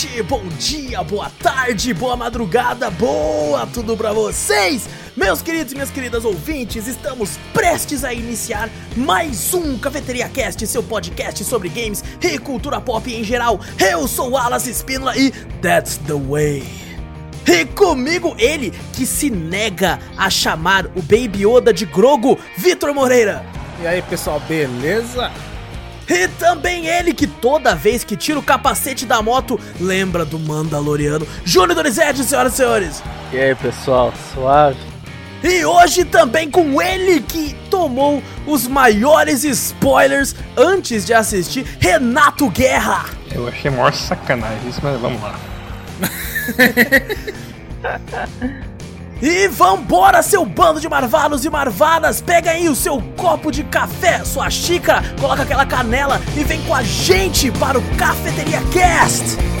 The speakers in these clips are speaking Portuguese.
noite, bom dia, boa tarde, boa madrugada, boa tudo pra vocês! Meus queridos e minhas queridas ouvintes, estamos prestes a iniciar mais um Cafeteria Cast, seu podcast sobre games e cultura pop em geral. Eu sou Wallace Espínola e that's the way. E comigo ele que se nega a chamar o Baby Yoda de Grogo, Vitor Moreira. E aí pessoal, beleza? E também ele que toda vez que tira o capacete da moto lembra do Mandaloriano, Júnior Donizete, senhoras e senhores. E aí pessoal, suave? E hoje também com ele que tomou os maiores spoilers antes de assistir, Renato Guerra. Eu achei maior sacanagem isso, mas vamos lá. E vambora, seu bando de marvados e marvadas! Pega aí o seu copo de café, sua xícara, coloca aquela canela e vem com a gente para o Cafeteria Cast!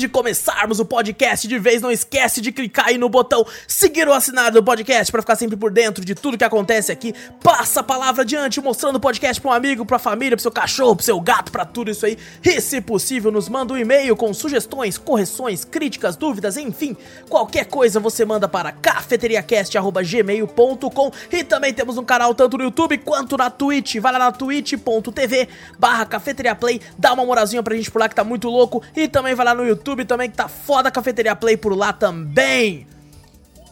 Antes de começarmos o podcast de vez, não esquece de clicar aí no botão seguir ou assinar do podcast para ficar sempre por dentro de tudo que acontece aqui. Passa a palavra adiante, mostrando o podcast para um amigo, para família, para seu cachorro, para seu gato, para tudo isso aí. E se possível, nos manda um e-mail com sugestões, correções, críticas, dúvidas, enfim, qualquer coisa você manda para cafeteriacast@gmail.com. E também temos um canal tanto no YouTube quanto na Twitch. Vai lá na twitch.tv barra cafeteriaplay, dá uma moralzinha pra gente por lá que tá muito louco. E também vai lá no YouTube também que tá foda a Cafeteria Play por lá também.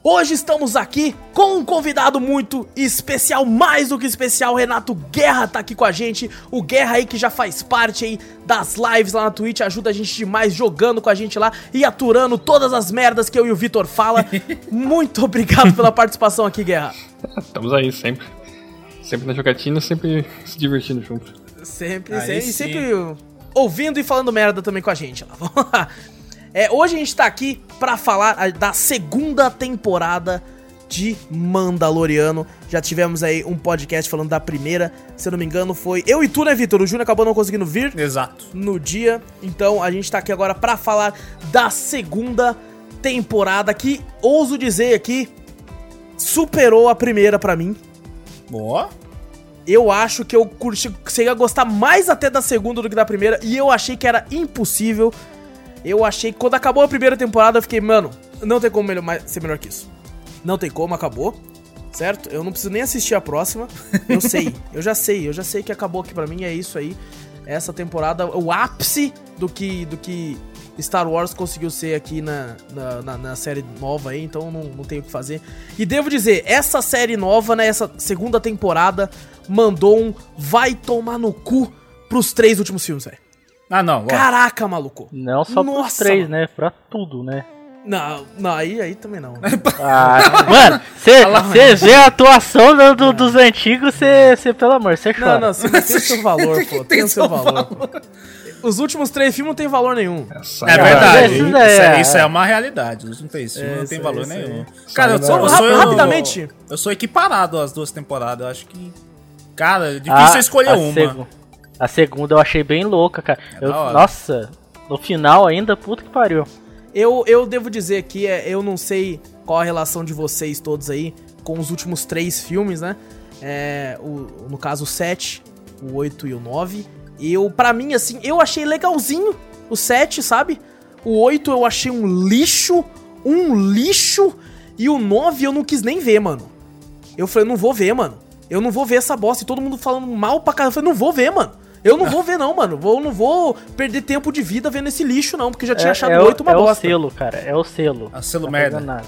Hoje estamos aqui com um convidado muito especial, mais do que especial, Renato Guerra tá aqui com a gente. O Guerra aí que já faz parte aí das lives lá na Twitch, ajuda a gente demais jogando com a gente lá e aturando todas as merdas que eu e o Vitor fala. muito obrigado pela participação aqui, Guerra. Estamos aí sempre. Sempre na jogatina, sempre se divertindo junto. Sempre, aí sempre, sempre ouvindo e falando merda também com a gente. Vamos lá. É, hoje a gente tá aqui para falar da segunda temporada de Mandaloriano. Já tivemos aí um podcast falando da primeira, se eu não me engano, foi eu e tu, né, Vitor? O Júnior acabou não conseguindo vir. Exato. No dia. Então a gente tá aqui agora para falar da segunda temporada que ouso dizer aqui superou a primeira para mim. Boa eu acho que eu curti, cheguei a gostar mais até da segunda do que da primeira, e eu achei que era impossível. Eu achei que quando acabou a primeira temporada, eu fiquei, mano, não tem como ser melhor que isso. Não tem como, acabou. Certo? Eu não preciso nem assistir a próxima. Eu sei, eu já sei, eu já sei que acabou aqui para mim, é isso aí. Essa temporada, o ápice do que, do que Star Wars conseguiu ser aqui na, na, na, na série nova aí, então não, não tenho o que fazer. E devo dizer, essa série nova, né, essa segunda temporada, mandou um vai tomar no cu pros três últimos filmes, velho. Ah, não. Ó. Caraca, maluco. Não só Nossa, pros três, mano. né? Pra tudo, né? Não, não, aí, aí também não. Ah, mano, você vê a atuação do, do, dos antigos, você, pelo amor, você chora. Não, não, você tem o seu valor, pô. Tem o seu valor. valor. Os últimos três filmes não tem valor nenhum. É, é verdade. Isso é, isso é, uma realidade. Os últimos três filmes é, não tem valor nenhum. Cara, eu sou, eu sou, rapidamente. Eu, eu sou equiparado às duas temporadas. Eu acho que Cara, é difícil a, escolher a uma. Seg a segunda eu achei bem louca, cara. É eu, nossa, no final ainda, puta que pariu. Eu, eu devo dizer que é, eu não sei qual a relação de vocês todos aí com os últimos três filmes, né? É, o, no caso, o 7, o 8 e o 9. Eu, para mim, assim, eu achei legalzinho o 7, sabe? O 8 eu achei um lixo, um lixo. E o 9 eu não quis nem ver, mano. Eu falei, não vou ver, mano. Eu não vou ver essa bosta. E todo mundo falando mal pra caramba. Eu falei, não vou ver, mano. Eu não vou ver, não, mano. Vou, não vou perder tempo de vida vendo esse lixo, não, porque já tinha é, achado é oito uma é bosta. É o selo, cara. É o selo. É o selo merda. Nada.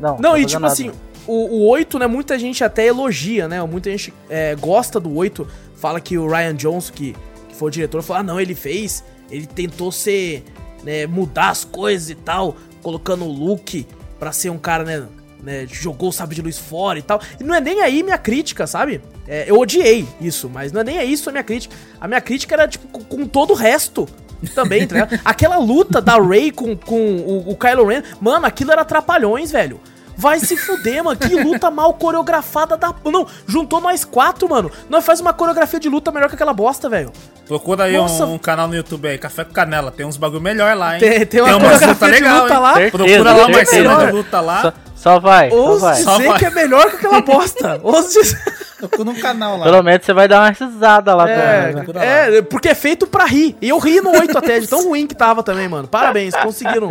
Não, não e tipo nada. assim, o, o 8, né, muita gente até elogia, né? Muita gente é, gosta do 8. Fala que o Ryan Johnson, que, foi o diretor, falou: ah, não, ele fez. Ele tentou ser. Né, mudar as coisas e tal, colocando o Luke pra ser um cara, né? né, jogou o sabre de luz fora e tal. E não é nem aí minha crítica, sabe? É, eu odiei isso, mas não é nem aí isso a minha crítica. A minha crítica era, tipo, com, com todo o resto também, tá ligado? Aquela luta da Rey com, com o, o Kylo Ren, mano, aquilo era trapalhões, velho. Vai se fuder, mano. Que luta mal coreografada da. Não, juntou nós quatro, mano. Nós faz uma coreografia de luta melhor que aquela bosta, velho. Procura aí um, um, canal no YouTube aí, Café com Canela. Tem uns bagulho melhor lá, hein? Tem, tem uma, tem uma luta legal, luta lá. Certeza, Procura lá uma cena de luta lá. Só, só vai. Ouso só vai. dizer só vai. que é melhor que aquela bosta. Ouso dizer. Procura um canal lá. Pelo menos você vai dar uma risada lá. É, né? é porque é feito pra rir. E eu ri no 8 até, de tão ruim que tava também, mano. Parabéns, conseguiram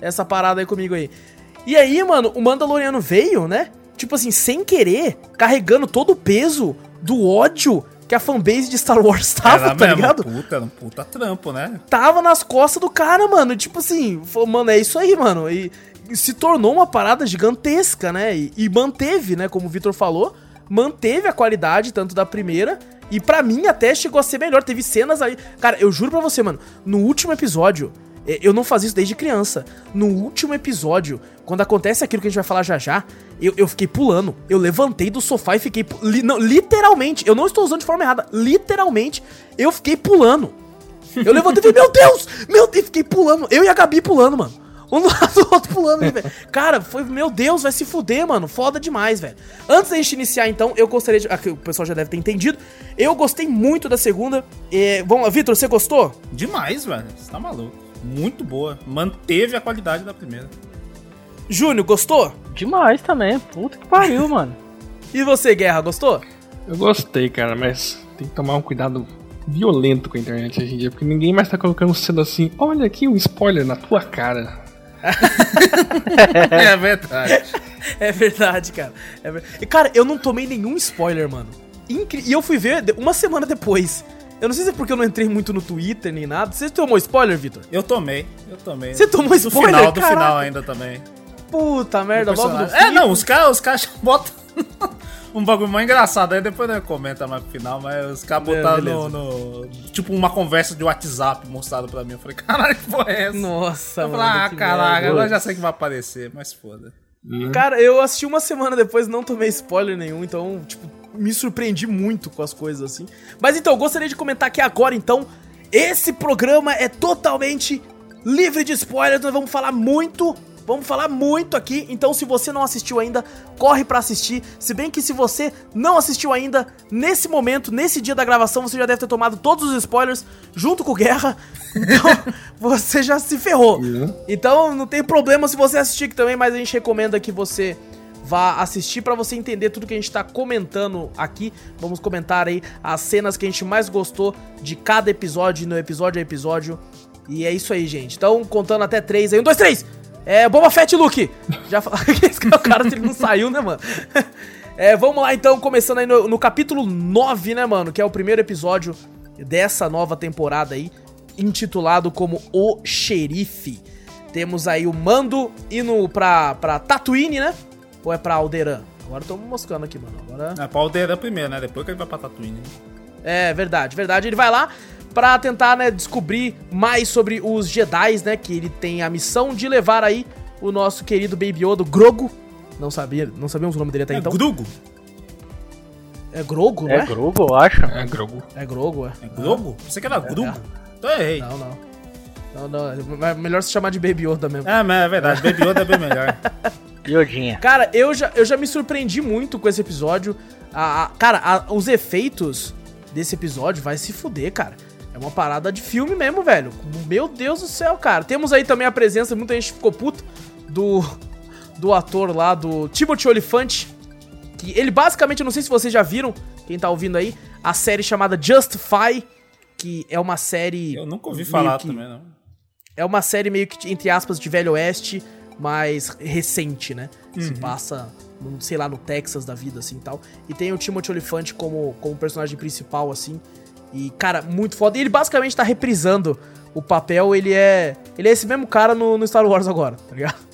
essa parada aí comigo aí. E aí, mano, o Mandaloriano veio, né? Tipo assim, sem querer, carregando todo o peso do ódio que a fanbase de Star Wars tava, era tá mesmo, ligado? Puta, um puta trampo, né? Tava nas costas do cara, mano. Tipo assim, falou, mano, é isso aí, mano. E, e se tornou uma parada gigantesca, né? E, e manteve, né? Como o Victor falou, manteve a qualidade tanto da primeira. E para mim até chegou a ser melhor. Teve cenas aí. Cara, eu juro pra você, mano. No último episódio, eu não fazia isso desde criança. No último episódio, quando acontece aquilo que a gente vai falar já já, eu, eu fiquei pulando. Eu levantei do sofá e fiquei. Li, não, literalmente, eu não estou usando de forma errada. Literalmente, eu fiquei pulando. Eu levantei e falei, meu Deus! Meu Deus! Fiquei pulando. Eu e a Gabi pulando, mano. Um do lado do outro pulando, velho. Cara, foi, meu Deus, vai se fuder, mano. Foda demais, velho. Antes da gente iniciar, então, eu gostaria de. Aqui, o pessoal já deve ter entendido. Eu gostei muito da segunda. É, vamos lá, Vitor, você gostou? Demais, velho. Você tá maluco muito boa. Manteve a qualidade da primeira. Júnior, gostou? Demais também. Puta que pariu, mano. E você, Guerra, gostou? Eu gostei, cara, mas tem que tomar um cuidado violento com a internet hoje em dia, porque ninguém mais tá colocando sendo assim, olha aqui um spoiler na tua cara. é verdade. É verdade, cara. É ver... Cara, eu não tomei nenhum spoiler, mano. Incri... E eu fui ver uma semana depois. Eu não sei se é porque eu não entrei muito no Twitter nem nada. Você tomou spoiler, Vitor? Eu tomei, eu tomei. Você tomou spoiler? Do final, do final ainda também. Puta merda, logo no É, não, os caras os cara botam um bagulho mais engraçado. Aí depois não comenta mais pro final, mas os caras é, botaram no, no, Tipo, uma conversa de WhatsApp mostrado pra mim. Eu falei, caralho, que porra é essa? Nossa, eu mano. Falei, ah, caraca, agora já sei que vai aparecer, mas foda. Uhum. Cara, eu assisti uma semana depois, não tomei spoiler nenhum, então, tipo, me surpreendi muito com as coisas assim. Mas então, gostaria de comentar aqui agora, então, esse programa é totalmente livre de spoilers, nós vamos falar muito Vamos falar muito aqui, então se você não assistiu ainda, corre para assistir. Se bem que se você não assistiu ainda, nesse momento, nesse dia da gravação, você já deve ter tomado todos os spoilers junto com o Guerra. Então, você já se ferrou. Uhum. Então, não tem problema se você assistir aqui também, mas a gente recomenda que você vá assistir para você entender tudo que a gente tá comentando aqui. Vamos comentar aí as cenas que a gente mais gostou de cada episódio, no episódio a episódio. E é isso aí, gente. Então, contando até três aí. Um, dois, três! É, Boba Fett Luke! Já o cara ele não saiu, né, mano? É, vamos lá então, começando aí no, no capítulo 9, né, mano? Que é o primeiro episódio dessa nova temporada aí, intitulado como O Xerife. Temos aí o Mando indo pra, pra Tatooine, né? Ou é pra Alderan? Agora estamos moscando aqui, mano. Agora... É pra Alderan primeiro, né? Depois que ele vai pra Tatooine. É, verdade, verdade. Ele vai lá pra tentar, né, descobrir mais sobre os Jedi, né? Que ele tem a missão de levar aí o nosso querido Baby Yoda, Grogo. Não sabia, não sabíamos o nome dele até é então. Grogo. É Grogo, né? É Grogo, eu acho. É Grogo. É Grogo, é. É Grogo? Você que era é, Grogo? É. Então eu errei. Não, não. Não, não. É melhor se chamar de Baby Yoda mesmo. É, mas é verdade. Baby Yoda é bem melhor. Yodinha. Cara, eu já, eu já me surpreendi muito com esse episódio. A, a cara, a, os efeitos desse episódio vai se fuder, cara. É uma parada de filme mesmo, velho. Meu Deus do céu, cara. Temos aí também a presença, muita gente ficou puto, do, do ator lá, do Timothy Olyphant. Que ele basicamente, eu não sei se vocês já viram, quem tá ouvindo aí, a série chamada Justify, que é uma série... Eu nunca ouvi falar que, também, não. É uma série meio que, entre aspas, de Velho Oeste, mais recente, né? Uhum. Se passa, sei lá, no Texas da vida, assim, e tal. E tem o Timothy Olyphant como, como personagem principal, assim. E, cara, muito foda. E ele basicamente tá reprisando o papel, ele é. Ele é esse mesmo cara no, no Star Wars agora, tá ligado?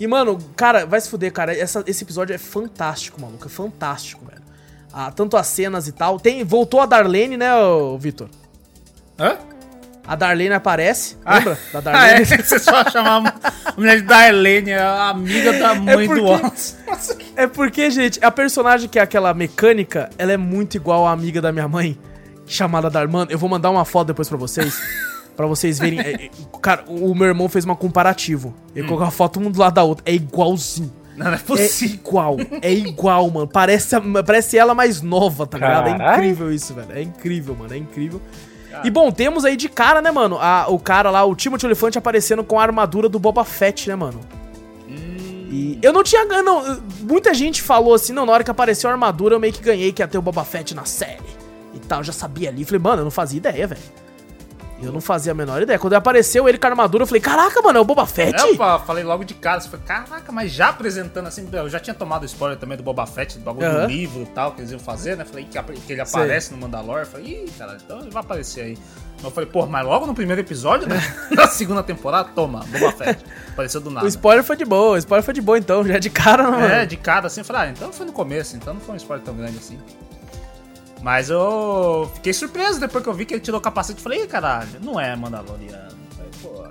E, mano, cara, vai se fuder, cara. Essa, esse episódio é fantástico, maluco. É fantástico, velho. Ah, tanto as cenas e tal. Tem, voltou a Darlene, né, Vitor? Hã? A Darlene aparece. Ah, lembra da Darlene? Ah, é. Você só chamar a mulher de Darlene, a amiga da é mãe é porque, do Oz. É porque, gente, a personagem que é aquela mecânica, ela é muito igual à amiga da minha mãe, chamada Darman. Eu vou mandar uma foto depois pra vocês. para vocês verem. É, é, cara, o meu irmão fez uma comparativo. Ele hum. colocou a foto um do lado da outra. É igualzinho. Não, não é possível. É igual, é igual, mano. Parece, parece ela mais nova, tá ligado? É incrível isso, velho. É incrível, mano. É incrível. E bom, temos aí de cara, né, mano? A, o cara lá, o Timothy Elefante aparecendo com a armadura do Boba Fett, né, mano? Hum. E eu não tinha. Não, muita gente falou assim, não, na hora que apareceu a armadura eu meio que ganhei que ia ter o Boba Fett na série. E tal, eu já sabia ali. Falei, mano, eu não fazia ideia, velho. Eu não fazia a menor ideia. Quando apareceu ele com a armadura, eu falei, caraca, mano, é o Boba Fett? É, eu falei logo de cara. Falei, caraca, mas já apresentando assim, eu já tinha tomado spoiler também do Boba Fett, do bagulho uhum. do livro e tal, que eles iam fazer, né? Falei que, que ele aparece Sei. no Mandalor. Falei, ih, cara, então ele vai aparecer aí. Eu falei, pô, mas logo no primeiro episódio, né? da segunda temporada, toma, Boba Fett. Apareceu do nada. O spoiler foi de boa, o spoiler foi de boa então, já é de cara, não É, de cara assim, eu falei, ah, então foi no começo, então não foi um spoiler tão grande assim. Mas eu fiquei surpreso depois que eu vi que ele tirou o capacete. Falei, caralho, não é Mandaloriano. Falei, pô.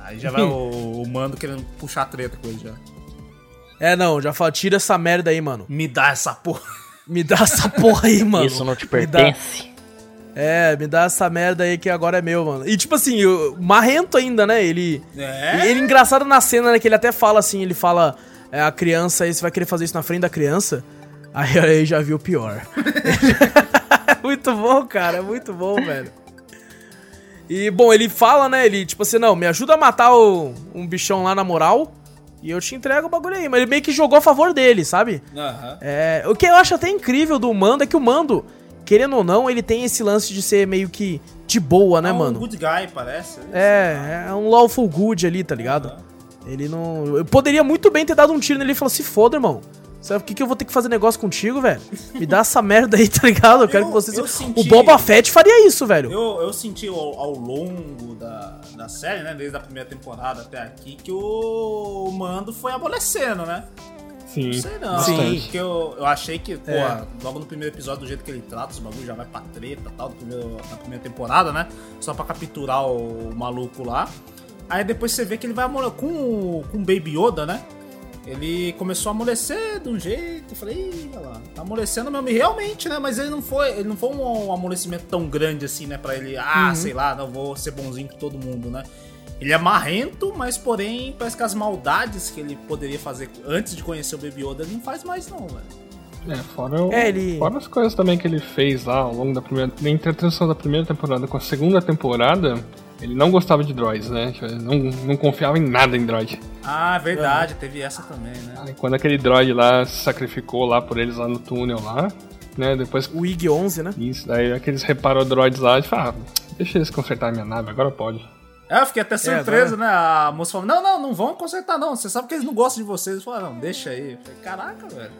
Aí já vai o, o Mando querendo puxar a treta com ele já. É, não, já fala, tira essa merda aí, mano. Me dá essa porra. Me dá essa porra aí, mano. Isso não te pertence. É, me dá essa merda aí que agora é meu, mano. E tipo assim, o marrento ainda, né? Ele. É. Ele engraçado na cena, né? Que ele até fala assim, ele fala. É, a criança aí, você vai querer fazer isso na frente da criança? Aí, aí já viu o pior. muito bom, cara, muito bom, velho. E, bom, ele fala, né? Ele, tipo assim, não, me ajuda a matar o, um bichão lá na moral. E eu te entrego o bagulho aí. Mas ele meio que jogou a favor dele, sabe? Uhum. É, o que eu acho até incrível do Mando é que o Mando, querendo ou não, ele tem esse lance de ser meio que de boa, né, é um mano? good guy, parece. É, é um lawful good ali, tá ligado? Uhum. Ele não. Eu poderia muito bem ter dado um tiro nele e falou: se foda, irmão. Sabe o que, que eu vou ter que fazer negócio contigo, velho? Me dá essa merda aí, tá ligado? Eu quero que vocês. Senti, o Boba Fett faria isso, velho. Eu, eu senti ao, ao, longo da, da série, né? Desde a primeira temporada até aqui, que o Mando foi amolecendo, né? Sim. Não sei não. Sim. Porque eu, eu achei que, pô, é. logo no primeiro episódio, do jeito que ele trata, os bagulhos já vai pra treta tal, primeiro, na primeira temporada, né? Só pra capturar o, o maluco lá. Aí depois você vê que ele vai com, com o Baby Yoda, né? Ele começou a amolecer de um jeito. Eu falei, olha lá, tá amolecendo mesmo. E realmente, né? Mas ele não foi, ele não foi um amolecimento tão grande assim, né? Pra ele, ah, uhum. sei lá, não vou ser bonzinho com todo mundo, né? Ele é marrento, mas porém, parece que as maldades que ele poderia fazer antes de conhecer o Baby Yoda, ele não faz mais, não, velho. É, fora, o, é, ele... fora as coisas também que ele fez lá ao longo da primeira. Entre a transição da primeira temporada com a segunda temporada, ele não gostava de droids, né? Não, não confiava em nada em droid. Ah, verdade, é. teve essa também, né? Aí, quando aquele droid lá se sacrificou lá por eles lá no túnel lá, né? Depois. O IG-11, né? Isso, daí aqueles reparou droids lá e falaram, ah, deixa eles consertar minha nave, agora pode. É, eu fiquei até surpreso, é, né? A moça falou: Não, não, não vão consertar, não. Você sabe que eles não gostam de vocês. Eu falei, não, deixa aí. Eu falei, caraca, velho.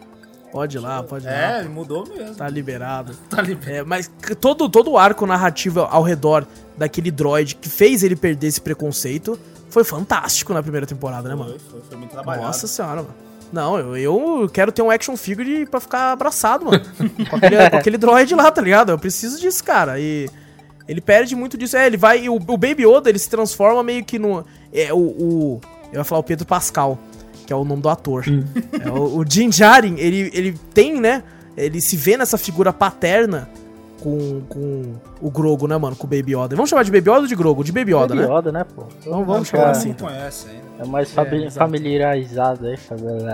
Pode ir lá, pode ir é, lá. É, mudou mesmo. Tá liberado. tá liberado. É, mas todo, todo o arco narrativo ao redor daquele droid que fez ele perder esse preconceito foi fantástico na primeira temporada, né, mano? Foi, foi, foi muito trabalhado. Nossa senhora, mano. Não, eu, eu quero ter um action figure pra ficar abraçado, mano. com, aquele, com aquele droid lá, tá ligado? Eu preciso disso, cara. E ele perde muito disso. É, ele vai. O, o Baby Yoda, ele se transforma meio que no. É, o. o eu ia falar o Pedro Pascal, que é o nome do ator. Hum. É, o, o Jin Jarin, ele, ele tem, né? Ele se vê nessa figura paterna com, com o Grogo, né, mano? Com o Baby Yoda. Vamos chamar de Baby Yoda ou de Grogo? De Baby Yoda, Baby né? Yoda, né, pô? Então vamos chamar assim. Então. É mais é, familiarizado aí.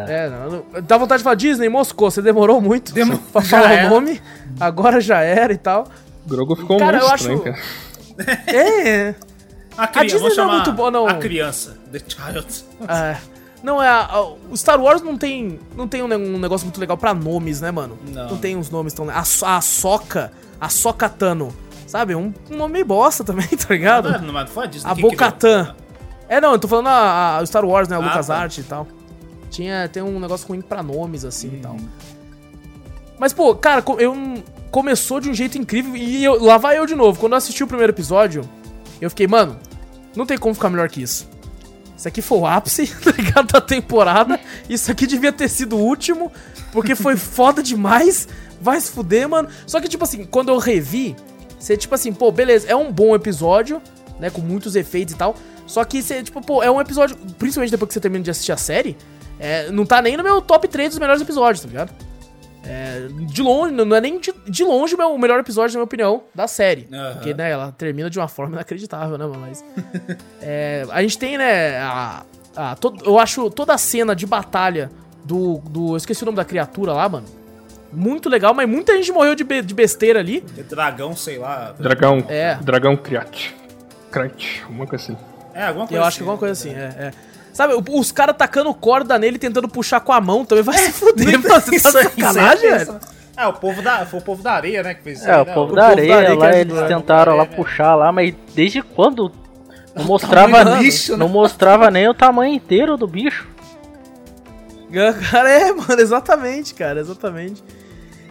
É, não, dá vontade de falar Disney, Moscou, você demorou muito Demo... pra falar era. o nome. Agora já era e tal. Grogo ficou cara, muito eu estranho, acho... cara. É. A, a Disney não é muito boa, não. A criança, The Child. É. Não, é. A, a, o Star Wars não tem, não tem um, um, negócio muito legal pra nomes, né, mano? Não. Não tem uns nomes tão. A, a Soca a Sokatano. Sabe? Um, um nome meio bosta também, tá ligado? Não, não, não foi a Disney A Bocatan. É, não, eu tô falando a, a Star Wars, né? A ah, LucasArts tá. e tal. Tinha, tem um negócio ruim pra nomes, assim hum. e tal. Mas, pô, cara, eu começou de um jeito incrível e eu, lá vai eu de novo. Quando eu assisti o primeiro episódio, eu fiquei, mano, não tem como ficar melhor que isso. Isso aqui foi o ápice, tá ligado? Da temporada. Isso aqui devia ter sido o último, porque foi foda demais. Vai se fuder, mano. Só que, tipo assim, quando eu revi, você, tipo assim, pô, beleza, é um bom episódio, né? Com muitos efeitos e tal. Só que você, tipo, pô, é um episódio. Principalmente depois que você termina de assistir a série, é, não tá nem no meu top 3 dos melhores episódios, tá ligado? É, de longe, não é nem de, de longe o melhor episódio, na minha opinião, da série. Uhum. Porque, né, ela termina de uma forma inacreditável, né, mas... é, a gente tem, né, a, a, todo, eu acho toda a cena de batalha do, do. Eu esqueci o nome da criatura lá, mano. Muito legal, mas muita gente morreu de, be de besteira ali. De dragão, sei lá. Dragão. É. Dragão Criat. Criat, alguma coisa assim. É, alguma coisa Eu assim, acho que alguma coisa assim, é. é. Sabe, os caras tacando corda nele, tentando puxar com a mão também vai se fuder, mano. Você tá sacanagem, velho? É, o povo da, foi o povo da areia, né, que fez isso. É, aí, o, né? povo o, da, povo areia, da areia, lá eles tentaram lá puxar lá, mas desde quando não mostrava, bicho, não mostrava nem o tamanho inteiro do bicho. Cara, é, mano, exatamente, cara, exatamente.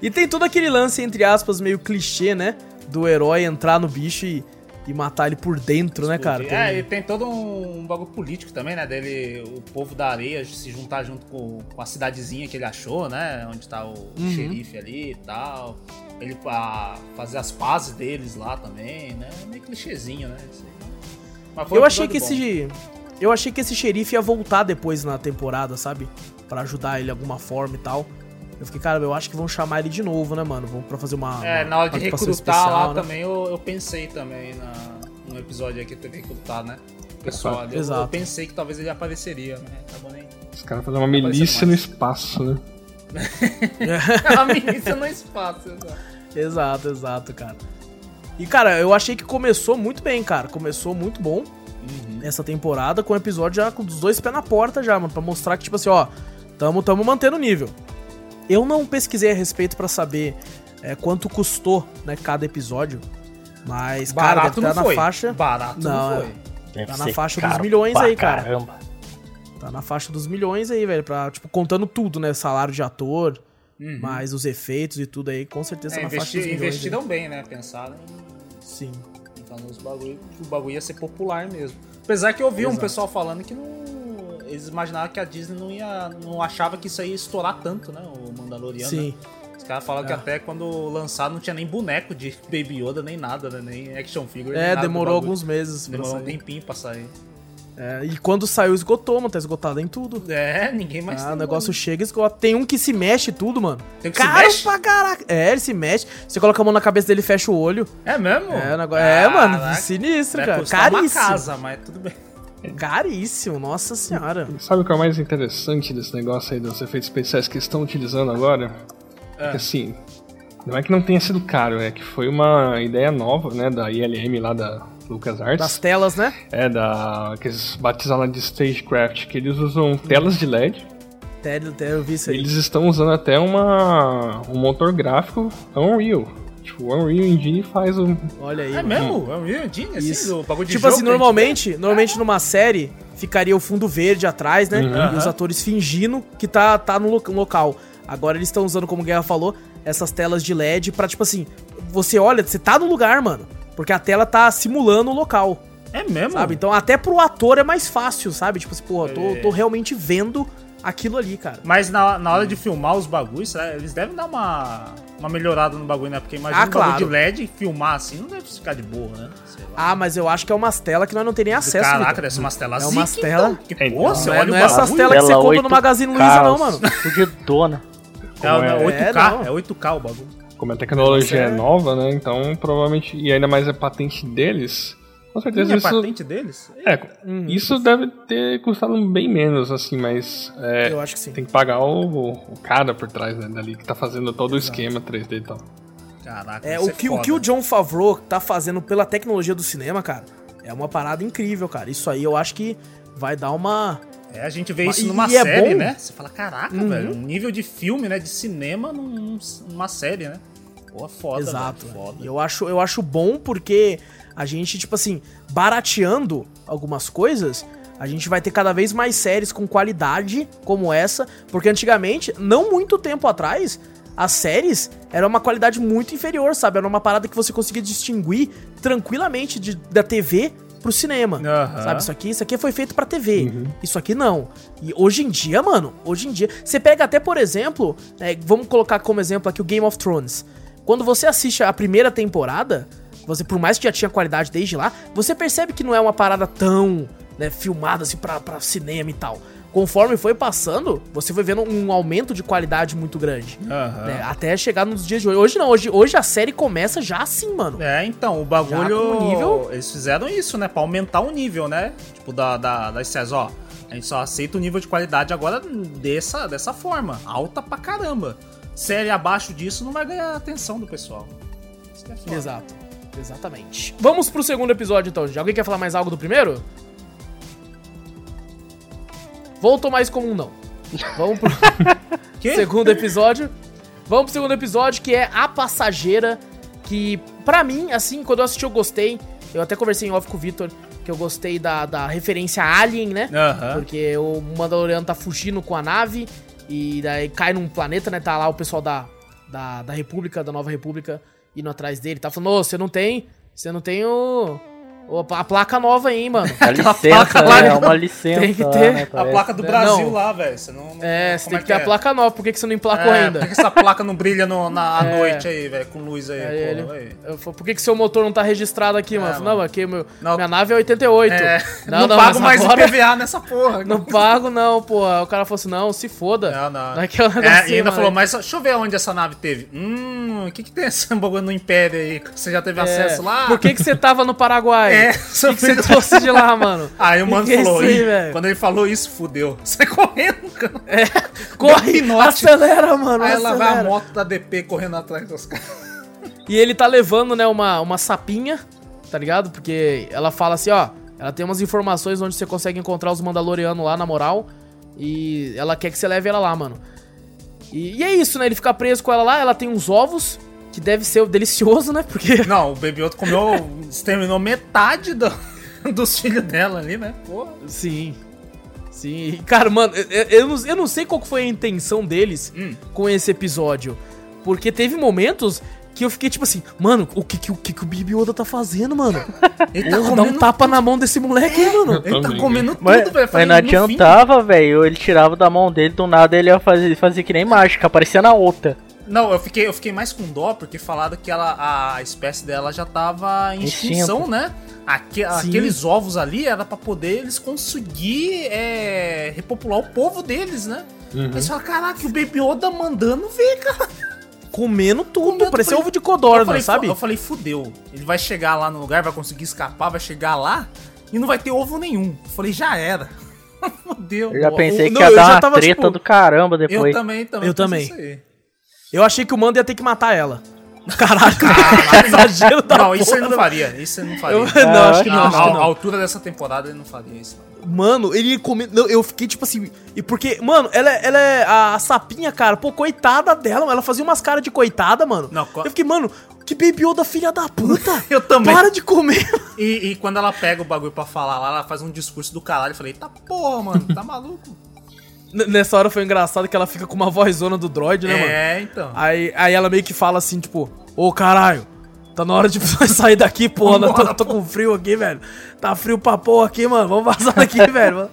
E tem todo aquele lance, entre aspas, meio clichê, né? Do herói entrar no bicho e, e matar ele por dentro, né, cara? Tem... É, e tem todo um, um bagulho político também, né? Dele, o povo da areia se juntar junto com, com a cidadezinha que ele achou, né? Onde tá o uhum. xerife ali e tal. Ele pra fazer as pazes deles lá também, né? Meio clichêzinho, né? eu achei que bom. esse. Eu achei que esse xerife ia voltar depois na temporada, sabe? para ajudar ele de alguma forma e tal. Eu fiquei, cara, eu acho que vão chamar ele de novo, né, mano? Vão pra fazer uma. É, uma na hora de recrutar especial, lá né? também, eu, eu, pensei também na, no episódio aqui que teve que recrutar, né? pessoal ali. Eu, eu, pensei que talvez ele apareceria, né? Acabou nem. Os caras fazem uma milícia no espaço, né? é uma milícia no espaço, exato. Exato, exato, cara. E, cara, eu achei que começou muito bem, cara. Começou muito bom uhum. essa temporada, com o episódio já com os dois pés na porta já, mano. Pra mostrar que, tipo assim, ó, tamo, tamo mantendo o nível. Eu não pesquisei a respeito para saber é, quanto custou, né, cada episódio. Mas, Barato cara, tá na foi. faixa. Barato não, não foi. Deve tá na faixa dos milhões aí, cara. Caramba. Tá na faixa dos milhões aí, velho. Pra, tipo, contando tudo, né? Salário de ator, uhum. mais os efeitos e tudo aí, com certeza é, tá na investi, faixa dos milhões. Investiram aí. bem, né? Pensaram em. Sim. Então, os bagulho, o bagulho ia ser popular mesmo. Apesar que eu vi Exato. um pessoal falando que não eles imaginavam que a Disney não ia. não achava que isso ia estourar tanto, né? O Mandaloriano. Sim. Os caras falam é. que até quando lançado não tinha nem boneco de Baby Yoda, nem nada, né? Nem action figure. É, demorou alguns meses. Demorou um tempinho pra sair. É, e quando saiu, esgotou, mano. Tá esgotado em tudo. É, ninguém mais ah, tem. O negócio chega e esgota. Tem um que se mexe tudo, mano. Tem que Caro se mexe? pra caraca. É, ele se mexe. Você coloca a mão na cabeça dele e fecha o olho. É mesmo? É, negócio... é mano. Sinistro, cara. Caríssimo. uma casa, mas tudo bem. Caríssimo, nossa senhora. Sabe o que é o mais interessante desse negócio aí dos efeitos especiais que estão utilizando agora? É. Que assim, não é que não tenha sido caro, é que foi uma ideia nova, né, da ILM lá da LucasArts. Das telas, né? É, da que eles batizaram de Stagecraft, que eles usam telas de LED. Eu vi isso aí. Eles estão usando até uma, um motor gráfico Unreal. Tipo, o Unreal Engine faz o. Olha aí. É mano. mesmo? O Unreal Engine? Assim, Isso. o bagulho de Tipo assim, normalmente, normalmente numa série ficaria o fundo verde atrás, né? Uhum. E os atores fingindo que tá, tá no local. Agora eles estão usando, como o Guerra falou, essas telas de LED pra, tipo assim, você olha, você tá no lugar, mano. Porque a tela tá simulando o local. É mesmo? Sabe? Então até pro ator é mais fácil, sabe? Tipo assim, porra, tô, tô realmente vendo aquilo ali, cara. Mas na, na hora de filmar os bagulhos, eles devem dar uma, uma melhorada no bagulho, né? Porque imagina ah, um claro. bagulho de LED filmar assim, não deve ficar de boa, né? Ah, mas eu acho que é umas telas que nós não teríamos acesso. Caraca, deve ser umas telas É umas telas. Que então, porra, você olha não é essas telas que você compra no Magazine Luiza, não, mano. Fudidona. É, é, 8K, é, é 8K o bagulho. Como a tecnologia é nova, né? Então, provavelmente, e ainda mais a patente deles, com certeza isso. patente deles? É, hum, isso deve ter custado bem menos, assim, mas. É, eu acho que sim. Tem que pagar o, o cara por trás, né, dali, que tá fazendo todo Exato. o esquema 3D e tal. Caraca, é, o que, o que o John Favreau tá fazendo pela tecnologia do cinema, cara, é uma parada incrível, cara. Isso aí eu acho que vai dar uma. É, a gente vê isso numa é série, é né? Você fala, caraca, uhum. velho, um nível de filme, né? De cinema num, numa série, né? Pô, foda, Exato. Velho, foda. Eu acho, eu acho bom porque a gente, tipo assim, barateando algumas coisas, a gente vai ter cada vez mais séries com qualidade como essa, porque antigamente, não muito tempo atrás, as séries eram uma qualidade muito inferior, sabe? Era uma parada que você conseguia distinguir tranquilamente de, da TV pro cinema. Uhum. Sabe? Isso aqui, isso aqui foi feito pra TV. Uhum. Isso aqui não. E hoje em dia, mano, hoje em dia. Você pega até, por exemplo, é, vamos colocar como exemplo aqui o Game of Thrones. Quando você assiste a primeira temporada, você, por mais que já tinha qualidade desde lá, você percebe que não é uma parada tão né, filmada assim pra, pra cinema e tal. Conforme foi passando, você foi vendo um aumento de qualidade muito grande. Uhum. Né, até chegar nos dias de hoje. Hoje não, hoje, hoje a série começa já assim, mano. É, então, o bagulho. Nível... Eles fizeram isso, né? Pra aumentar o nível, né? Tipo, da, da, das séries, ó A gente só aceita o nível de qualidade agora dessa, dessa forma. Alta pra caramba. Série abaixo disso não vai ganhar atenção do pessoal. É Exato. Exatamente. Vamos pro segundo episódio então. Alguém quer falar mais algo do primeiro? Voltou mais comum não. Vamos pro segundo episódio. Vamos pro segundo episódio que é A Passageira. Que, pra mim, assim, quando eu assisti eu gostei. Eu até conversei em off com o Victor que eu gostei da, da referência Alien, né? Uhum. Porque o Mandaloriano tá fugindo com a nave e daí cai num planeta, né? Tá lá o pessoal da, da, da República, da Nova República, indo atrás dele. Tá falando, ô, você não tem. Você não tem o. A placa nova aí, mano. A licença, placa lá, é uma licença. Tem que ter. Né, a placa do Brasil não. lá, velho. Você não, não, É, você tem que, que ter é? a placa nova. Por que, que você não emplacou é, ainda? Por que, essa placa não brilha no, na é. noite aí, velho? Com luz aí, é ele, eu, Por que, que seu motor não tá registrado aqui, é, mano? Não, aqui meu, não. minha nave é 88. É. Não, não, não pago mais agora... IPVA nessa porra. Não pago, não, porra. O cara falou assim: não, se foda. Não, não. Naquela é, assim, e ainda mano. falou, mas deixa eu ver onde essa nave teve. Hum, o que, que tem esse bagulho no Império aí? Você já teve acesso lá? Por que, que você tava no Paraguai? É, que, que você trouxe de lá, mano? Aí o mano que falou, aí, quando ele falou isso, fudeu. Sai correndo, cara. É, corre, acelera, mano. Aí acelera. ela vai a moto da DP correndo atrás dos caras. E ele tá levando, né, uma, uma sapinha, tá ligado? Porque ela fala assim, ó, ela tem umas informações onde você consegue encontrar os Mandalorianos lá, na moral. E ela quer que você leve ela lá, mano. E, e, é isso, né? Ele fica preso com ela lá, ela tem uns ovos, que deve ser delicioso, né? Porque. Não, o Baby Yoda comeu. exterminou metade do, dos filhos dela ali, né? Porra. Sim. Sim. Cara, mano, eu, eu, não, eu não sei qual foi a intenção deles hum. com esse episódio. Porque teve momentos que eu fiquei tipo assim, mano, o que que, o, que, que o Bibi Oda tá fazendo, mano? Ele tá Porra, dá um tapa tudo. na mão desse moleque aí, mano. Ele tá comendo tudo, velho. Mas não adiantava, velho. Ele tirava da mão dele, do nada ele ia fazer, fazer que nem mágica, aparecia na outra. Não, eu fiquei, eu fiquei mais com dó porque falaram que ela, a espécie dela já tava em extinção, né? Aque, aqueles ovos ali era para poder eles conseguir é, repopular o povo deles, né? Uhum. Eles falaram, caraca, o Baby Yoda mandando ver, cara. Comendo tudo, Comendo, parecia ovo de codorna, sabe? Eu falei, fudeu. Ele vai chegar lá no lugar, vai conseguir escapar, vai chegar lá e não vai ter ovo nenhum. Eu falei, já era. Fudeu. Eu já pensei o, que ia dar uma tava, treta tipo, do caramba depois. Eu também, também. Eu também. Eu achei que o Mando ia ter que matar ela. Caralho, Caralho. exagero da Não, isso ele não faria. Isso ele não faria. Eu, não, acho que não. A, a altura dessa temporada ele não faria isso. Mano, ele come... Não, eu fiquei tipo assim. E porque, mano, ela, é, ela é a, a sapinha, cara. Pô, coitada dela. Ela fazia umas caras de coitada, mano. Não, co... Eu fiquei, mano, que baby Yoda filha da puta. eu também. Para de comer. E, e quando ela pega o bagulho pra falar lá, ela faz um discurso do caralho. Eu falei, tá porra, mano, tá maluco. Nessa hora foi engraçado que ela fica com uma vozona do droid, né, é, mano? É, então. Aí, aí ela meio que fala assim, tipo, ô caralho, tá na hora de sair daqui, porra. Né? Tô, tô, com frio aqui, velho. Tá frio pra porra aqui, mano. Vamos vazar daqui, velho.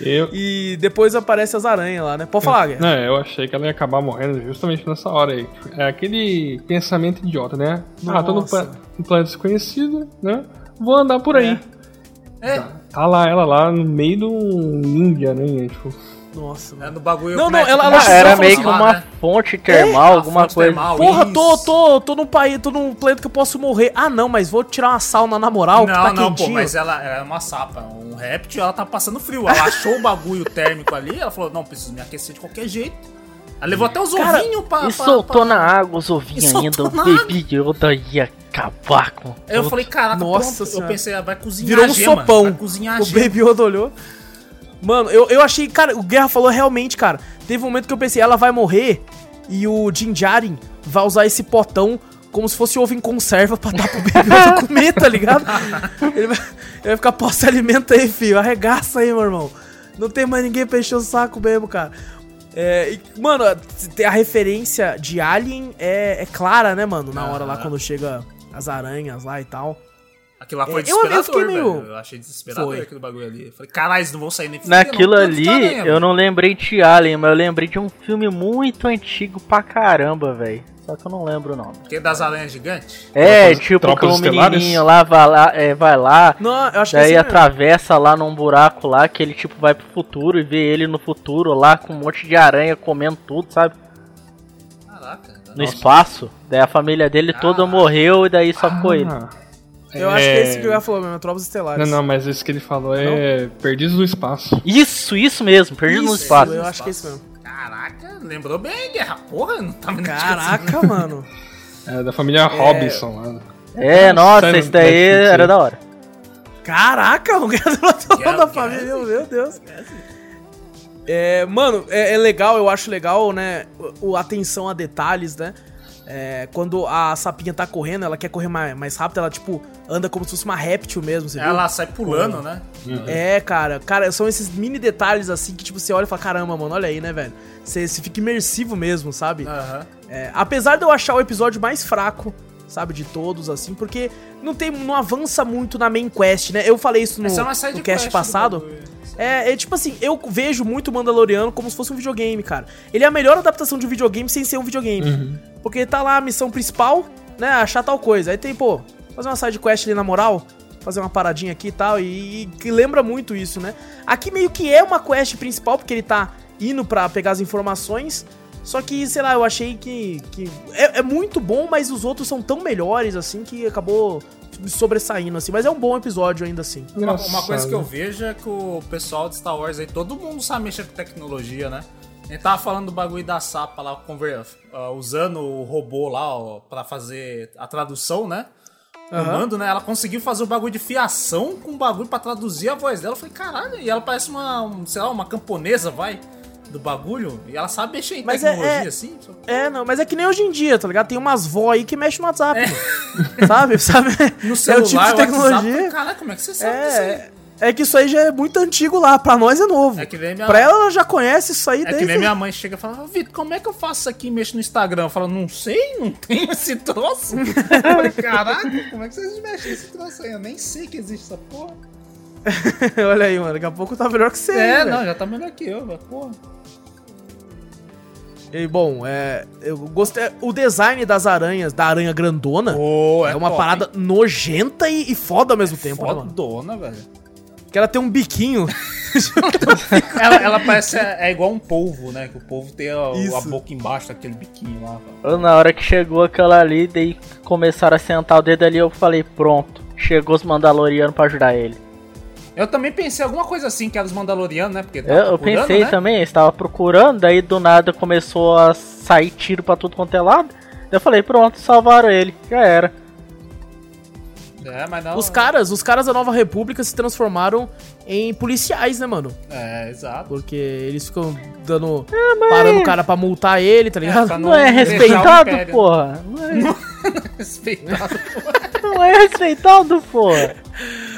Eu... E depois aparece as aranhas lá, né? Pode falar, Guerra. Não, eu achei que ela ia acabar morrendo justamente nessa hora aí. É aquele pensamento idiota, né? Nossa. Ah, tô no, no planeta desconhecido, né? Vou andar por aí. É. Tá, tá lá, ela lá no meio do Índia, né? Tipo, nossa, mano. É no bagulho. Não, não, ela, ela ah, era meio que uma né? fonte termal, é? alguma fonte coisa. Termal, Porra, tô, tô, tô num país, tô num planeta que eu posso morrer. Ah, não, mas vou tirar uma sauna na moral, não, que tá não, quentinho. Pô, mas ela é uma sapa, um réptil, ela tá passando frio. Ela achou o bagulho térmico ali, ela falou: "Não, preciso me aquecer de qualquer jeito". Ela levou até os ovinhos pra. E soltou pra... na água os ovinhos ainda. O Baby Yoda ia acabar com. Eu falei, caraca, Nossa pronto. eu pensei, vai cozinhar Virou um gema, sopão. Vai cozinhar o Baby Yoda olhou. Mano, eu, eu achei, cara, o Guerra falou realmente, cara. Teve um momento que eu pensei, ela vai morrer e o Din Djarin vai usar esse potão como se fosse ovo em conserva pra dar pro bebê comer, tá ligado? Ele vai, ele vai ficar, pô, se alimenta aí, filho. Arregaça aí, meu irmão. Não tem mais ninguém pra encher o saco mesmo, cara. É, e, mano, a referência de Alien é, é clara, né, mano? Na hora lá, quando chega as aranhas lá e tal. Aquilo lá foi é, desesperador, eu, eu meio... Eu achei desesperador foi. aquele bagulho ali. Eu falei, caralho, eles não vão sair nem Naquilo ali, eu não lembrei de Alien, mas eu lembrei de um filme muito antigo pra caramba, velho. Só que eu não lembro o nome. Que é das aranhas gigantes? É, Tropas, tipo que o um menininho lá vai lá, é, vai lá não, eu acho daí que atravessa lá num buraco lá, que ele tipo vai pro futuro e vê ele no futuro lá com um monte de aranha comendo tudo, sabe? Caraca. No Nossa. espaço. Daí a família dele toda morreu e daí só ficou ah. ele. Eu é... acho que é esse que o Ian falou mesmo, Trovas Estelares. Não, não, mas esse que ele falou é Perdidos no Espaço. Isso, isso mesmo, Perdidos no Espaço. Eu acho que é isso mesmo. Caraca, lembrou bem, Guerra. Porra, não tá me Caraca, mano. É da família é... Robinson lá. É, nossa, esse daí era da hora. Caraca, o Guerra da família, meu Deus. É, mano, é, é, legal, eu acho legal, né? O, atenção a detalhes, né? É, quando a sapinha tá correndo, ela quer correr mais, mais rápido, ela, tipo, anda como se fosse uma réptil mesmo, você Ela viu? sai pulando, né? Uhum. É, cara. Cara, são esses mini detalhes, assim, que, tipo, você olha e fala, caramba, mano, olha aí, né, velho? Você, você fica imersivo mesmo, sabe? Uhum. É, apesar de eu achar o episódio mais fraco, sabe, de todos, assim, porque não tem, não avança muito na main quest, né? Eu falei isso no, é no cast passado. É, é, tipo assim, eu vejo muito Mandaloriano como se fosse um videogame, cara. Ele é a melhor adaptação de um videogame sem ser um videogame. Uhum. Porque tá lá a missão principal, né? Achar tal coisa. Aí tem, pô, fazer uma side quest ali na moral, fazer uma paradinha aqui e tal. E, que lembra muito isso, né? Aqui meio que é uma quest principal, porque ele tá indo pra pegar as informações. Só que, sei lá, eu achei que. que é, é muito bom, mas os outros são tão melhores, assim, que acabou sobressaindo, assim. Mas é um bom episódio ainda assim. Uma, uma, coisa que eu vejo é que o pessoal de Star Wars aí, todo mundo sabe mexer com tecnologia, né? Ele tava falando do bagulho da Sapa lá, uh, usando o robô lá ó, pra fazer a tradução, né? Uhum. mando, né? Ela conseguiu fazer o bagulho de fiação com o bagulho pra traduzir a voz dela. Eu falei, caralho, e ela parece uma, sei lá, uma camponesa, vai do bagulho e ela sabe mexer em mas é, tecnologia, é, é, assim. Só... É, não, mas é que nem hoje em dia, tá ligado? Tem umas vó aí que mexem no WhatsApp. É. Sabe? sabe? No celular, é o tipo de tecnologia. WhatsApp, Caraca, como é que você sabe é, disso aí? É que isso aí já é muito antigo lá, pra nós é novo. É que vem minha... Pra ela, ela já conhece isso aí é desde... É que vem minha mãe chega e fala, Vitor, como é que eu faço isso aqui e mexo no Instagram? Eu falo, não sei, não tenho esse troço. eu falei, caraca, como é que vocês mexem nesse troço aí? Eu nem sei que existe essa porra. Olha aí, mano, daqui a pouco tá melhor que você. É, não, já tá melhor que eu, porra. E, bom, é, eu gostei. O design das aranhas, da aranha grandona, oh, é, é, uma top, parada hein? nojenta e, e, foda ao mesmo é tempo. Né, fodona, velho. Que ela tem um biquinho. ela, ela, parece é, é, igual um polvo, né? Que o polvo tem a, a boca embaixo daquele biquinho lá. Velho. Na hora que chegou aquela ali, daí começaram a sentar o dedo ali, eu falei, pronto, chegou os Mandalorianos pra ajudar ele. Eu também pensei alguma coisa assim, que era os Mandalorianos, né? Porque eu, eu pensei né? também, estava procurando, daí do nada começou a sair tiro pra tudo quanto é lado. Eu falei, pronto, salvaram ele, já era. É, mas não... Os caras, os caras da Nova República se transformaram em policiais, né, mano? É, exato. Porque eles ficam dando. É, mas... Parando o cara pra multar ele, tá ligado? É, não, não, é respeitado, porra. Não é... não é respeitado, porra. não é respeitado, porra.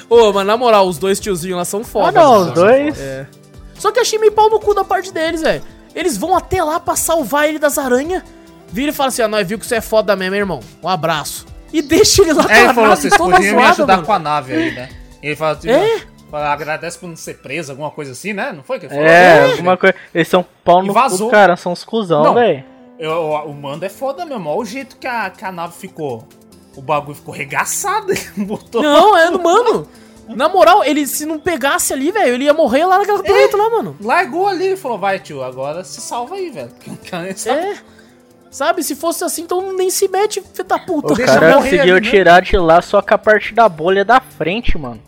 Ô, mas na moral, os dois tiozinhos lá são foda. Ah, não, os dois. É. Só que achei meio pau no cu da parte deles, velho. Eles vão até lá pra salvar ele das aranhas. Vira e fala assim: ó, nós viu que você é foda mesmo, irmão. Um abraço. E deixa ele lá é, ele falou, vocês podiam me ajudar mano. com a nave aí, né? Ele fala assim, é? agradece por não ser preso, alguma coisa assim, né? Não foi que ele falou? É, é. alguma coisa. Eles são pau no cu, cara, são os cuzão, velho. O mando é foda mesmo, olha o jeito que a, que a nave ficou o bagulho ficou regaçado. botou não, é, mano. Na moral, ele se não pegasse ali, velho, ele ia morrer lá naquela é, planeta lá, mano. Largou ali e falou: vai, tio, agora se salva aí, velho. É. Sabe, se fosse assim, então nem se mete, filho da puta. O cara conseguiu ali, tirar né? de lá só com a parte da bolha da frente, mano.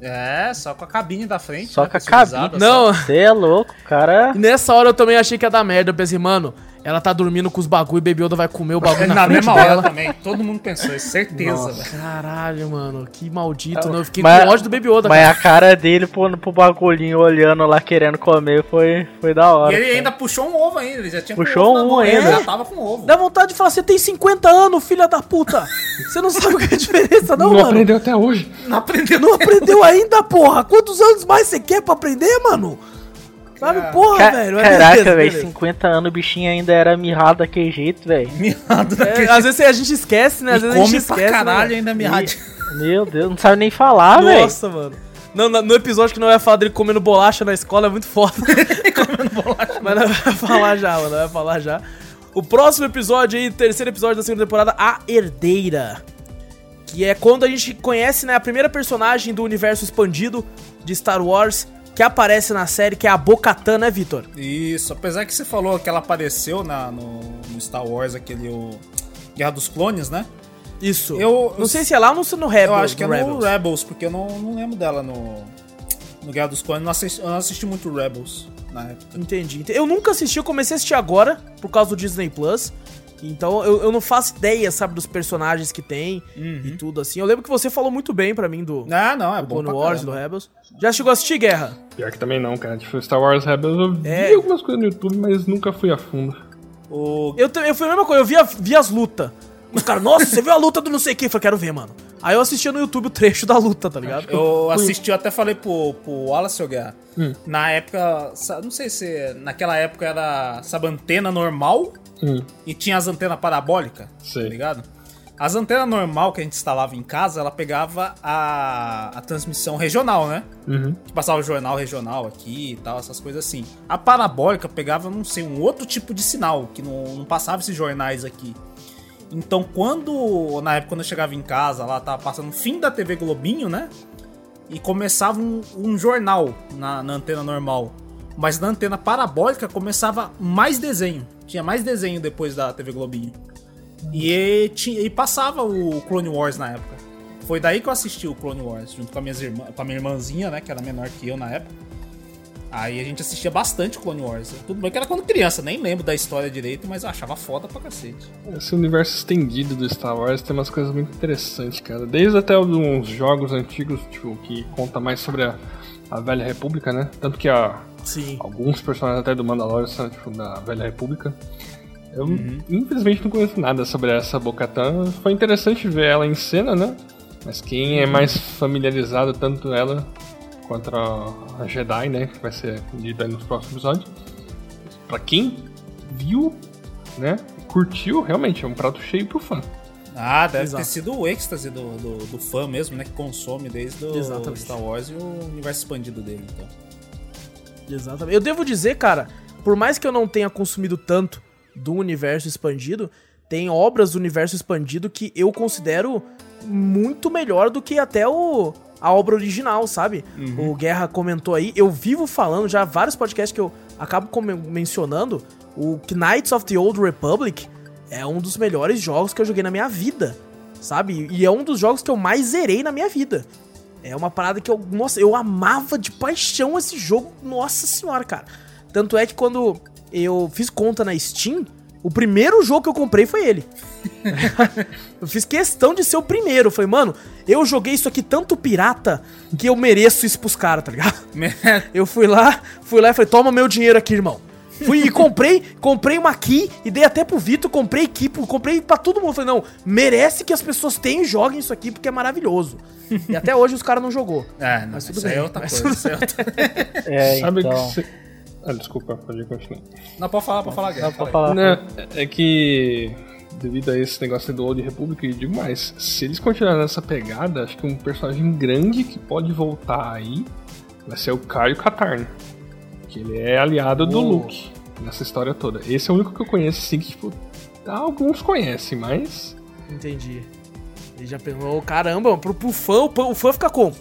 É, só com a cabine da frente. Só né, com a cabine. Não. Você é louco, cara. Nessa hora eu também achei que ia dar merda. Eu pensei, mano, ela tá dormindo com os bagulho e Baby Yoda vai comer o bagulho na, na mesma dela. hora também. Todo mundo pensou isso, certeza, velho. Caralho, mano. Que maldito, né? Eu fiquei mas, com ódio do Baby Yoda. Mas cara. a cara dele pro, pro bagulhinho olhando lá, querendo comer, foi, foi da hora. E ele cara. ainda puxou um ovo ainda. Ele já tinha Puxou um ainda. Ele já tava com ovo. Dá vontade de falar, você tem 50 anos, filha da puta. Você não sabe o que é a diferença, não, não mano? Não aprendeu até hoje. Não aprendeu. Não aprendeu ainda, porra. Quantos anos mais você quer pra aprender, mano? Sabe, é. porra, Ca velho. Caraca, velho, 50 anos o bichinho ainda era mirrado daquele jeito, velho. Mirrado daquele é, Às vezes a gente esquece, né? Às vezes a gente esquece. Pra caralho né? ainda mirrado. Meu Deus, não sabe nem falar, velho. Nossa, véio. mano. No, no, episódio que não vai falar dele comendo bolacha na escola é muito foda. comendo bolacha. Mas não vai falar já, mano. Não vai falar já. O próximo episódio aí, terceiro episódio da segunda temporada, A Herdeira. Que é quando a gente conhece, né, a primeira personagem do universo expandido de Star Wars, que aparece na série, que é a Bocatan, né, Vitor? Isso, apesar que você falou que ela apareceu na, no, no Star Wars, aquele o Guerra dos Clones, né? Isso. Eu, não sei se é lá ou no Rebels. Eu acho que é no Rebels, Rebels porque eu não, não lembro dela no, no Guerra dos Clones. Eu não assisti, eu não assisti muito Rebels na época. Entendi. Eu nunca assisti, eu comecei a assistir agora, por causa do Disney Plus. Então eu, eu não faço ideia, sabe, dos personagens que tem uhum. e tudo assim. Eu lembro que você falou muito bem para mim do, ah, não, é do Clone Wars, do Rebels. Já chegou a assistir Guerra? Pior que também não, cara. Tipo, Star Wars Rebels eu é. vi algumas coisas no YouTube, mas nunca fui a fundo. O... Eu, eu fui a mesma coisa, eu vi, a, vi as lutas. Os caras, nossa, você viu a luta do não sei o que? Eu falei, quero ver, mano. Aí eu assistia no YouTube o trecho da luta, tá ligado? Eu assisti, eu até falei pro, pro Wallace Guerra. Hum. Na época, não sei se naquela época era, sabe, antena normal hum. e tinha as antenas parabólicas, tá ligado? As antenas normal que a gente instalava em casa, ela pegava a, a transmissão regional, né? Uhum. Que passava o jornal regional aqui e tal, essas coisas assim. A parabólica pegava, não sei, um outro tipo de sinal, que não, não passava esses jornais aqui. Então, quando, na época, quando eu chegava em casa, lá tava passando fim da TV Globinho, né? E começava um, um jornal na, na antena normal. Mas na antena parabólica começava mais desenho. Tinha mais desenho depois da TV Globinho. E, e, e, passava o Clone Wars na época. Foi daí que eu assisti o Clone Wars, junto com a, minha irmã, com a minha irmãzinha, né? Que era menor que eu na época. Aí a gente assistia bastante Clone Wars. Tudo bem que era quando criança, nem lembro da história direito, mas eu achava foda pra cacete. Esse universo estendido do Star Wars tem umas coisas muito interessantes, cara. Desde até uns jogos antigos, tipo, que conta mais sobre a, a Velha República, né? Tanto que a, Sim. alguns personagens até do Mandalorian são, tipo, da Velha República. Eu, uhum. infelizmente, não conheço nada sobre essa Bocatan. Foi interessante ver ela em cena, né? Mas quem é mais familiarizado, tanto ela quanto a Jedi, né? Que vai ser dita nos próximos episódios. Pra quem viu, né? Curtiu, realmente, é um prato cheio pro fã. Ah, deve Exato. ter sido o êxtase do, do, do, fã mesmo, né? Que consome desde o Star Wars e o universo expandido dele, então. Exatamente. Eu devo dizer, cara, por mais que eu não tenha consumido tanto do universo expandido, tem obras do universo expandido que eu considero muito melhor do que até o, a obra original, sabe? Uhum. O Guerra comentou aí, eu vivo falando já vários podcasts que eu acabo mencionando, o Knights of the Old Republic é um dos melhores jogos que eu joguei na minha vida, sabe? E é um dos jogos que eu mais zerei na minha vida. É uma parada que eu, nossa, eu amava de paixão esse jogo, nossa senhora, cara. Tanto é que quando eu fiz conta na Steam, o primeiro jogo que eu comprei foi ele. eu fiz questão de ser o primeiro. Eu falei, mano, eu joguei isso aqui tanto pirata que eu mereço isso pros caras, tá ligado? eu fui lá, fui lá e falei, toma meu dinheiro aqui, irmão. Fui e comprei, comprei uma key e dei até pro Vitor, comprei key, comprei pra todo mundo. Falei, não, merece que as pessoas tenham e joguem isso aqui porque é maravilhoso. e até hoje os caras não jogou. É, não, mas tudo bem. É outra coisa. Isso é outra... é, Sabe então... que ah, desculpa, pode continuar. Não, pode falar, pode falar, Não, pode falar. Não, é que devido a esse negócio do Old Republic, e digo mais, se eles continuarem nessa pegada, acho que um personagem grande que pode voltar aí vai ser o Caio Katarn. Que ele é aliado oh. do Luke nessa história toda. Esse é o único que eu conheço, assim, que, tipo, alguns conhecem, mas. Entendi. Ele já pensou, caramba, pro, pro fã, o fã fica como?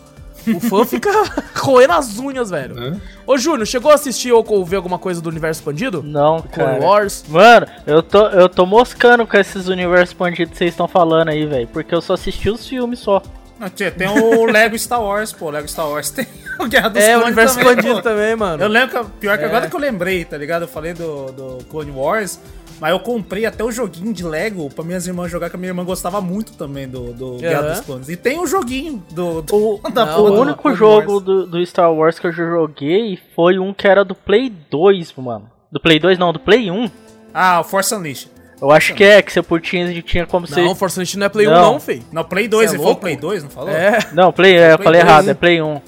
O fã fica roendo as unhas, velho. É? Ô, Júnior, chegou a assistir ou ver alguma coisa do universo expandido? Não, cara. Clone Wars? Mano, eu tô, eu tô moscando com esses universos expandidos que vocês estão falando aí, velho. Porque eu só assisti os filmes só. Não, tia, tem o Lego Star Wars, pô. O Lego Star Wars tem o Guerra dos É, o universo também, expandido pô. também, mano. Eu lembro que, pior que é. agora que eu lembrei, tá ligado? Eu falei do, do Clone Wars. Mas eu comprei até o joguinho de Lego pra minhas irmãs jogar, que a minha irmã gostava muito também do, do uhum. Guerra dos Clones. E tem o joguinho do. do o, da não, o único jogo do, do, Star Wars que eu joguei foi um que era do Play 2, mano. Do Play 2 não, do Play 1. Ah, o Force Unleashed. Eu acho que é, que você tinha, tinha como você. Não, Force Unleashed não é Play não. 1, não, fei. Não, Play 2, você é falou Play 2, não falou? É. Não, Play, é, eu falei errado, é Play 1.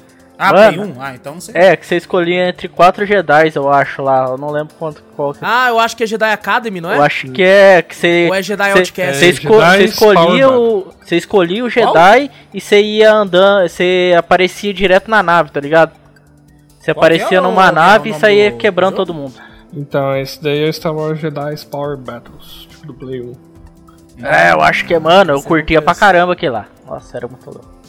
Ah, Mano, Play 1? Ah, então não sei. É, que você escolhia entre quatro Jedi, eu acho lá. Eu não lembro quanto qual que... É. Ah, eu acho que é Jedi Academy, não é? Eu acho que é. Que você, Ou é Jedi Outcast? Você, esco você escolhia o. Você escolhia o Jedi qual? e você ia andando. Você aparecia direto na nave, tá ligado? Você qual aparecia é numa nave e saía quebrando todo mundo. Então, esse daí é o Star Wars Jedi Power Battles, tipo do Play 1. É, eu acho que, mano, eu curtia pra caramba aquele lá. Nossa, era muito louco.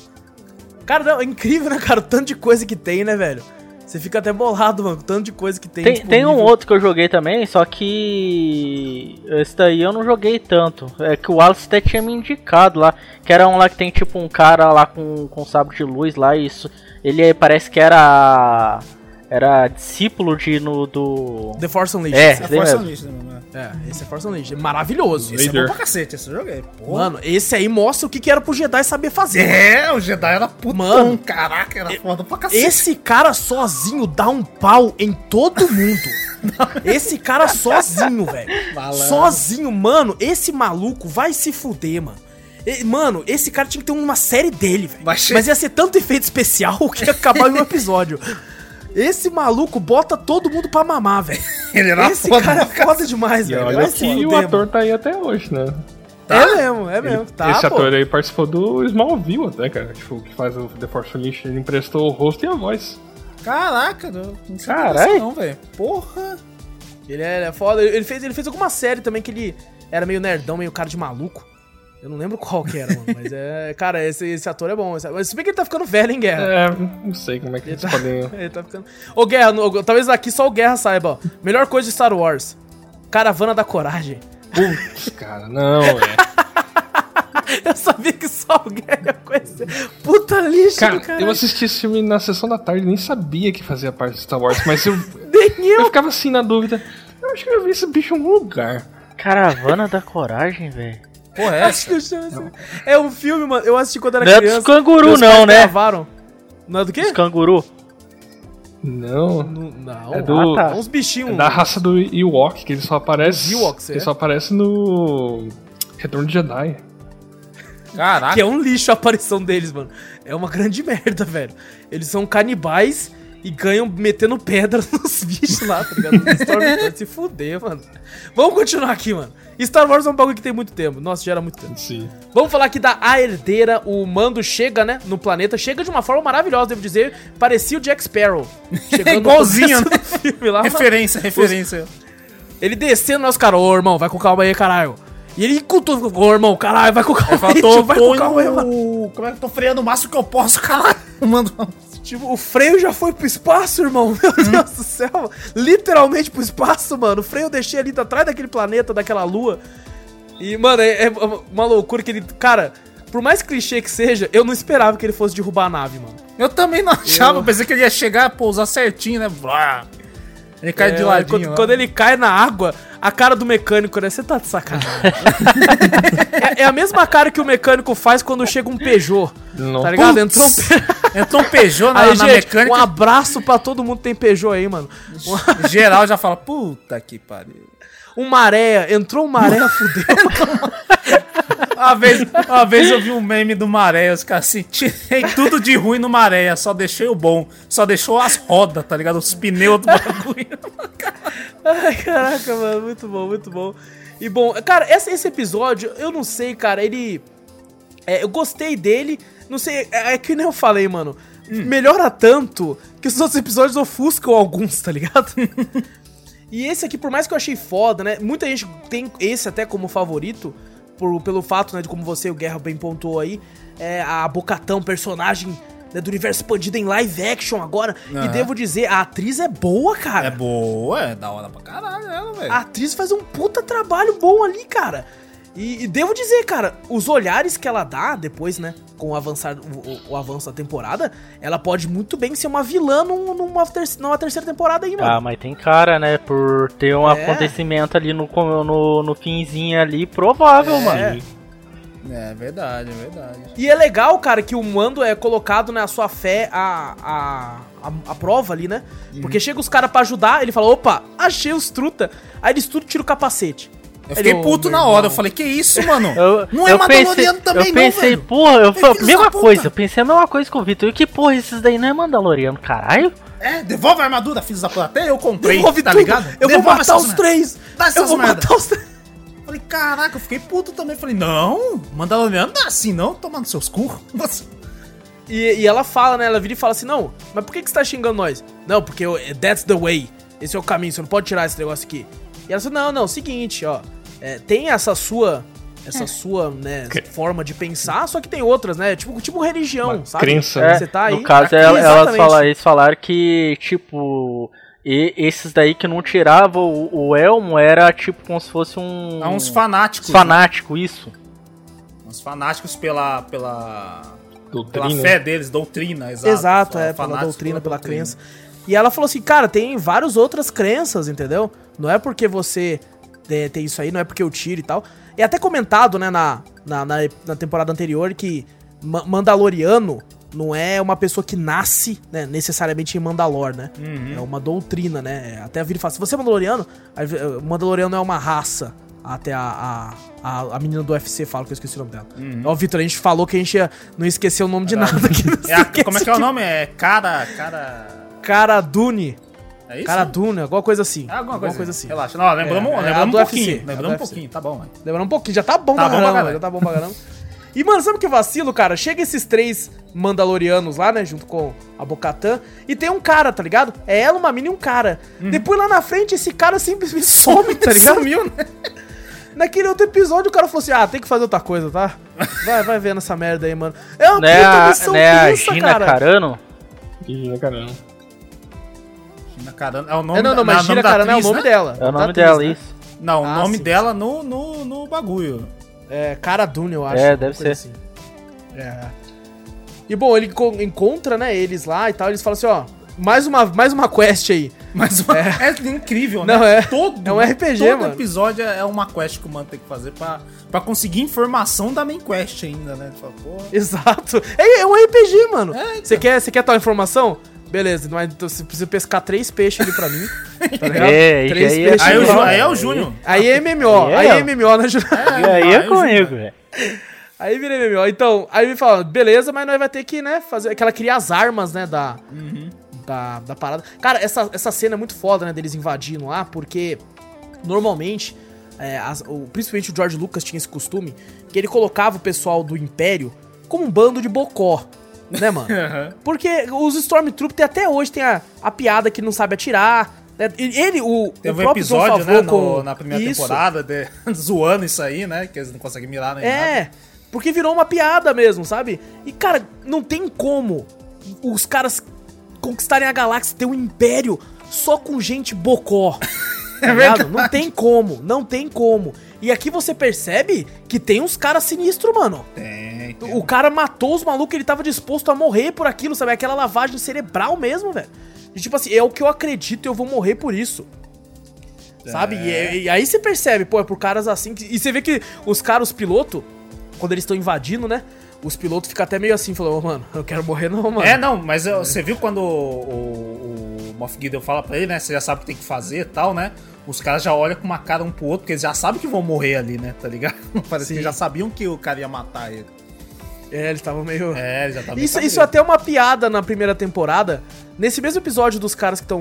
Cara, não, é incrível, né, cara? O tanto de coisa que tem, né, velho? Você fica até bolado, mano, tanto de coisa que tem. Tem, tem um outro que eu joguei também, só que. Esse daí eu não joguei tanto. É que o Wallace até tinha me indicado lá. Que era um lá que tem tipo um cara lá com, com sabre de luz lá. Isso. Ele parece que era era discípulo de no do. The Force Unleashed. É, The Force Unleashed, né, É, esse é Force Unleashed. É maravilhoso. Esse é bom pra cacete, esse joguei. Porra. Mano, esse aí mostra o que, que era pro Jedi saber fazer. É, mano. o Jedi era putão, mano, caraca, era foda pra cacete. Esse cara sozinho dá um pau em todo mundo. esse cara sozinho, velho. Sozinho, mano, esse maluco vai se fuder, mano. Mano, esse cara tinha que ter uma série dele, velho. Mas, Mas ia ser tanto efeito especial que ia acabar em um episódio. Esse maluco bota todo mundo pra mamar, velho. Esse cara é foda demais, velho. Olha que o ator tá aí até hoje, né? Tá? É mesmo, é mesmo. Tá, esse pô. ator aí participou do Smallville até, cara. Tipo, que faz o The Force Unleashed. Ele emprestou o rosto e a voz. Caraca, não, não Caralho. não, velho. Porra. Ele é, ele é foda. Ele fez, ele fez alguma série também que ele era meio nerdão, meio cara de maluco. Eu não lembro qual que era, mano. Mas é. Cara, esse, esse ator é bom. Mas se bem que ele tá ficando velho, hein, Guerra? É, não sei como é que ele tá, podem. ele tá ficando. Ô, Guerra, no, talvez aqui só o Guerra saiba, ó. Melhor coisa de Star Wars: Caravana da Coragem. Putz, cara, não, é. Eu sabia que só o Guerra ia conhecer. Puta lixo, cara. Cara, eu assisti esse filme na sessão da tarde, nem sabia que fazia parte de Star Wars, mas eu. nem eu. Eu ficava assim na dúvida. Eu acho que eu vi esse bicho em algum lugar. Caravana da Coragem, velho. Porra, é essa? Assim. É um filme, mano. Eu assisti quando era não criança. Não é dos canguru, não, né? Gravaram. Não é do quê? Dos canguru. Não. Não. É do, ah, tá. Uns bichinhos. É da raça do Ewok, que ele só aparece. Ewoks, é? Ele só aparece no. Retorno de Jedi. Caraca. Que é um lixo a aparição deles, mano. É uma grande merda, velho. Eles são canibais e ganham metendo pedra nos bichos lá, tá ligado? se fuder, mano. Vamos continuar aqui, mano. Star Wars é um bagulho que tem muito tempo. Nossa, já era muito tempo. Sim. Vamos falar aqui da A Herdeira. O mando chega, né, no planeta. Chega de uma forma maravilhosa, devo dizer. Parecia o Jack Sparrow. Chegando Igualzinho. No filme lá. Referência, referência. Ele descendo nosso cara. Ô, irmão, vai com calma aí, caralho. E ele tudo, ô irmão, caralho, vai com calma aí, vai com calma aí, mano. Como é que eu tô freando o máximo que eu posso, caralho? Mano, Tipo, o freio já foi pro espaço, irmão. Meu uhum. Deus do céu. Literalmente pro espaço, mano. O freio eu deixei ali atrás daquele planeta, daquela lua. E, mano, é, é uma loucura que ele. Cara, por mais clichê que seja, eu não esperava que ele fosse derrubar a nave, mano. Eu também não achava. Eu... Pensei que ele ia chegar, pousar certinho, né? Ele cai é, de ladinho. Quando, quando, ele cai na água, a cara do mecânico, né? Você tá de sacanagem. é, é, a mesma cara que o mecânico faz quando chega um Peugeot. Não. Tá ligado? Entrou um, Entrou um Peugeot na, aí, na gente, mecânica. Um abraço pra todo mundo que tem Peugeot aí, mano. Geral já fala, puta que pariu. Um maré, entrou um maré, fudeu. uma, vez, uma vez eu vi um meme do maré, os caras assim, tirei tudo de ruim no maré, só deixei o bom. Só deixou as rodas, tá ligado? Os pneus do bagulho. Ai, caraca, mano, muito bom, muito bom. E bom, cara, esse, esse episódio, eu não sei, cara, ele. É, eu gostei dele, não sei, é, é que nem eu falei, mano. Hum. Melhora tanto que os outros episódios ofuscam alguns, tá ligado? E esse aqui, por mais que eu achei foda, né? Muita gente tem esse até como favorito, por, pelo fato, né, de como você, o Guerra, bem pontuou aí, é a Bocatão, personagem né, do universo expandido em live action agora. Uhum. E devo dizer, a atriz é boa, cara. É boa, é da hora pra caralho ela, velho. A atriz faz um puta trabalho bom ali, cara. E, e, devo dizer, cara, os olhares que ela dá depois, né, com o, avançar, o, o avanço da temporada, ela pode muito bem ser uma vilã num, numa, ter, numa terceira temporada aí, mano. Ah, mas tem cara, né, por ter um é. acontecimento ali no, no, no finzinho ali, provável, é. mano. É verdade, é verdade. E é legal, cara, que o mando é colocado na né, sua fé a, a, a, a prova ali, né? Uhum. Porque chega os caras para ajudar, ele fala, opa, achei os truta. Aí eles tudo tiram o capacete. Eu fiquei puto na hora. Eu falei, que isso, mano? Eu, não é Mandaloriano também, eu pensei, não, porra, eu falei, mesma coisa, eu pensei a mesma coisa com o Vitor. E que porra, esses daí não é Mandaloriano, caralho? É, devolve a armadura, filhos da puta. Até eu comprei, devolve tá tudo. ligado? Eu devolve vou matar os três. Dá eu vou merda. matar os três. Falei, caraca, eu fiquei puto também. Falei, não, Mandaloriano não é assim, não. Tomando seus cu. E, e, ela fala, né? Ela vira e fala assim: Não, mas por que, que você tá xingando nós? Não, porque eu, that's the way. Esse é o caminho, você não pode tirar esse negócio aqui. E ela falou: Não, não, seguinte, ó é, tem essa sua essa é. sua, né, forma de pensar, só que tem outras, né? Tipo, tipo religião, Uma sabe? Crença. É, Você tá aí. No caso, aqui, elas, falaram, eles falaram que, tipo, e esses daí que não tiravam o, o elmo era tipo como se fosse um. É uns fanáticos. Fanático, né? isso. Uns fanáticos pela. pela. Doutrina. Pela fé deles, doutrina, exato. Exato, é, pela doutrina, pela, doutrina. crença. E ela falou assim, cara, tem várias outras crenças, entendeu? Não é porque você é, tem isso aí, não é porque eu tiro e tal. É até comentado, né, na, na, na, na temporada anterior que Mandaloriano não é uma pessoa que nasce, né, necessariamente em Mandalor, né? Uhum. É uma doutrina, né? Até a vida fala, se você é Mandaloriano, Mandaloriano é uma raça. Até a, a, a, menina do UFC fala que eu esqueci o nome dela. Uhum. Ó, Vitor, a gente falou que a gente ia não esquecer o nome de nada aqui. É a, como é que é o nome? É Cara. Cara. Cara Dune. É isso? Cara Dune, alguma coisa assim. É alguma, coisa, coisa assim. Relaxa. Não, lembramos, é, lembramos um pouquinho. Lembramos um pouquinho, tá bom, Lembramos um pouquinho, já tá bom tá pra bom caramba. Já tá bom pra caramba. E, mano, sabe que vacilo, cara? Chega esses três Mandalorianos lá, né? Junto com a Bocatã. E tem um cara, tá ligado? É ela, uma mina e um cara. Uhum. Depois lá na frente, esse cara simplesmente some, tá ligado? Sumiu, né? Naquele outro episódio, o cara falou assim: Ah, tem que fazer outra coisa, tá? Vai, vai vendo essa merda aí, mano. É uma né puta missão né a Gina cara. Carano? Gina Carano. Carano é o nome é, Não, não, mas Gina Carano é o nome né? dela. É o nome dela, né? isso. Não, o ah, nome sim. dela no, no, no bagulho. É, Cara Dune, eu acho. É, deve ser. Assim. É. E bom, ele encontra, né, eles lá e tal, eles falam assim, ó, mais uma, mais uma quest aí. Mais uma, é. é incrível, né? Não, é, todo, é um RPG, todo mano. episódio é uma quest que o mano tem que fazer pra, pra conseguir informação da main quest ainda, né? Fala, Exato. É, é um RPG, mano. É, então. Você quer, você quer tal informação? Beleza, mas então você precisa pescar três peixes ali pra mim. Tá ligado? É, três aí, peixes. Aí, aí, aí é o Júnior. Aí é MMO. Aí é MMO, né, Júnior? É, aí é comigo, velho. Aí virei MMO. Então, aí me fala, beleza, mas nós vai ter que, né, fazer. Que ela queria as armas, né, da. Uhum. Da, da parada. Cara, essa, essa cena é muito foda, né, deles invadindo lá, porque normalmente. É, as, o, principalmente o George Lucas tinha esse costume, que ele colocava o pessoal do Império como um bando de bocó. Né, mano? Porque os Stormtroopers até hoje tem a, a piada que não sabe atirar, né? ele, o, Teve o um episódio, né, no, na primeira isso. temporada, de, zoando isso aí, né? Que eles não conseguem mirar nem É, nada. Porque virou uma piada mesmo, sabe? E, cara, não tem como os caras conquistarem a galáxia, ter um império só com gente bocó. é tá verdade. Não tem como, não tem como. E aqui você percebe que tem uns caras sinistros, mano. Tem, tem. O cara matou os malucos, ele tava disposto a morrer por aquilo, sabe? Aquela lavagem cerebral mesmo, velho. E tipo assim, é o que eu acredito e eu vou morrer por isso. Sabe? É. E, e, aí você percebe, pô, é por caras assim. Que, e você vê que os caras, os pilotos, quando eles estão invadindo, né? Os pilotos ficam até meio assim, falando, oh, mano, eu quero morrer não, mano. É, não, mas você viu quando o, o, o Moff Gideon fala pra ele, né? Você já sabe o que tem que fazer e tal, né? Os caras já olham com uma cara um pro outro, porque eles já sabem que vão morrer ali, né? Tá ligado? Parece Sim. que já sabiam que o cara ia matar ele. É, eles estavam meio. É, eles já estavam Isso, isso até é uma piada na primeira temporada. Nesse mesmo episódio dos caras que estão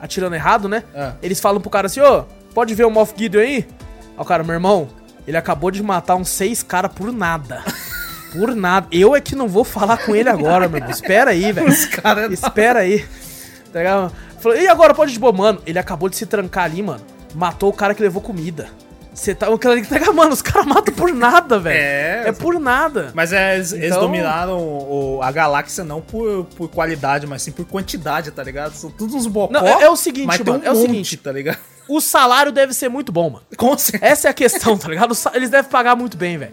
atirando errado, né? É. Eles falam pro cara assim, ô, oh, pode ver o Moff Gideon aí? Aí o cara, meu irmão, ele acabou de matar uns seis caras por nada. Por nada. Eu é que não vou falar com ele agora, meu irmão. Espera aí, velho. Espera aí. Tá ligado? Falou, e agora pode de boa, mano? Ele acabou de se trancar ali, mano. Matou o cara que levou comida. Você tá. Mano, os caras matam por nada, velho. É. É por nada. Mas é, eles, então... eles dominaram o, a galáxia não por, por qualidade, mas sim por quantidade, tá ligado? São todos uns bocó. Não, é, é o seguinte, mas mano. Um é o seguinte, tá ligado? o salário deve ser muito bom, mano. Com certeza. Essa é a questão, tá ligado? Eles devem pagar muito bem, velho.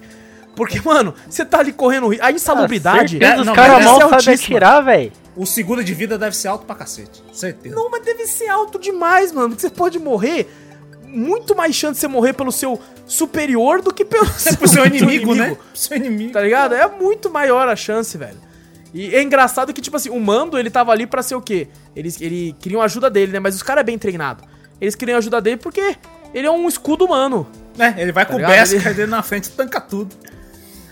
Porque, mano, você tá ali correndo A insalubridade. Ah, os caras mal sabem atirar, velho. O seguro de vida deve ser alto pra cacete. Certeza. Não, mas deve ser alto demais, mano. Porque você pode morrer. Muito mais chance de você morrer pelo seu superior do que pelo seu, seu inimigo, inimigo, né? Seu inimigo. Tá ligado? É muito maior a chance, velho. E é engraçado que, tipo assim, o mando, ele tava ali pra ser o quê? Eles, ele queriam ajuda dele, né? Mas os caras é bem treinado. Eles queriam ajuda dele porque ele é um escudo humano. É, ele vai tá com ligado? o Beskar dele na frente e tanca tudo.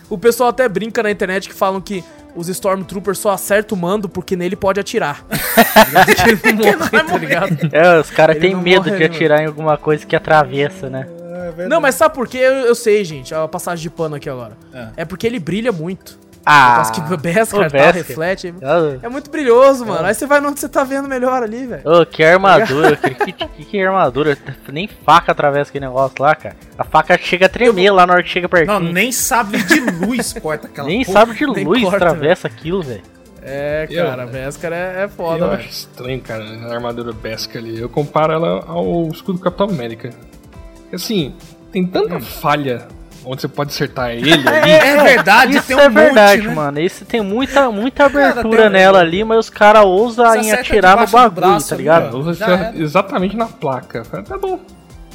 O pessoal até brinca na internet que falam que os Stormtroopers só acertam o mando porque nele pode atirar. ele não morre, tá ligado? É, os caras têm medo de atirar em alguma coisa que atravessa, né? É não, mas sabe por quê? Eu, eu, sei, gente. A passagem de pano aqui agora. É. é porque ele brilha muito. Ah, que o Beskar tá, reflete. Ah. É muito brilhoso, mano. É. Aí você vai onde você tá vendo melhor ali, velho. Ô, oh, que armadura, que, que, que, armadura. Nem faca atravessa aquele negócio lá, cara. A faca chega a tremer lá na hora que chega pertinho. Não, nem sabre de luz corta aquela Nem porra. sabre de luz corta, atravessa véio. aquilo, velho. É, cara, eu, Beskar é, é foda, Eu acho estranho, cara, a armadura Beskar ali. Eu comparo ela ao escudo Capitão América. Assim, tem tanta hum. falha onde você pode acertar ele ali. É, é verdade, isso tem um é verdade, monte, né? mano. Isso tem muita, muita abertura cara, nela ali, mas os caras ousam em atirar no bagulho, braço, tá ligado? Usa exatamente na placa. Tá bom.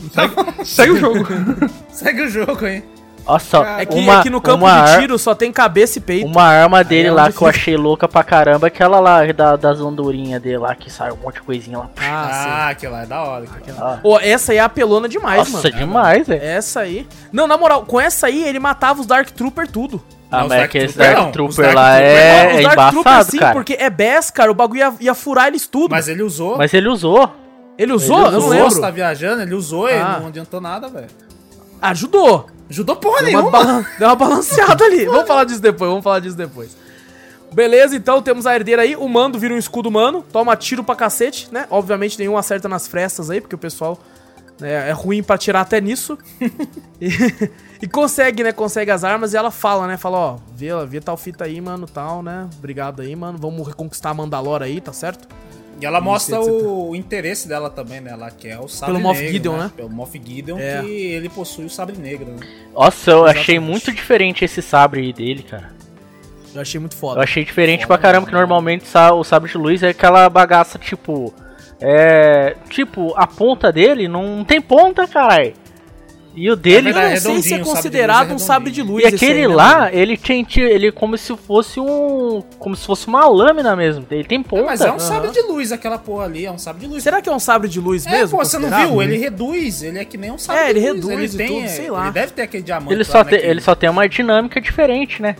Segue, segue o jogo. segue o jogo, hein? Nossa, é que uma, aqui no campo de tiro só tem cabeça e peito. Uma arma dele é lá que eu achei louca pra caramba, aquela lá da, das andorinhas dele lá, que sai um monte de coisinha lá. Ah, ah aquela é da hora. Aquela... Oh, essa aí é apelona demais, Nossa, mano. Nossa, demais, velho. Essa aí. Não, na moral, com essa aí ele matava os Dark Trooper tudo. Ah, mas é que esse Dark não, Trooper lá é, é embaçado, Trooper, sim, cara. porque é Beskar, o bagulho ia, ia furar eles tudo. Mas ele usou. Mas ele usou. Ele usou? Ele usou, eu não lembro. Você tá viajando, ele usou, ah. ele não adiantou nada, velho. Ajudou. Ajudou porra deu nenhuma. Uma deu uma balanceada ali. vamos falar disso depois, vamos falar disso depois. Beleza, então temos a herdeira aí. O mando vira um escudo humano. Toma tiro pra cacete, né? Obviamente nenhum acerta nas frestas aí, porque o pessoal né, é ruim pra tirar até nisso. e, e, consegue, né? Consegue as armas e ela fala, né? Fala, ó, vê, vê tal fita aí, mano, tal, né? Obrigado aí, mano. Vamos reconquistar a Mandalora aí, tá certo? E ela mostra o, o, interesse dela também, né? Ela quer o sabre Pelo negro, Moff Gideon, né? né? Pelo Moff Gideon, é. que ele possui o sabre negro, né? Nossa, eu Exatamente. achei muito diferente esse sabre dele, cara. Eu achei muito foda. Eu achei diferente foda, pra caramba, que normalmente o sabre de luz é aquela bagaça, tipo... É... Tipo, a ponta dele não tem ponta, caralho. E o dele é não sei se é considerado é um sabre de luz. E aquele aí, né, lá, né, ele tinha ele como se fosse um, como se fosse uma lâmina mesmo. Ele tem ponta. É, mas é um uhum. sabre de luz aquela porra ali, é um sabre de luz. Será que é um sabre de luz é, mesmo? Pô, você não viu? Ele reduz, ele é que nem um sabre é, ele reduz ele tem, tudo, sei lá. Ele deve ter aquele diamante ele lá, só né, tem, ele só tem uma dinâmica diferente, né?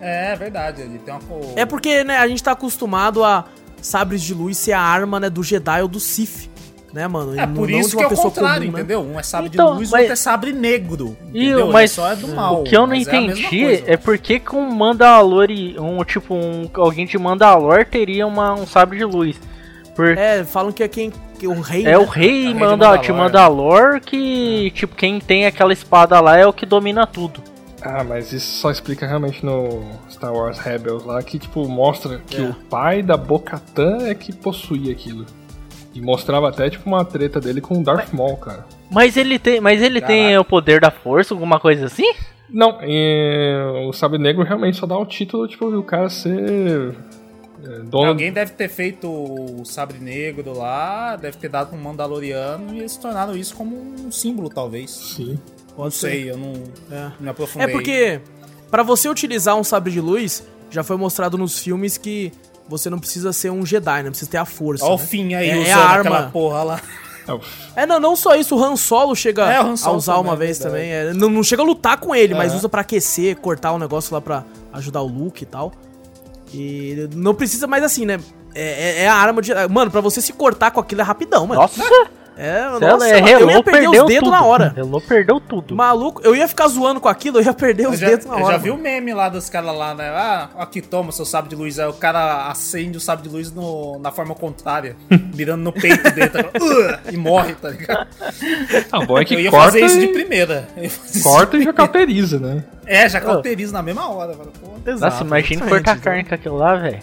É, verdade, ele tem uma É porque, né, a gente tá acostumado a sabres de luz ser a arma, né, do Jedi ou do Sith né, mano? É por isso que é o contrário, comum, né? entendeu? Um é sabre então, de luz, mas... outro é sabre negro. Entendeu? mas só é do mal. O que eu não entendi é, é por que um Mandalor, um tipo um alguém de Mandalor teria uma, um sabre de luz. Por... É, falam que é quem que o rei. É né? o rei, é manda, de Mandalor que tipo quem tem aquela espada lá é o que domina tudo. Ah, mas isso só explica realmente no Star Wars Rebels lá que tipo mostra que é. o pai da Bo-Katan é que possuía aquilo. E mostrava até tipo uma treta dele com o Darth Maul, cara. Mas ele tem, mas ele tem o poder da força, alguma coisa assim? Não, o Sabre Negro realmente só dá o título, tipo, o cara ser é, dono... Alguém deve ter feito o Sabre Negro lá, deve ter dado um Mandaloriano e eles tornaram isso como um símbolo, talvez. Sim. Pode não sei, eu não é. me aprofundei. É porque, para você utilizar um Sabre de Luz, já foi mostrado nos filmes que você não precisa ser um Jedi, não precisa ter a força. Olha né? o fim aí, é, é a arma. porra lá. É, não, não só isso, o Han Solo chega é, Han Solo a usar também, uma vez também. É, não, não, chega a lutar com ele, mas usa para aquecer, cortar o um negócio lá pra ajudar o Luke e tal. E não precisa mais assim, né? É, é, é a arma de. Mano, pra você se cortar com aquilo é rapidão, mano. Nossa! É, nossa, é, eu ia perder os dedos tudo. na hora. Relou perdeu tudo. Maluco, eu ia ficar zoando com aquilo, eu ia perder os já, dedos na hora. Eu já vi o meme lá dos caras lá, né? Ah, aqui toma seu sábio de luz. Aí o cara acende o sábio de luz no, na forma contrária, mirando no peito dele, tá, uh, e morre, tá ligado? Ah, bom é que eu ia corta fazer isso de primeira. Corta e já cauteriza, né? É, já cauteriza na mesma hora. Exato, Nossa, imagina cortar carne com aquilo lá, velho.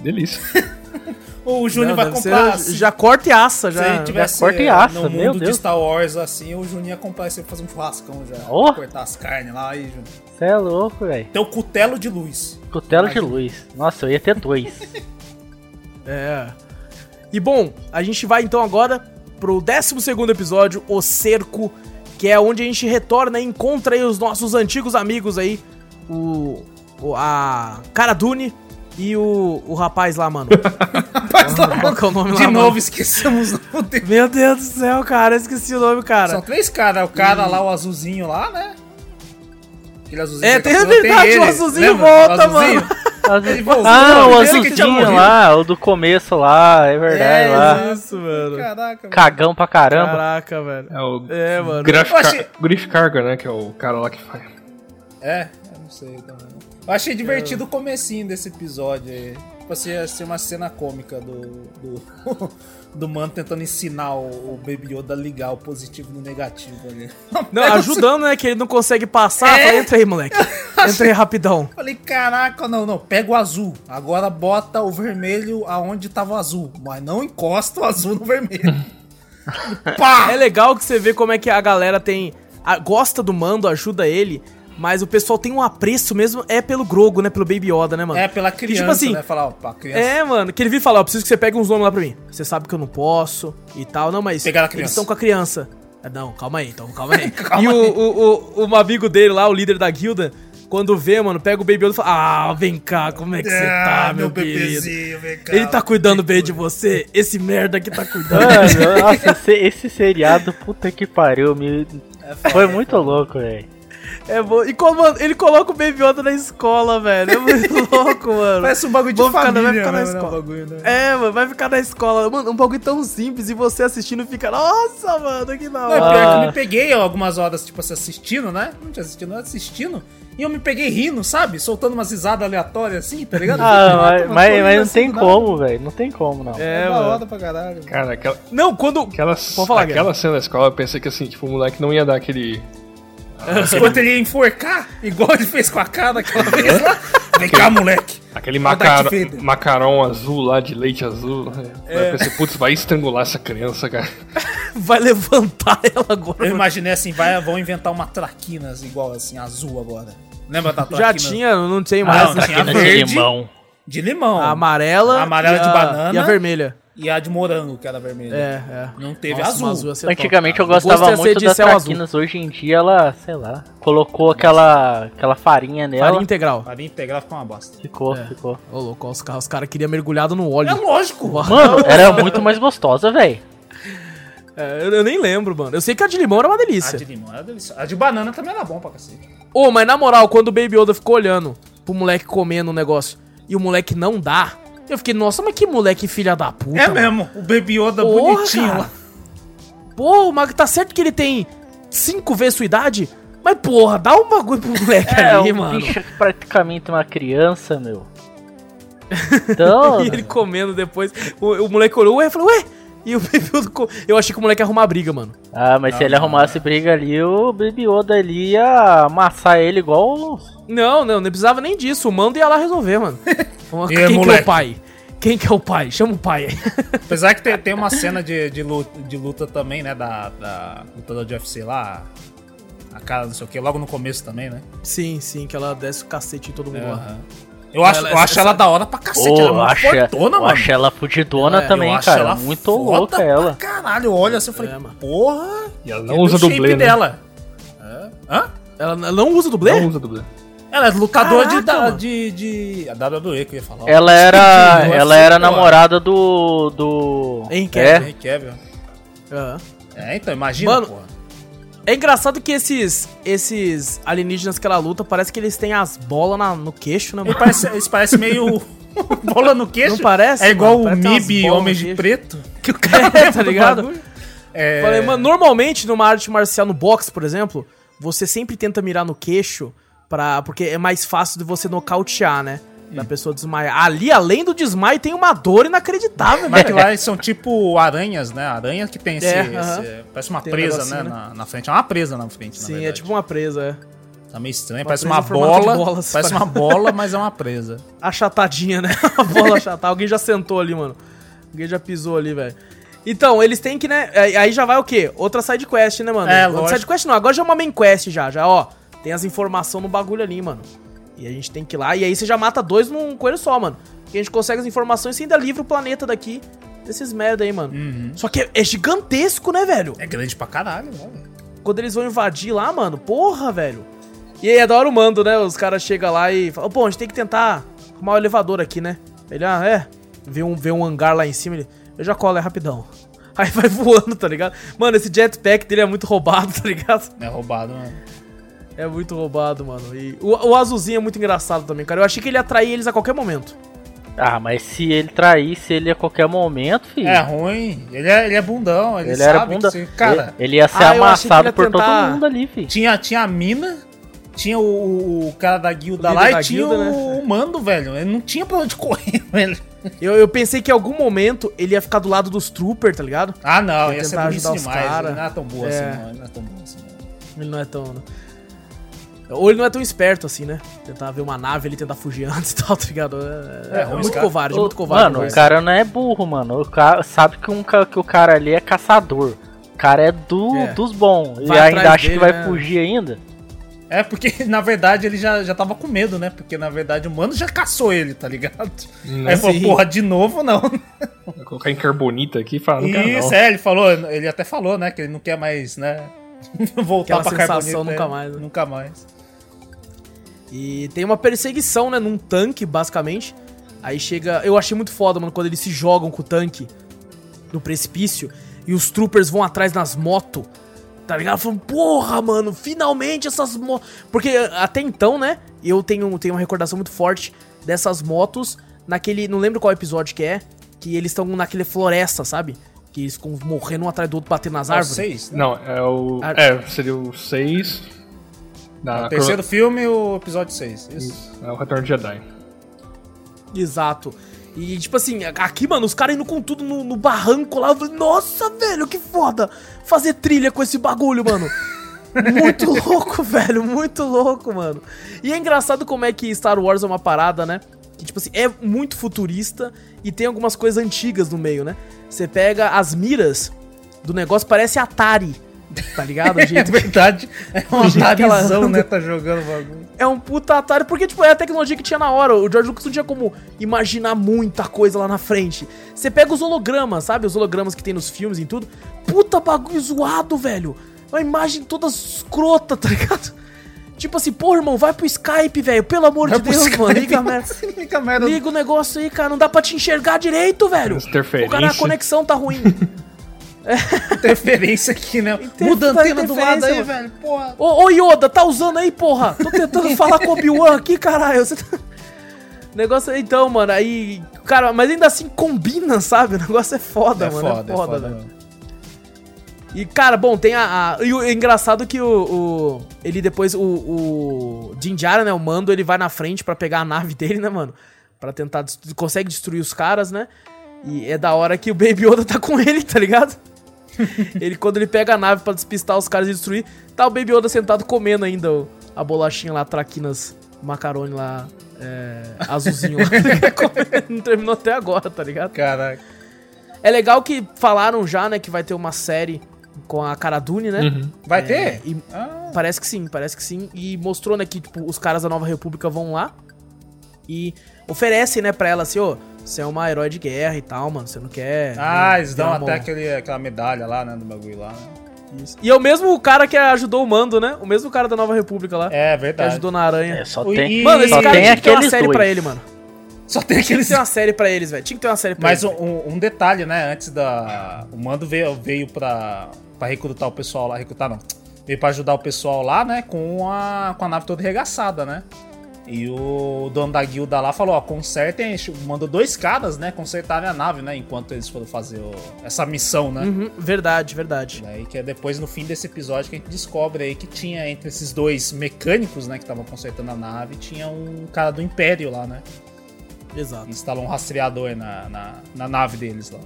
Delícia. O Júnior vai comprar. Assim, já corta e assa, já. Se tivesse já corta e assa, no mundo de Star Wars assim, o Júnior ia comprar e fazer um churrascão já. Oh. Cortar as carnes lá aí, Júnior. Você é louco, velho. Tem o cutelo de luz. Cutelo Imagina. de luz. Nossa, eu ia ter dois. é. E bom, a gente vai então agora pro 12 episódio, O Cerco, que é onde a gente retorna e encontra aí os nossos antigos amigos aí, o, o a Cara Dune e o, o rapaz lá, mano. rapaz lá, Qual é o nome De lá, novo, mano? esquecemos o nome. Meu Deus do céu, cara, esqueci o nome, cara. São três caras. O cara e... lá, o azulzinho lá, né? Aquele azulzinho. É, tem a verdade, tem o azulzinho Lembra? volta, o azulzinho? mano. ah, o azulzinho lá, o do começo lá, é verdade é, lá. isso, mano. Caraca, mano. Cagão pra caramba. Caraca, velho. É o é, mano. Griff, Car Griff Carga, né, que é o cara lá que faz. É, eu não sei também. Eu achei divertido o comecinho desse episódio aí. Tipo assim, ia ser uma cena cômica do, do, do mano tentando ensinar o, o Baby Yoda a ligar o positivo no negativo ali. Não, ajudando, né? Que ele não consegue passar. É. Fala, entra aí, moleque. Entra aí rapidão. Falei, caraca, não, não. Pega o azul. Agora bota o vermelho aonde tava o azul. Mas não encosta o azul no vermelho. Pá! É legal que você vê como é que a galera tem. A, gosta do mando, ajuda ele. Mas o pessoal tem um apreço mesmo, é pelo Grogo, né? Pelo Baby Yoda, né, mano? É, pela criança, que, tipo assim, né? Falar, ó, criança. É, mano, que ele vir falar, ó, preciso que você pegue uns nomes lá pra mim. Você sabe que eu não posso e tal. Não, mas Pegar a criança. eles estão com a criança. É, não, calma aí, então, calma aí. calma e aí. O, o, o, o amigo dele lá, o líder da guilda, quando vê, mano, pega o Baby Yoda e fala: Ah, vem cá, como é que você ah, tá, meu, meu querido? Vem cá, Ele tá cuidando bem de você? Esse merda que tá cuidando. Mano, nossa, esse, esse seriado, puta que pariu, me... É foi muito louco, velho. É bom. E como, ele coloca o Baby Yoda na escola, velho. É muito louco, mano. Parece um bagulho de Vamos família, ficar, vai ficar na escola. Bagulho, né? É, mano, vai ficar na escola. Mano, um bagulho tão simples e você assistindo fica, nossa, mano, que da hora. Não, é pior que eu me peguei algumas horas, tipo assim, assistindo, né? Não tinha assistido, não assistindo. E eu me peguei rindo, sabe? Soltando umas risadas aleatórias assim, tá ligado? Ah, mas, mas, mas não assim, tem como, velho. Não tem como, não. É, é da hora pra caralho. Cara, aquela. Não, quando. Aquela, falar, aquela cena da escola, eu pensei que assim, tipo, o moleque não ia dar aquele Enquanto ele ia enforcar, igual ele fez com a cara daquela vez lá. Vem cá, moleque. Aquele macarão, macarão azul lá, de leite azul. É. Eu pensei, putz, vai estrangular essa criança, cara. vai levantar ela agora. Eu imaginei assim, vai, vão inventar uma traquinas igual assim, azul agora. Lembra da traquina? Já tinha, não tem mais. Ah, não, tinha verde, de limão. De limão. A amarela. A amarela de banana. E a vermelha e a de morango, que era vermelha. É, é. Não teve Nossa, azul. azul Antigamente top, eu gostava muito das traquinas, hoje em dia ela, sei lá, colocou aquela, aquela farinha nela. Farinha integral. Farinha integral ficou uma bosta. Ficou, é. ficou. Ô, louco, os caras cara queriam mergulhado no óleo. É lógico. Mano, era muito mais gostosa, velho. É, eu nem lembro, mano. Eu sei que a de limão era uma delícia. A de limão era delícia. A de banana também era bom pra cacete. Ô, mas na moral, quando o Baby Yoda ficou olhando pro moleque comendo o negócio e o moleque não dá, eu fiquei, nossa, mas que moleque filha da puta. É mano. mesmo, o Baby Yoda Porra, bonitinho cara. lá. Pô, mas tá certo que ele tem cinco vezes sua idade? Mas porra, dá um bagulho pro moleque é, ali, mano. Bicho é praticamente uma criança, meu. Então. e ele comendo depois. O, o moleque olhou e falou, ué, e o Baby Yoda. Eu achei que o moleque ia arrumar briga, mano. Ah, mas se ele arrumasse briga ali, o Baby Yoda ali ia amassar ele igual. Não, não, não precisava nem disso. O mando ia lá resolver, mano. Quem que é o pai? Quem que é o pai? Chama o pai aí. Apesar que tem, tem uma cena de, de, luta, de luta também, né? Da, da lutadora de UFC lá. A cara, não sei o que, logo no começo também, né? Sim, sim, que ela desce o cacete em todo mundo lá. Eu acho, ela, eu acho essa... ela da hora pra cacete. Oh, ela é muito fortona, mano. Eu acho ela fudidona é, também, cara. Ela muito louca ela. Caralho, olha assim, eu falei, é, porra. E ela não usa dublê, né? dela. É. Hã? Ela não usa dublê? Não usa dublê. Ela é lutadora de, da, de, de. A WWE que eu ia falar. Ela era. ela era namorada do. do. Henry é. Cavill. Uhum. É, então, imagina, Mano, porra. É engraçado que esses esses alienígenas que ela luta, parece que eles têm as bolas no queixo, né, mano? Eles parecem eles parece meio. bola no queixo? Não parece? É igual mano, o MIB Homem de Preto. Que o cara é, tá ligado? É... Falei, mano, normalmente numa arte marcial, no boxe, por exemplo, você sempre tenta mirar no queixo Pra, porque é mais fácil de você nocautear, né? Da hum. pessoa desmaiar. Ali, além do desmaio, tem uma dor inacreditável, Mas que lá são tipo aranhas, né? Aranhas que tem esse. É, esse uh -huh. parece uma tem presa, um né? né? Na, na, frente. É uma presa na frente. Sim, é tipo uma presa, é. Tá meio estranho, uma parece uma bola. Parece uma bola, mas é uma presa. Achatadinha, né? Uma bola achatada. Alguém já sentou ali, mano. Alguém já pisou ali, velho. Então, eles têm que, né? Aí já vai o quê? Outra side quest, né, mano? É, Outra side quest não, agora já é uma main quest já, já, ó. Tem as informações no bagulho ali, mano. E a gente tem que ir lá. E aí você já mata dois num coelho só, mano. E a gente consegue as informações e ainda livra o planeta daqui desses merda aí, mano. Uhum. Só que é, é, gigantesco, né, velho? É grande pra caralho, né? Quando eles vão invadir lá, mano, porra, velho. E aí é da hora o mando, né? Os caras chegam lá e falam, pô, a gente tem que tentar arrumar o elevador aqui, né? Ele, ah, é. Vê um, vê um hangar lá em cima, ele, eu já colo, é rapidão. Aí vai voando, tá ligado? Mano, esse jetpack dele é muito roubado, tá ligado? É roubado, mano. É muito roubado, mano. E o, o azulzinho é muito engraçado também, cara. Eu achei que ele ia trair eles a qualquer momento. Ah, mas se ele traísse ele a qualquer momento, filho. É ruim. Ele é, ele é bundão. Ele, ele era bunda. Se, cara, ele, ele, ia ser ah, amassado por todo mundo ali, filho. Tinha, tinha a mina, tinha o, o cara da guilda o lá e tinha guilda, o, né? o mando, velho. Ele não tinha pra onde correr, velho. Eu, eu pensei que em algum momento ele ia ficar do lado dos troopers, tá ligado? Ah, não, ia, ia ser ajudar os demais. Ele não é tão boa é. assim, não. Ele não é tão boa assim, não. Ele não é tão. Ou ele não é tão esperto assim, né? Tentar ver uma nave ele tentar fugir antes e tal, tá ligado? É, é, é muito cara... covarde, o, muito covarde. Mano, o cara não é burro, mano. O cara sabe que, um, que o cara ali é caçador. O cara é do, é. dos bons. e ainda acha dele, que vai né? fugir ainda. É, porque na verdade ele já, já tava com medo, né? Porque na verdade o mano já caçou ele, tá ligado? Hum, Aí falou, porra, de novo não. Vou colocar em carbonita aqui e falar, Isso, é, ele falou, ele até falou, né? Que ele não quer mais, né? Voltar Aquela pra carbonita. nunca é, mais. Né? Nunca mais. E tem uma perseguição, né, num tanque, basicamente. Aí chega. Eu achei muito foda, mano, quando eles se jogam com o tanque no precipício e os troopers vão atrás nas motos. Tá ligado? Falando, porra, mano, finalmente essas motos. Porque até então, né, eu tenho, tenho uma recordação muito forte dessas motos naquele. Não lembro qual episódio que é. Que eles estão naquele floresta, sabe? Que eles ficam morrendo um atrás do outro, batendo nas é árvores. Seis, né? Não, é o. É, seria o 6. Da o terceiro cro... filme, o episódio 6. Isso. É o Retorno de Jedi. Exato. E, tipo assim, aqui, mano, os caras indo com tudo no, no, barranco lá. Eu falei, nossa, velho, que foda fazer trilha com esse bagulho, mano. muito louco, velho, muito louco, mano. E é engraçado como é que Star Wars é uma parada, né? Que, tipo assim, é muito futurista e tem algumas coisas antigas no meio, né? Você pega as miras do negócio, parece Atari. Tá ligado? Gente... é verdade. É um Atarizão, né? Tá jogando bagulho. É um puta Atari, porque, tipo, é a tecnologia que tinha na hora. O George Lucas não tinha como imaginar muita coisa lá na frente. Você pega os hologramas, sabe? Os hologramas que tem nos filmes e tudo. Puta bagulho zoado, velho. Uma imagem toda escrota, tá ligado? Tipo assim, pô, irmão, vai pro Skype, velho. Pelo amor vai de Deus, Skype. mano. Liga a merda. Liga, merda. Liga o negócio aí, cara. Não dá pra te enxergar direito, velho. O cara, a conexão tá ruim. Interferência aqui, né? Muda a antena do lado aí, velho. Porra. Ô, ô, Yoda, tá usando aí, porra? Tô tentando falar com o Obi-Wan aqui, caralho. Você tá... Negócio aí, então, mano, aí. Cara, mas ainda assim combina, sabe? O negócio é foda, é mano. Foda, é foda, é foda, velho. E, cara, bom, tem a. a e o é engraçado que o, o, Ele depois. O, o Jinjara, né? O mando, ele vai na frente para pegar a nave dele, né, mano? Pra tentar. Consegue destruir os caras, né? E é da hora que o Baby Yoda tá com ele, tá ligado? ele, quando ele pega a nave para despistar os caras e destruir, tá o Baby Yoda sentado comendo ainda o, a bolachinha lá, traquinas, macarone lá, é, azulzinho lá. Não terminou até agora, tá ligado? Caraca. É legal que falaram já, né, que vai ter uma série com a Cara Dune, né? Uhum. Vai é, ter? E ah. Parece que sim, parece que sim. E mostrou, né, que tipo, os caras da Nova República vão lá e oferecem, né, pra ela assim, ô, você é uma herói de guerra e tal, mano. Você não quer. Ah, né, eles dão até aquele, aquela medalha lá, né? Do bagulho lá, né? Isso. E é o mesmo cara que ajudou o Mando, né? O mesmo cara da Nova República lá. É, verdade. Que ajudou na Aranha. É, só tem. Mano, esse só cara tinha que ter uma série dois. pra ele, mano. Só tem aqueles. Tinha que ter uma série pra eles, velho. Tinha que ter uma série pra Mas eles. Mas um, um, detalhe, né? Antes da. O Mando veio, veio pra, pra recrutar o pessoal lá. Recrutar não. Veio pra ajudar o pessoal lá, né? Com a, com a nave toda regaçada, né? E o dono da guilda lá falou, ó, consertem, mandou dois caras, né, consertarem a nave, né, enquanto eles foram fazer o, essa missão, né. Uhum, verdade, verdade. Daí que é depois, no fim desse episódio, que a gente descobre aí que tinha entre esses dois mecânicos, né, que estavam consertando a nave, tinha um cara do Império lá, né. Exato. Instalou um rastreador na, na, na nave deles lá.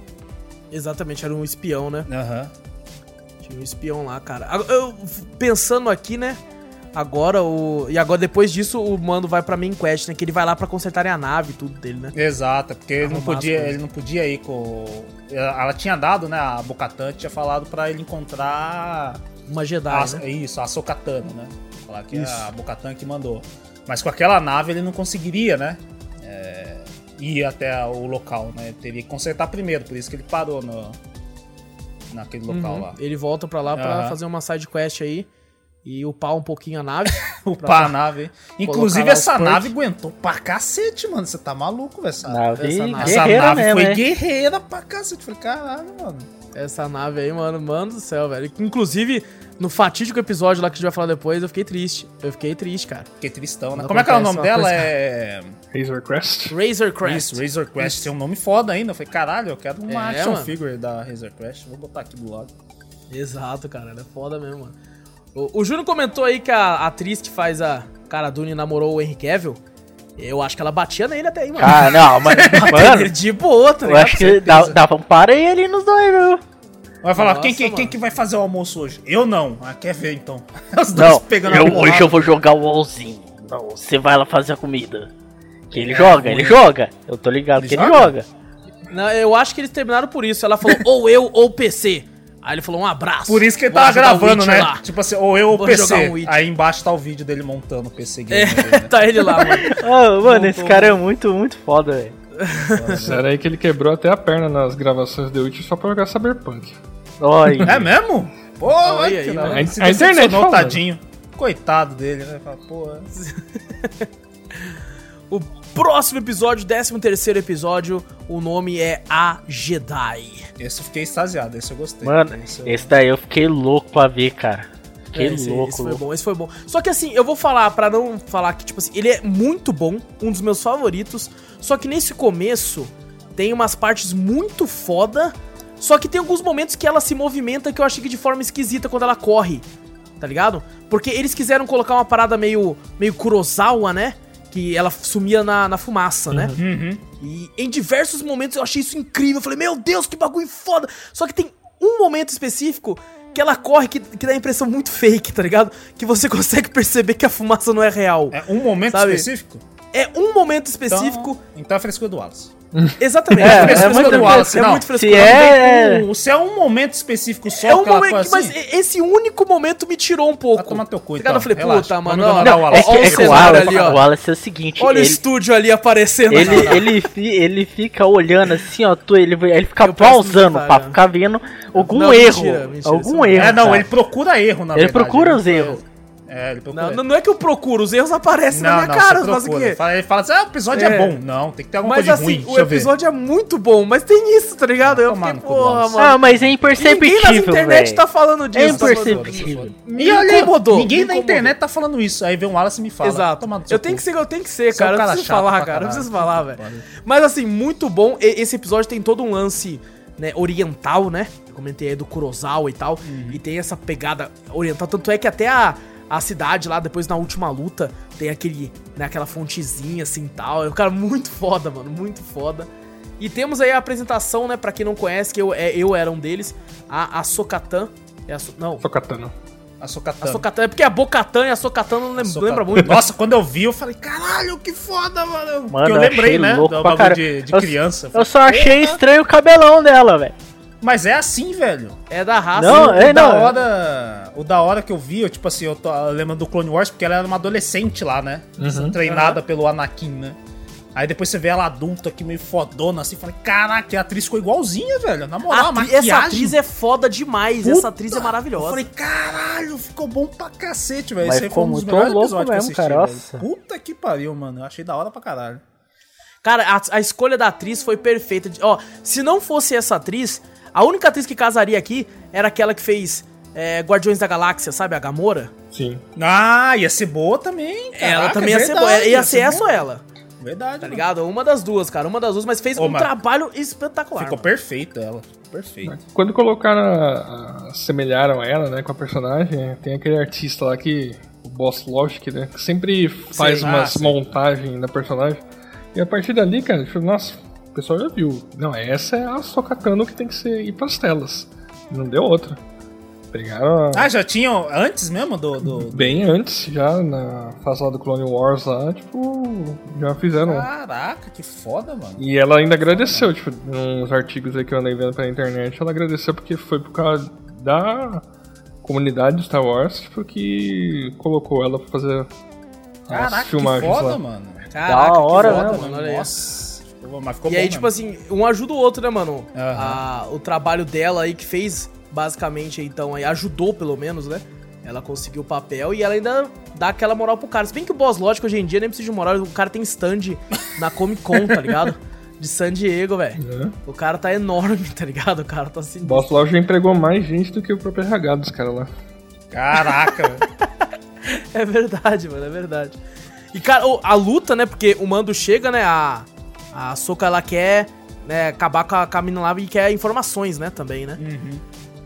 Exatamente, era um espião, né. Aham. Uhum. Tinha um espião lá, cara. Eu, pensando aqui, né, Agora o. E agora, depois disso, o mando vai pra main quest, né? Que ele vai lá pra consertarem a nave e tudo dele, né? Exato, porque ele não, podia, ele não podia ir com. Ela tinha dado, né? A Bocatan tinha falado pra ele encontrar. Uma Jedi. A, né? Isso, a Sokatana, né? Falar que isso. é a Bocatan que mandou. Mas com aquela nave ele não conseguiria, né? É, ir até o local, né? Ele teria que consertar primeiro, por isso que ele parou no, naquele local uhum. lá. Ele volta pra lá uhum. pra fazer uma side quest aí e upar um pouquinho a nave. upar a nave. Inclusive, essa nave aguentou pra cacete, mano. Você tá maluco, velho? Essa nave, essa nave, essa nave mesmo, foi é? guerreira pra cacete. Falei, caralho, mano. Essa nave aí, mano, mano do céu, velho. Inclusive, no fatídico episódio lá que a gente vai falar depois, eu fiquei triste. Eu fiquei triste, cara. Fiquei tristão, né? Como é que é o nome dela? Coisa... É. Razor Crest? Razor Crest. Isso, Razor Crest. Isso. Tem um nome foda ainda. Eu falei, caralho, eu quero uma é, action mano. figure da Razor Crest. Vou botar aqui do lado. Exato, cara. Ela é foda mesmo, mano. O, o Júnior comentou aí que a atriz que faz a Cara Dune namorou o Henry Cavill. Eu acho que ela batia nele até aí, mano. Ah, não, mas. mano, de boa, tá Eu acho que dava dá um para ele nos dois, viu? Vai falar, Nossa, quem, quem, quem, que vai fazer o almoço hoje? Eu não. Ah, quer ver então? Os dois não, pegando eu, Hoje eu vou jogar o LOLzinho. Não, você vai lá fazer a comida. Que ele é, joga, ele joga. Eu tô ligado ele que joga? ele joga. Não, eu acho que eles terminaram por isso. Ela falou, ou eu ou PC. Aí ele falou um abraço. Por isso que ele tava gravando, né? Lá. Tipo assim, ou eu ou PC. Um aí embaixo tá o vídeo dele montando o PC game. É, né? tá ele lá, mano. oh, mano, esse cara é muito, muito foda, velho. Sério aí que ele quebrou até a perna nas gravações de Witch só pra jogar Cyberpunk. Oi. É mesmo? Pô, aí, aí, a, a internet tadinho. Coitado dele, né? Porra. o próximo episódio, 13 terceiro episódio, o nome é A Jedi. Esse eu fiquei extasiado, esse eu gostei. Mano, esse, eu... esse daí eu fiquei louco pra ver, cara. Fiquei é, esse, louco. Esse foi bom, esse foi bom. Só que assim, eu vou falar, para não falar que, tipo assim, ele é muito bom, um dos meus favoritos. Só que nesse começo tem umas partes muito foda. Só que tem alguns momentos que ela se movimenta que eu achei que de forma esquisita quando ela corre. Tá ligado? Porque eles quiseram colocar uma parada meio, meio Kurosawa, né? Que ela sumia na, na fumaça, né? Uhum. E em diversos momentos eu achei isso incrível. Eu falei, meu Deus, que bagulho foda! Só que tem um momento específico que ela corre que, que dá a impressão muito fake, tá ligado? Que você consegue perceber que a fumaça não é real. É um momento sabe? específico? É um momento específico. Então, então é frescura do Wallace. Exatamente. É, é, é, muito, Wallace, é muito frescura. Se é... Um, se é um momento específico só, é um momento, assim, mas esse único momento me tirou um pouco. Vai tomar teu cu, então. Eu falei, puta, mano. Não, não, é é que o, Wallace, ali, ó. o Wallace é o seguinte. Olha ele, o estúdio ali aparecendo. Ele, ele, ele fica olhando assim, ó. Tu, ele, ele fica pausando pra ficar vendo algum não, erro. Mentira, mentira, algum erro. É, não, ele procura erro, na verdade. Ele procura os erros. É, ele procura. Não, não é que eu procuro, os erros aparecem não, na minha não, cara. Mas o Ele fala, ele fala assim: ah, o episódio é. é. bom. Não, tem que ter alguma mas, coisa assim, ruim. O episódio é muito bom, mas tem isso, tá ligado? Eu fiquei, porra, mano. Ah, mas é imperceptível. Ninguém na internet véio. tá falando disso. É imperceptível. Me incomodou. Ninguém na internet tá falando isso. Aí vem um Wallace e me fala. Exato. Eu tenho que ser, eu tenho que ser, cara. Eu preciso falar, cara. Eu preciso falar, velho. Mas assim, muito bom. Esse episódio tem todo um lance. Né, oriental, né? Eu comentei aí do Kurosawa e tal. Uhum. E tem essa pegada oriental. Tanto é que até a, a cidade lá, depois na última luta, tem aquele, né, aquela fontezinha assim tal. É um cara muito foda, mano, muito foda. E temos aí a apresentação, né, pra quem não conhece, que eu, é, eu era um deles, a, a Sokatan. É a so, não. Sokatan. A Sokatan. A Sokatan. É porque a Bocatan e a Sokatan não lembra, lembra muito. Nossa, quando eu vi, eu falei, caralho, que foda, mano. mano eu lembrei, né, do bagulho de, de eu, criança. Eu só achei estranho o cabelão dela, velho. Mas é assim, velho. É da raça. Não, é, o não. Da hora, o da hora que eu vi, eu, tipo assim, eu tô lembrando do Clone Wars, porque ela era uma adolescente lá, né? Uhum, treinada uhum. pelo Anakin, né? Aí depois você vê ela adulta aqui, meio fodona, assim, falei, caraca, a atriz ficou igualzinha, velho. Na moral, a, maquiagem... Essa atriz é foda demais, Puta, essa atriz é maravilhosa. Eu falei, caralho, ficou bom pra cacete, velho. Esse aí foi um dos melhores episódios mesmo, que eu assisti, cara, Puta que pariu, mano. Eu achei da hora pra caralho. Cara, a, a escolha da atriz foi perfeita. Ó, se não fosse essa atriz, a única atriz que casaria aqui era aquela que fez é, Guardiões da Galáxia, sabe? A Gamora. Sim. Ah, ia ser boa também. Caraca, ela também é ia verdade, ser boa. Ia, ia ser, ser essa ou ela. Verdade. Tá ligado? Uma das duas, cara. Uma das duas, mas fez Ô, um mas trabalho espetacular. Ficou perfeita ela. Perfeito. Quando colocaram, a, assemelharam ela, né, com a personagem, tem aquele artista lá que. O Boss Logic, né? Que sempre faz Sim, umas ah, montagens da personagem. E a partir dali, cara, nossa, o pessoal já viu. Não, essa é a Sokatano que tem que ser, ir pras telas. Não deu outra. Pegaram. Ah, já tinham antes mesmo do, do, Bem antes, já na fase lá do Clone Wars lá, tipo, já fizeram. Caraca, que foda, mano. E ela ainda agradeceu, tipo, uns artigos aí que eu andei vendo pela internet, ela agradeceu porque foi por causa da comunidade do Star Wars, tipo, que colocou ela pra fazer Caraca, as filmagens que foda, lá. mano. Caraca, da hora, que foda, né, mano. Nossa. Mas ficou e aí, tipo assim, um ajuda o outro, né, mano? Uhum. A, o trabalho dela aí que fez, basicamente, então, aí ajudou pelo menos, né? Ela conseguiu o papel e ela ainda dá aquela moral pro cara. Se bem que o Boss Lógico hoje em dia nem precisa de moral, o cara tem stand na Comic Con, tá ligado? De San Diego, velho. É. O cara tá enorme, tá ligado? O cara tá assim. Boss Lógico já empregou mais gente do que o próprio RH dos caras lá. Caraca, É verdade, mano, é verdade. E, cara, a luta, né? Porque o mando chega, né? A, a Soka, ela quer né, acabar com a, com a menina lá e quer informações, né, também, né? Uhum.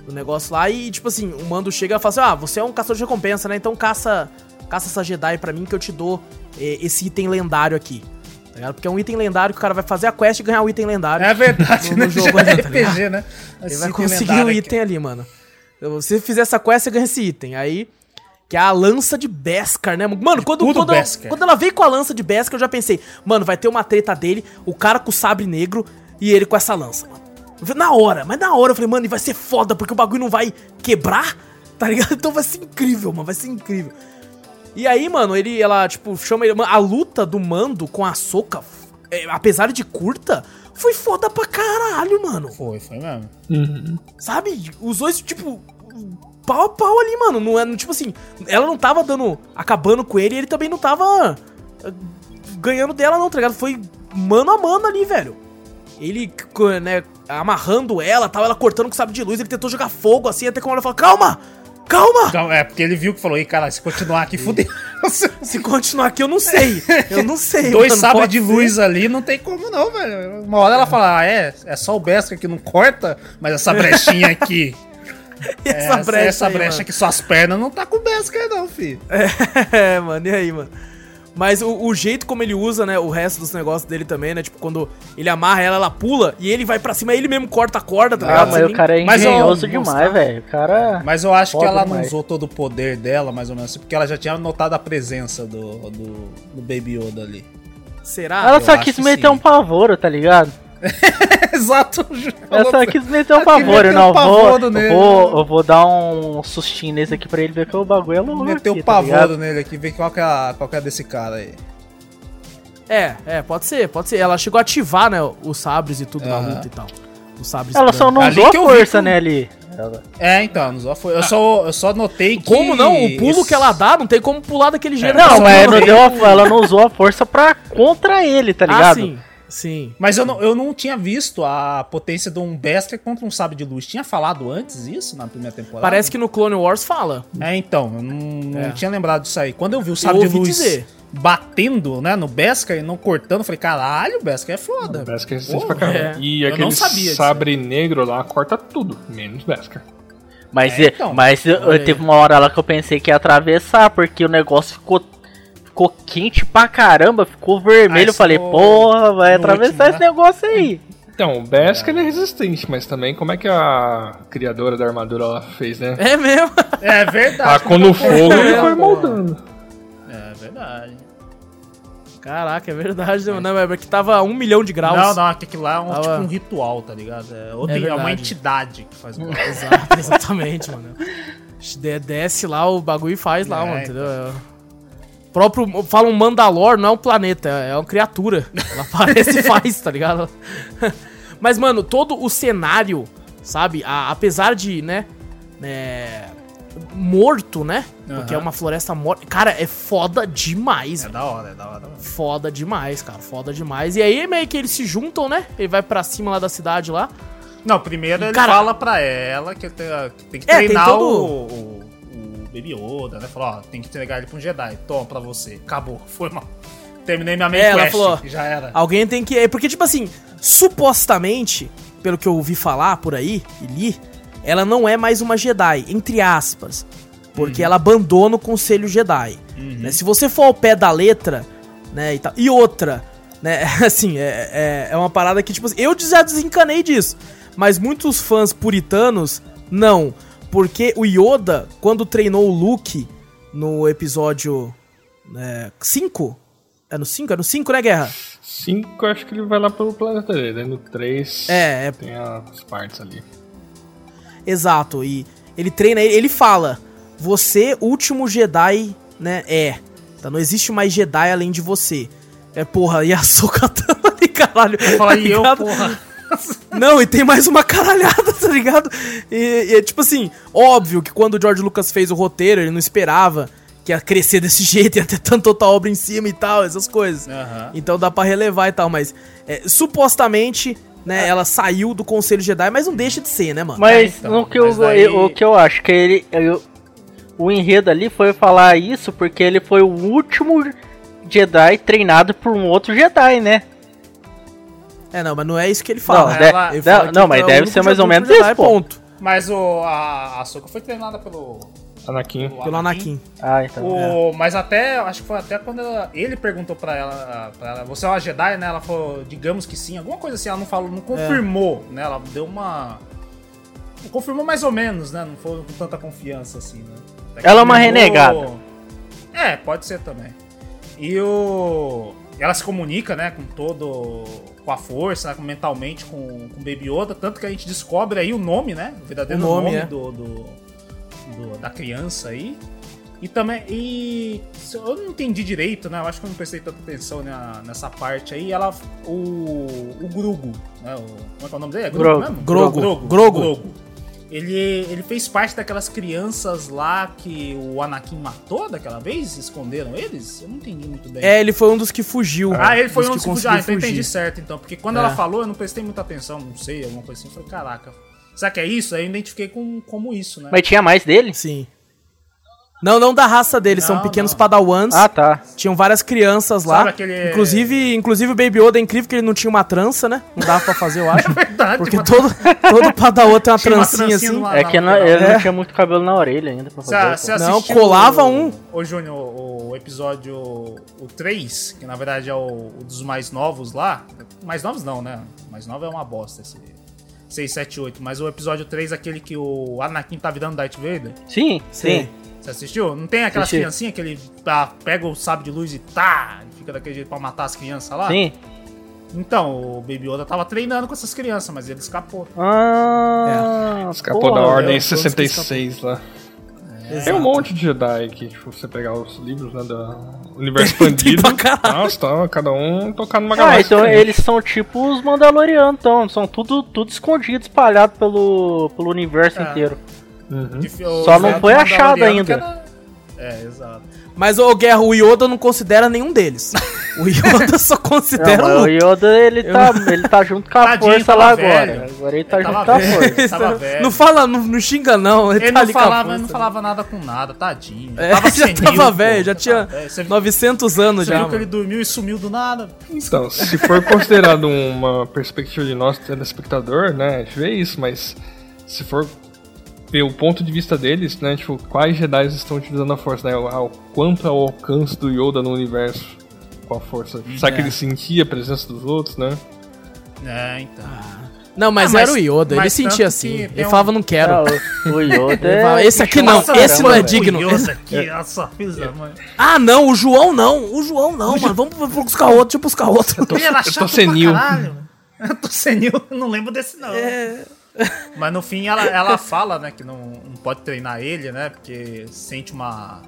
o negócio lá e, tipo assim, o mando chega e fala assim: Ah, você é um caçador de recompensa, né? Então caça, caça essa Jedi pra mim que eu te dou eh, esse item lendário aqui. Tá ligado? Porque é um item lendário que o cara vai fazer a quest e ganhar o item lendário. É verdade, no, no né? jogo ali, tá RPG, né? Ele vai conseguir o item aqui. ali, mano. Se você fizer essa quest, você ganha esse item. Aí. Que é a lança de Beskar, né? Mano, quando, quando, ela, quando ela veio com a lança de Beskar, eu já pensei, mano, vai ter uma treta dele, o cara com o sabre negro e ele com essa lança, mano. Na hora, mas na hora eu falei, mano, vai ser foda, porque o bagulho não vai quebrar, tá ligado? Então vai ser incrível, mano, vai ser incrível. E aí, mano, ele, ela, tipo, chama ele. A luta do mando com a soca, é, apesar de curta, foi foda pra caralho, mano. Foi, foi mesmo. Uhum. Sabe? Os dois, tipo, pau a pau ali, mano. Não é, tipo assim, ela não tava dando. acabando com ele e ele também não tava eh, ganhando dela, não, tá ligado? Foi mano a mano ali, velho. Ele, né, amarrando ela, tal, ela cortando com sabre de luz, ele tentou jogar fogo assim, até como ela falou, calma! Calma! É, porque ele viu que falou, ei, cara, se continuar aqui, fudeu. se continuar aqui, eu não sei. Eu não sei. Dois sabres de ser. luz ali, não tem como não, velho. Uma hora ela fala, ah, é, é só o Beskar que não corta, mas essa brechinha aqui... essa, essa brecha, essa aí, brecha que suas pernas não tá com o Beskar não, filho. É, mano, e aí, mano? Mas o, o, jeito como ele usa, né, o resto dos negócios dele também, né? Tipo, quando ele amarra ela, ela pula e ele vai para cima, ele mesmo corta a corda, tá ah, ligado? mas o cara é engenhoso demais, velho. O cara. Mas eu acho que ela demais. não usou todo o poder dela, mais ou menos, assim, porque ela já tinha notado a presença do, do, do Baby Yoda ali. Será? Ela eu só quis meter sim. um pavoro, tá ligado? Exato. Eu só quis meter um pavor, eu não vou, eu vou, eu vou dar um sustinho nesse aqui pra ele ver que o bagulho é louco. Meteu o tá pavor tá nele aqui, ver qual que, é, qual que é desse cara aí. É, é, pode ser, pode ser. Ela chegou a ativar, né, os sabres e tudo uhum. na luta e tal. Os sabres Ela só não usou a força, né, ali. É, então, não usou a força. Eu só, eu só notei que. Como não? O pulo que ela dá, não tem como pular daquele é, jeito. É, não, mas não deu a, ela não usou a força pra contra ele, tá ah, ligado? Ah, sim. Sim. Mas eu não, eu não tinha visto a potência de um Beskar contra um Sabre de Luz. Tinha falado antes isso na primeira temporada? Parece que no Clone Wars fala. É, então. Eu não, não é. tinha lembrado disso aí. Quando eu vi o Sabre de Luz dizer. batendo, né, no Beskar e não cortando, eu falei, caralho, o Beskar é foda. O Beskar é resistente pra caramba. É. E eu aquele Sabre negro lá corta tudo, menos Beskar. Mas, é, então, mas eu, teve uma hora lá que eu pensei que ia atravessar, porque o negócio ficou ficou quente pra caramba, ficou vermelho. eu falei, porra, vai atravessar último, esse né? negócio aí. Então, o Beskar é. é resistente, mas também como é que a criadora da armadura ela fez, né? É mesmo? É verdade. Tacou no fogo e foi moldando. É verdade. Caraca, é verdade, mas... não, é que tava um milhão de graus. Não, não, aquilo lá é um, tava... tipo um ritual, tá ligado? É, é, é uma entidade que faz o Exato, exatamente, mano. Desce lá o bagulho e faz lá, é, mano, entendeu? Então próprio. Fala um Mandalor, não é um planeta, é uma criatura. Ela aparece e faz, tá ligado? Mas, mano, todo o cenário, sabe? A, apesar de, né? É, morto, né? Uhum. Porque é uma floresta morta. Cara, é foda demais. É da hora, é da hora. Foda demais, cara. Foda demais. E aí meio que eles se juntam, né? Ele vai para cima lá da cidade lá. Não, primeiro ele cara... fala pra ela que tem, que treinar é, tem todo... o Baby Yoda, né? Falou, ó, tem que entregar ele pra um Jedi. Toma pra você. Acabou. Foi mal. Terminei minha main é, quest, falou, já era. Alguém tem que... Porque, tipo assim, supostamente, pelo que eu ouvi falar por aí e li, ela não é mais uma Jedi, entre aspas. Porque uhum. ela abandona o Conselho Jedi. Uhum. Né? Se você for ao pé da letra, né, e tal. E outra, né, assim, é, é, é uma parada que, tipo assim, eu já desencanei disso. Mas muitos fãs puritanos, não. Porque o Yoda, quando treinou o Luke no episódio 5, é, é no 5? É no 5, né, Guerra? 5, acho que ele vai lá pelo planeta dele. No 3 é, é, tem as partes ali. Exato, e ele treina, ele fala: Você, último Jedi, né? É. Então não existe mais Jedi além de você. É, porra, e a Soka ali, caralho. Eu falei, tá eu, porra. Não, e tem mais uma caralhada, tá ligado? E, é tipo assim, óbvio que quando o George Lucas fez o roteiro, ele não esperava que ia crescer desse jeito, ia ter tanta outra obra em cima e tal, essas coisas. Uhum. Então dá para relevar e tal, mas é, supostamente, né, é. ela saiu do Conselho Jedi, mas não deixa de ser, né, mano? Mas então, que mas eu, daí... o que eu acho que ele, eu, o enredo ali foi falar isso porque ele foi o último Jedi treinado por um outro Jedi, né? É, não, mas não é isso que ele fala. Não, ele fala não, não mas deve ser mais ou menos isso, ponto. Mas o, a, a Soka foi treinada pelo. Anakin. Pelo Anakin. Ah, então. O, é. Mas até, acho que foi até quando ela, ele perguntou pra ela, pra ela, você é uma Jedi, né? Ela falou, digamos que sim, alguma coisa assim, ela não falou, não confirmou, é. né? Ela deu uma. Confirmou mais ou menos, né? Não foi com tanta confiança assim, né? Ela é uma renegada. É, pode ser também. E o. Ela se comunica, né, com todo. com a força, né, mentalmente com, com Baby Yoda, tanto que a gente descobre aí o nome, né? O verdadeiro o nome, nome é. do, do, do, da criança aí. E também. E. Eu não entendi direito, né? Eu acho que eu não prestei tanta atenção né, nessa parte aí. Ela. O. O Grugo, né? O, como é que é o nome dele? É Grugo, Grogo. Grogo. Grogo. Grogo. Ele, ele fez parte daquelas crianças lá que o Anakin matou daquela vez? Esconderam eles? Eu não entendi muito bem. É, ele foi um dos que fugiu. Ah, ele foi um dos que, que fugiu. Ah, então entendi certo, então. Porque quando é. ela falou, eu não prestei muita atenção, não sei, alguma coisa assim. Eu falei, caraca. Será que é isso? Aí eu identifiquei com, como isso, né? Mas tinha mais dele? Sim. Não, não da raça deles, não, são pequenos não. padawans. Ah, tá. Tinham várias crianças lá. Aquele... Inclusive, inclusive o Baby Yoda é incrível que ele não tinha uma trança, né? Não dava pra fazer, eu acho. É verdade. Porque todo, todo padawan tem uma tinha trancinha, uma assim. é que não, ele é. não tinha muito cabelo na orelha ainda pra fazer. Cê, cê não, colava o, um. Ô, Júnior, o, o, episódio o 3, que na verdade é o, o, dos mais novos lá. Mais novos não, né? Mais novo é uma bosta esse 6, 7, 8. Mas o episódio 3, aquele que o Anakin tá virando Darth Vader. Sim, sim. sim. Você assistiu? Não tem aquelas criancinhas que ele tá, pega o sábio de luz e tá, fica daquele jeito pra matar as crianças lá? Sim. Então, o Baby Yoda tava treinando com essas crianças, mas ele escapou. Ah, é. Escapou porra, da Ordem 66 lá. É, Tem um monte de Jedi que, tipo, você pegar os livros, né, do universo expandido. nossa, tá, cada um tocando numa galáxia. Ah, então eles são tipo os Mandalorianos, então. São tudo, tudo escondido, espalhado pelo, pelo universo é. inteiro. Uhum. Só não foi achado ainda. Era... É, exato. Mas o Guerra, o Yoda não considera nenhum deles. O Yoda só considera não, o Yoda, ele tá, ele tá junto com a Tadinho, força lá velho. agora. Agora ele tá ele junto com a força. Não fala, não, não xinga não. Ele, ele tá não, falava, não falava nada com nada, tadinho. É, tava já senil, tava velho, já tinha é, 900 anos você já. Você viu que ele dormiu e sumiu do nada. Então, se for considerado uma perspectiva de nós, telespectador, né, a gente vê isso, mas se for ver o ponto de vista deles, né? Tipo, quais Jedi estão utilizando a força, né? O, quanto é o alcance do Yoda no universo com a força. É. Será que ele sentia a presença dos outros, né? É, então. Ah. Não, mas, ah, mas, era o Yoda, ele sentia assim. Ele um... falava, não quero. Não, o Yoda é... Esse aqui não, Nossa, esse não é digno. Yoda aqui, é. Ah, não, o João não, o João não, mano. Vamos buscar outro, deixa eu buscar outro. Eu tô, eu tô senil. Eu tô senil, não lembro desse não. É... Mas no fim ela, ela fala, né, que não, não pode treinar ele, né? Porque sente uma.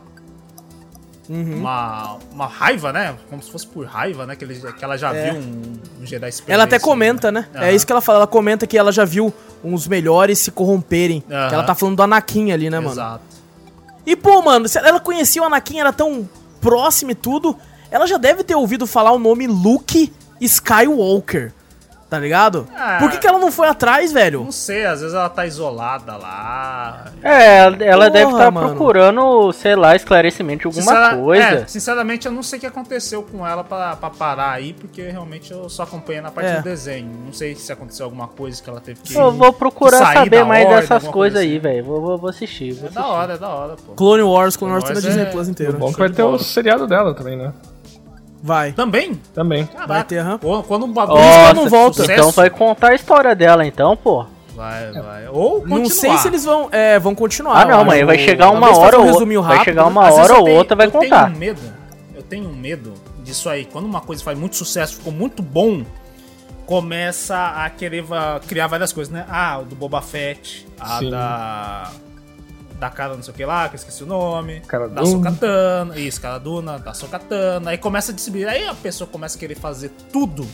Uhum. Uma, uma raiva, né? Como se fosse por raiva, né? Que, ele, que ela já é. viu um, um Jedi Ela até comenta, né? É isso que ela fala. Ela comenta que ela já viu uns melhores se corromperem. Uhum. ela tá falando do Anakin ali, né, mano? Exato. E, pô, mano, se ela conhecia o Anakin, era tão próximo e tudo. Ela já deve ter ouvido falar o nome Luke Skywalker. Tá ligado? Ah, Por que, que ela não foi atrás, velho? Não sei, às vezes ela tá isolada lá. É, ela Porra, deve estar tá procurando, sei lá, esclarecimento de alguma Sincera, coisa. É, sinceramente, eu não sei o que aconteceu com ela pra, pra parar aí, porque realmente eu só acompanhei na parte é. do desenho. Não sei se aconteceu alguma coisa que ela teve que. Eu vou procurar saber mais ordem, dessas coisas aí, assim. velho. Vou, vou, vou, assistir. Vou é assistir. da hora, é da hora, pô. Clone Wars, Clone Wars, Clone Wars tá na Disney é... Plus inteiro. Bom que vai ter o seriado dela também, né? Vai. Também? Também. Caraca. Vai ter, aham. Quando um bagulho não volta. Então vai contar a história dela, então, pô. Vai, vai. Ou continuar. Não sei se eles vão, é, vão continuar. Ah, não, mas vai chegar uma hora ou outra. Vai chegar uma hora ou outra vai contar. Eu tenho medo. Eu tenho medo disso aí. Quando uma coisa faz muito sucesso, ficou muito bom, começa a querer criar várias coisas, né? Ah, do Boba Fett, a Sim. da da cara não sei o que lá, que eu esqueci o nome. Cara da Sokatana. Isso, cara Duna, da Sokatana. Aí começa a distribuir. Aí a pessoa começa a querer fazer tudo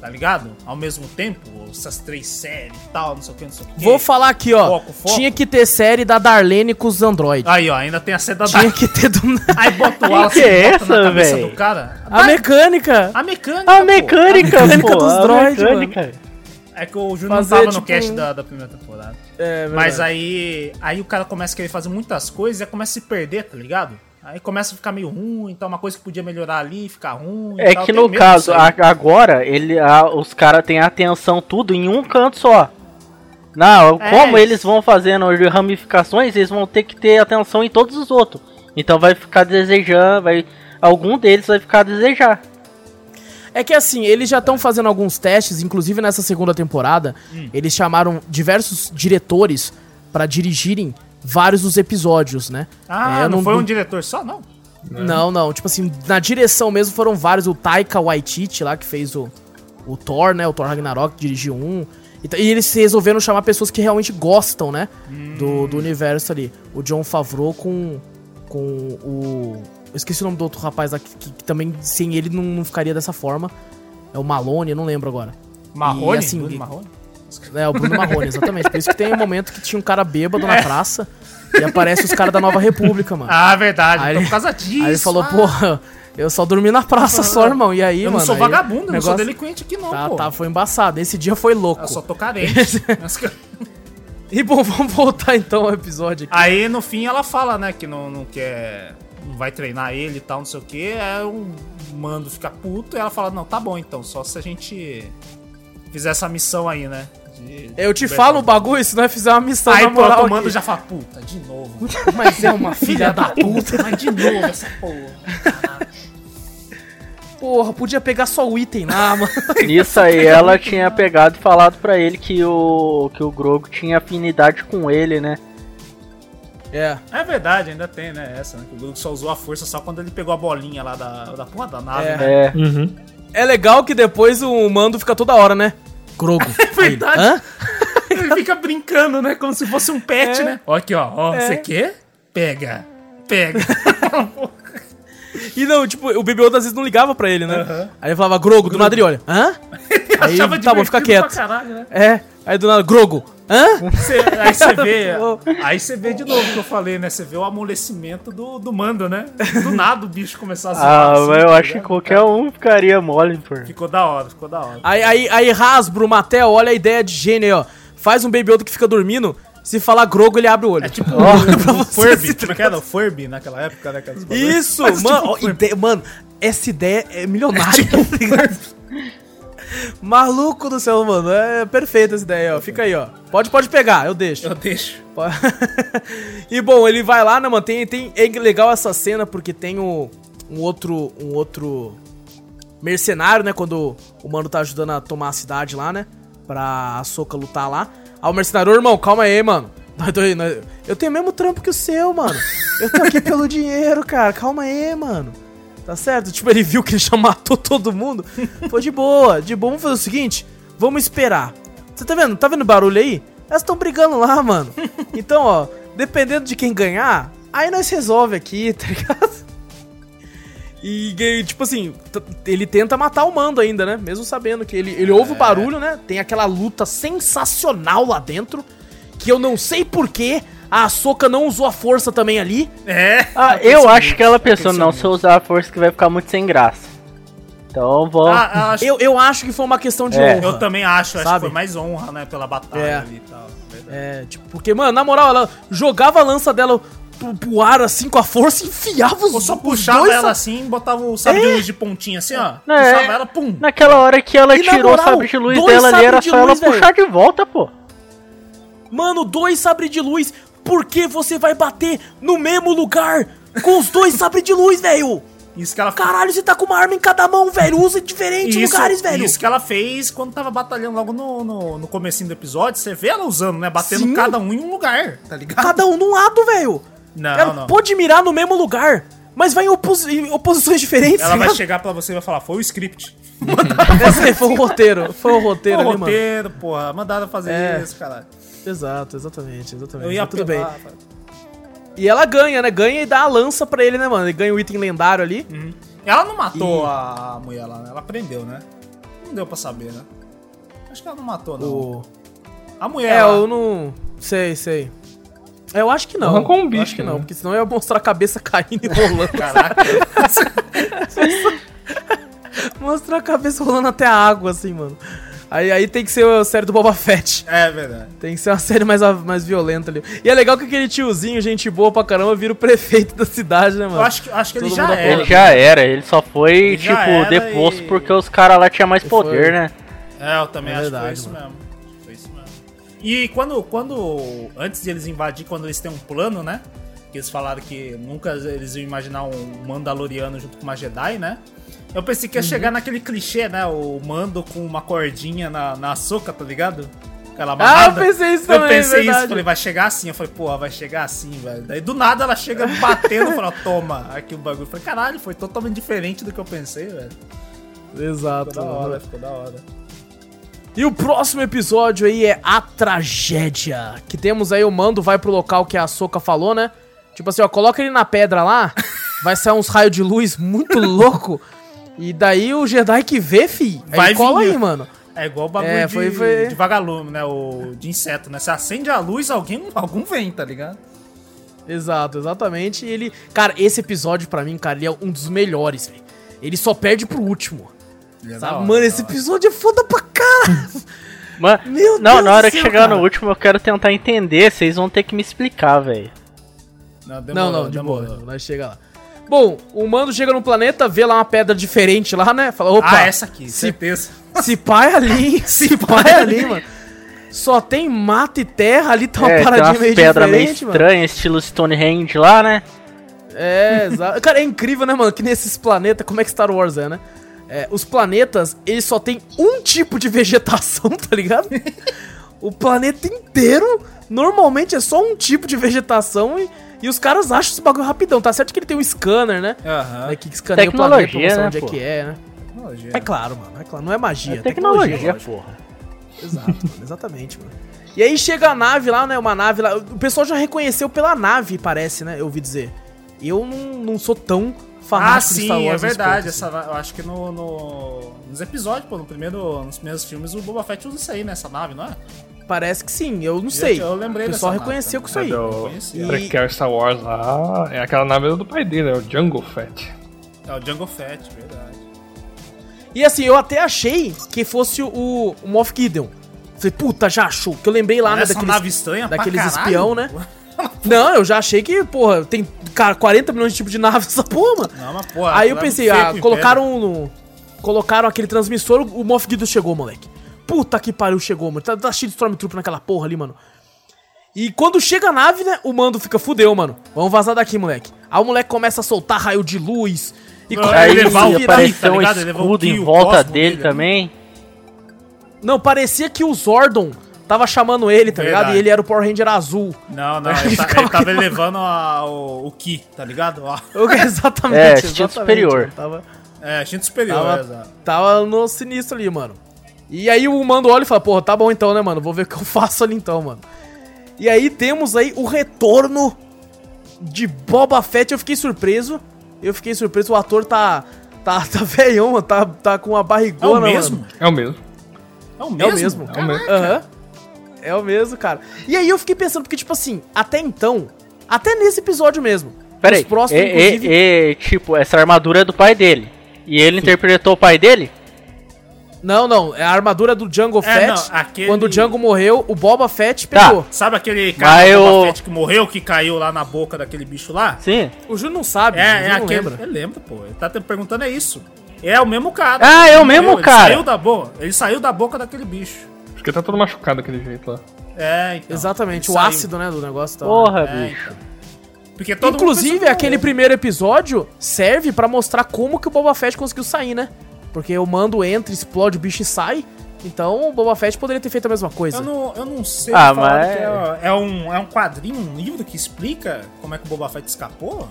tá ligado? Ao mesmo tempo, essas três séries e tal, não sei o que, não sei o que. Vou falar aqui, ó. Foco, foco. Tinha que ter série da Darlene com os androides. Aí, ó, ainda tem a série da Darlene. Tinha que ter do... Aí bota o Wallace que é essa, velho? do cara. A, a mecânica. A mecânica, A mecânica, pô. A mecânica pô, dos droids, É que o Júnior não tava tipo... no cast da, da primeira temporada. É, Mas aí, aí o cara começa a querer fazer muitas coisas e começa a se perder, tá ligado? Aí começa a ficar meio ruim, então uma coisa que podia melhorar ali, ficar ruim. É que no caso, agora, ele, a, os caras têm a atenção tudo em um canto só. Não, é como eles vão fazendo ramificações, eles vão ter que ter atenção em todos os outros. Então vai ficar desejando, vai algum deles vai ficar a desejar. É que assim, eles já estão fazendo alguns testes, inclusive nessa segunda temporada, hum. eles chamaram diversos diretores para dirigirem vários dos episódios, né? Ah, é, não, não, foi um diretor só, não? Não, não. Tipo assim, na direção mesmo foram vários. O Taika Waititi lá, que fez o, o Thor, né? O Thor Ragnarok, que dirigiu um. E, e eles resolveram chamar pessoas que realmente gostam, né? Hum. Do, do universo ali. O John Favreau com, com o esqueci o nome do outro rapaz aqui, que, que também, sem ele, não, não, ficaria dessa forma. É o Malone, eu não lembro agora. Marrone? E, assim, Bruno Marrone? É, o Bruno Marrone, exatamente. Por isso que tem um momento que tinha um cara bêbado na é. praça e aparece os caras da Nova República, mano. Ah, verdade. Aí, por causa disso. Aí ele falou, ah. porra, eu só dormi na praça só, irmão. E aí, eu mano. Eu não sou vagabundo, eu não sou delinquente aqui, não, tá, pô. Tá, foi embaçado. Esse dia foi louco. Eu só tô carente. e bom, vamos voltar então ao episódio aqui. Aí no fim ela fala, né, que não, não quer vai treinar ele e tal, não sei o que. É um mando fica puto e ela fala: Não, tá bom então, só se a gente fizer essa missão aí, né? De, eu te falo o bagulho, se nós fizer uma missão Aí pronto, o mando já fala: Puta, de novo. Mas é uma filha da puta. Mas de novo essa porra. Porra, podia pegar só o item lá, mano. Isso aí, ela tinha pegado e falado para ele que o, que o Grogo tinha afinidade com ele, né? É. É verdade, ainda tem, né? Essa, né? Que o Grogu só usou a força só quando ele pegou a bolinha lá da, da porra da nave, é. né? É. Uhum. é legal que depois o mando fica toda hora, né? Grogo. É verdade. Hã? ele fica brincando, né? Como se fosse um pet, é. né? Ó, aqui, ó. Ó, é. você quer? Pega. Pega. E não, tipo, o BBO às vezes não ligava pra ele, né? Uhum. Aí ele falava, Grogo, do nada ele olha, hã? aí, tá bom, fica quieto. Caralho, né? É, aí do nada, Grogo, hã? Cê, aí você vê, aí você vê de novo o que eu falei, né? Você vê o amolecimento do, do mando, né? Do nada o bicho começar a zoar. Ah, assim, mas eu tá acho que qualquer um ficaria mole, pô. Ficou da hora, ficou da hora. Aí, aí, aí Hasbro, Mattel, olha a ideia de gênio aí, ó. Faz um Baby Yoda que fica dormindo, se falar Grogo, ele abre o olho. É tipo oh, o Furby. Como é que era? O Furby naquela época, né? Isso, Mas, mano, tipo, ideia, mano, essa ideia é milionária, é tipo Maluco do céu, mano. É perfeita essa ideia, ó. Fica aí, ó. Pode, pode pegar, eu deixo. Eu deixo. e bom, ele vai lá, né, mano? Tem, tem, é legal essa cena porque tem o, um outro. Um outro mercenário, né? Quando o mano tá ajudando a tomar a cidade lá, né? Pra a Soca lutar lá. Aí o mercenário, irmão, calma aí, mano. Eu tenho o mesmo trampo que o seu, mano. Eu tô aqui pelo dinheiro, cara. Calma aí, mano. Tá certo? Tipo, ele viu que ele já matou todo mundo. Foi de boa, de boa. Vamos fazer o seguinte: vamos esperar. Você tá vendo? Tá vendo barulho aí? Elas estão brigando lá, mano. Então, ó, dependendo de quem ganhar, aí nós resolve aqui, tá ligado? E, tipo assim, ele tenta matar o mando ainda, né? Mesmo sabendo que ele, ele ouve o é. barulho, né? Tem aquela luta sensacional lá dentro. Que eu não sei porquê a Soca não usou a força também ali. É. Ah, eu acho que ela pensou, não, se eu usar a força que vai ficar muito sem graça. Então vou. Ah, eu, acho... Eu, eu, acho que foi uma questão de é. honra. Eu também acho, sabe? acho que foi mais honra, né? Pela batalha é. ali e tal. É, tipo, porque, mano, na moral, ela jogava a lança dela pro, pro ar assim com a força e enfiava os Ou só puxava dois, ela assim botava o sabre é. de luz de pontinha assim, ó. É. Puxava ela, pum. Naquela hora que ela e tirou moral, o sabre de luz dela ali, era só ela puxar de volta, pô. Mano, dois sabres de luz. Por que você vai bater no mesmo lugar com os dois sabres de luz, velho? Isso que ela Caralho, você tá com uma arma em cada mão, velho. Usa em diferentes isso, lugares, velho. Isso que ela fez quando tava batalhando logo no, no, no comecinho do episódio. Você vê ela usando, né? Batendo Sim. cada um em um lugar, tá ligado? Cada um num lado, velho. Não, ela não. pode mirar no mesmo lugar, mas vai em, opos em oposições diferentes. Ela vai chegar pra você e vai falar, foi o script. Esse foi o roteiro. Foi o roteiro foi o roteiro, mano. porra. Mandaram fazer é. isso, caralho. Exato, exatamente, exatamente. Eu ia tudo bem. E ela ganha, né? Ganha e dá a lança pra ele, né, mano? Ele ganha o item lendário ali. Uhum. Ela não matou e... a mulher lá, né? Ela prendeu, né? Não deu pra saber, né? Acho que ela não matou, não. O... A mulher. É, lá... eu não. Sei, sei. É, eu acho que não. Arrancou um bicho. acho que não, né? porque senão eu ia mostrar a cabeça caindo e rolando. Caraca. mostrar a cabeça rolando até a água, assim, mano. Aí, aí tem que ser a série do Boba Fett. É verdade. Tem que ser uma série mais, mais violenta ali. E é legal que aquele tiozinho, gente boa pra caramba, vira o prefeito da cidade, né, mano? Eu acho, acho que ele já era. Ele já era, ele só foi, ele tipo, deposto e... porque os caras lá tinham mais poder, foi. né? É, eu também é acho verdade, que foi isso mano. mesmo. E quando, quando. Antes de eles invadir, quando eles têm um plano, né? Que eles falaram que nunca eles iam imaginar um Mandaloriano junto com uma Jedi, né? Eu pensei que ia uhum. chegar naquele clichê, né? O Mando com uma cordinha na, na soca, tá ligado? Amarrada. Ah, eu pensei isso também, Eu pensei verdade. isso, falei, vai chegar assim. Eu falei, porra, vai chegar assim, velho. Daí do nada ela chega batendo, falou, toma, aqui o bagulho. Eu falei, caralho, foi totalmente diferente do que eu pensei, velho. Exato. Ficou da hora, ficou da hora. E o próximo episódio aí é a tragédia. Que temos aí o Mando vai pro local que a Soca falou, né? Tipo assim, ó, coloca ele na pedra lá, vai sair uns raios de luz muito louco. E daí o Jedi que vê, fi, vai cola aí, mano. É igual o bagulho é, foi, de, foi... de vagalume, né? O de inseto, né? Você acende a luz, alguém, algum vem, tá ligado? Exato, exatamente. E ele. Cara, esse episódio para mim, cara, ele é um dos melhores, velho. Ele só perde pro último. É Sabe? Hora, Mano, esse episódio é foda pra cara. Mano, Meu não, Deus na hora céu, que chegar cara. no último eu quero tentar entender, vocês vão ter que me explicar, velho. Não, demorou, não, não, de boa, nós chega lá. Bom, o mano chega no planeta, vê lá uma pedra diferente lá, né? Fala, opa. Ah, essa aqui, se, certeza. Se pai ali, se pai ali, mano. Só tem mato e terra, ali tá uma é, paradinha meio pedra meio estranha, estilo Stonehenge lá, né? É, exato. Cara, é incrível, né, mano? Que nesses planetas, como é que Star Wars é, né? É, os planetas, eles só tem um tipo de vegetação, tá ligado? o planeta inteiro, normalmente é só um tipo de vegetação e, e os caras acham esse bagulho rapidão. Tá certo que ele tem um scanner, né? Aham. É, que escaneia o planeta pra mostrar né, onde é que é, né? Tecnologia. É claro, mano. É claro, não é magia. É tecnologia, tecnologia porra. Exato, mano, exatamente, mano. E aí chega a nave lá, né? Uma nave lá. O pessoal já reconheceu pela nave, parece, né? Eu ouvi dizer. Eu não, não sou tão fanático ah, sim, Star Wars. é verdade. Essa, eu acho que no, no, nos episódios, pô, no primeiro, nos primeiros filmes, o Boba Fett usa isso aí, né? Essa nave, não é? Parece que sim, eu não sei. Eu, eu lembrei O pessoal reconheceu com isso aí. É e... É Star Wars lá, é aquela nave do pai dele, é o Jungle Fett. É o Jungle Fett, verdade. E assim, eu até achei que fosse o, o Moff Gideon. Falei, puta, já achou. Que eu lembrei lá, né, daqueles, nave estranha daqueles espião, né? Não, eu já achei que, porra, tem cara, 40 milhões de tipos de naves essa porra, mano. Não, mas porra. Aí eu pensei, ah, colocaram no, Colocaram aquele transmissor, o Moff Gideon chegou, moleque. Puta que pariu, chegou, mano. Tá, tá cheio de Stormtrooper naquela porra ali, mano. E quando chega a nave, né, o mando fica, fudeu, mano. Vamos vazar daqui, moleque. Aí o moleque começa a soltar raio de luz. E não, aí levar o apareceu tá um escudo em volta dele, dele também. Não, parecia que o Zordon tava chamando ele, tá Verdade. ligado? E ele era o Power Ranger azul. Não, não, ele, tá, ele tava levando a, o, o Ki, tá ligado? exatamente. É, instinto superior. Tava, é, instinto superior, tava, é, exato. Tava no sinistro ali, mano. E aí o mando olha e fala, porra, tá bom então, né, mano? Vou ver o que eu faço ali então, mano. E aí temos aí o retorno de Boba Fett. Eu fiquei surpreso. Eu fiquei surpreso. O ator tá. Tá, tá velhão, mano. Tá, tá com uma barrigona. É o mesmo? Mano. É o mesmo. É o mesmo? É o mesmo. É o mesmo. Uhum. É o mesmo, cara. E aí eu fiquei pensando, porque, tipo assim, até então, até nesse episódio mesmo. Peraí, próximos, é, inclusive... é, é, tipo, essa armadura é do pai dele. E ele Sim. interpretou o pai dele? Não, não. É a armadura do Jungle é, Fett. Não, aquele... Quando o Django morreu, o Boba Fett tá. pegou. Tá. Sabe aquele cara do Boba eu... Fett que morreu, que caiu lá na boca daquele bicho lá? Sim. O Júnior não sabe. É, é aquele. Lembra. Ele lembra, pô. Ele tá perguntando é isso. É o mesmo cara. Ah, é o mesmo morreu. cara. Ele saiu da boca. Ele saiu da boca daquele bicho. Acho que ele tá todo machucado daquele jeito lá. É, então. Exatamente, o saiu. ácido, né, do negócio. Tá, Porra, é, bicho. Então. Porque todo Inclusive, aquele primeiro episódio serve para mostrar como que o Boba Fett conseguiu sair, né? Porque o mando entra, explode o bicho e sai. Então o Boba Fett poderia ter feito a mesma coisa. Eu não, eu não sei ah, mas... É, é, um, é um quadrinho, um livro que explica como é que o Boba Fett escapou?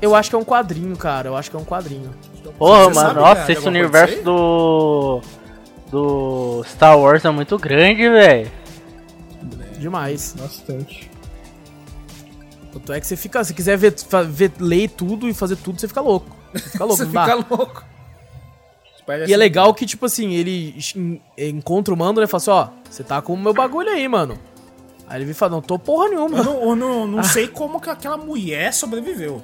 Eu, eu acho que é um quadrinho, cara. Eu acho que é um quadrinho. Porra, Você mano, nossa, esse universo do. do Star Wars é muito grande, velho. Demais. Bastante. Tanto é que você fica. Se quiser ver, ver, ler tudo e fazer tudo, você fica louco. Você fica louco, você fica louco. E é legal que, tipo assim, ele encontra o mando, né? E fala assim, ó, você tá com o meu bagulho aí, mano. Aí ele fala, não tô porra nenhuma. Eu não, eu não, não sei como que aquela mulher sobreviveu.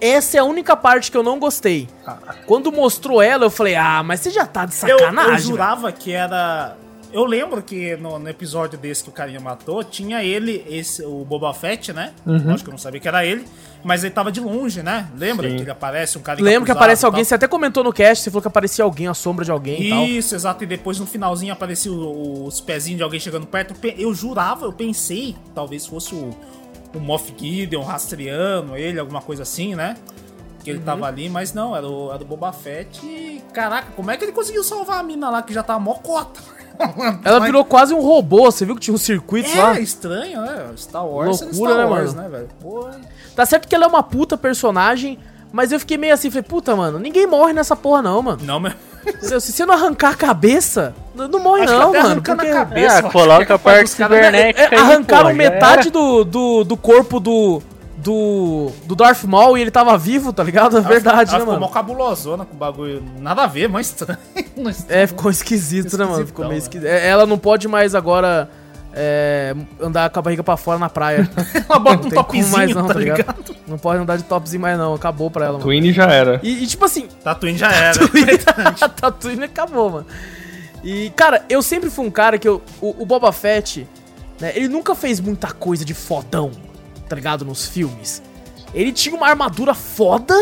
Essa é a única parte que eu não gostei. Ah. Quando mostrou ela, eu falei, ah, mas você já tá de sacanagem. Eu, eu jurava que era eu lembro que no, no, episódio desse que o carinha matou, tinha ele, esse, o Boba Fett, né? Uhum. Acho que eu não sabia que era ele, mas ele tava de longe, né? Lembra Sim. que ele aparece, um cara Lembro que aparece alguém, você até comentou no cast, você falou que aparecia alguém, a sombra de alguém Isso, exato, e depois no finalzinho apareceu os pezinhos de alguém chegando perto. Eu jurava, eu pensei, talvez fosse o, o Moff Gideon rastreando ele, alguma coisa assim, né? que ele uhum. tava ali, mas não, era o, era o Boba Fett e. Caraca, como é que ele conseguiu salvar a mina lá que já tava mocota? Ela virou quase um robô, você viu que tinha uns circuitos é, lá? É, estranho, né? Star Wars Loucura, Star Wars, né, velho? Tá certo que ela é uma puta personagem, mas eu fiquei meio assim, falei, puta, mano, ninguém morre nessa porra não, mano. Não, mas... Se você não arrancar a cabeça, não morre Acho não, mano. Porque... Na cabeça, é, coloca a parte cibernética. É, é, arrancaram metade do, do, do corpo do, do, do Darth Maul e ele tava vivo, tá ligado? É verdade, ela, né, ficou mano? Ficou mó cabulosona com o bagulho. Nada a ver, mas estranho. É, ficou esquisito, né, mano? Ficou meio esquisito. É, ela não pode mais agora é, andar com a barriga pra fora na praia. ela bota um topzinho, mais não, tá, tá ligado? Não pode andar de topzinho mais não, acabou pra ela, Tatooine já era. E, e, tipo assim... Tatooine já era. Tatooine acabou, mano. E, cara, eu sempre fui um cara que eu... O, o Boba Fett, né, ele nunca fez muita coisa de fodão tá ligado? Nos filmes. Ele tinha uma armadura foda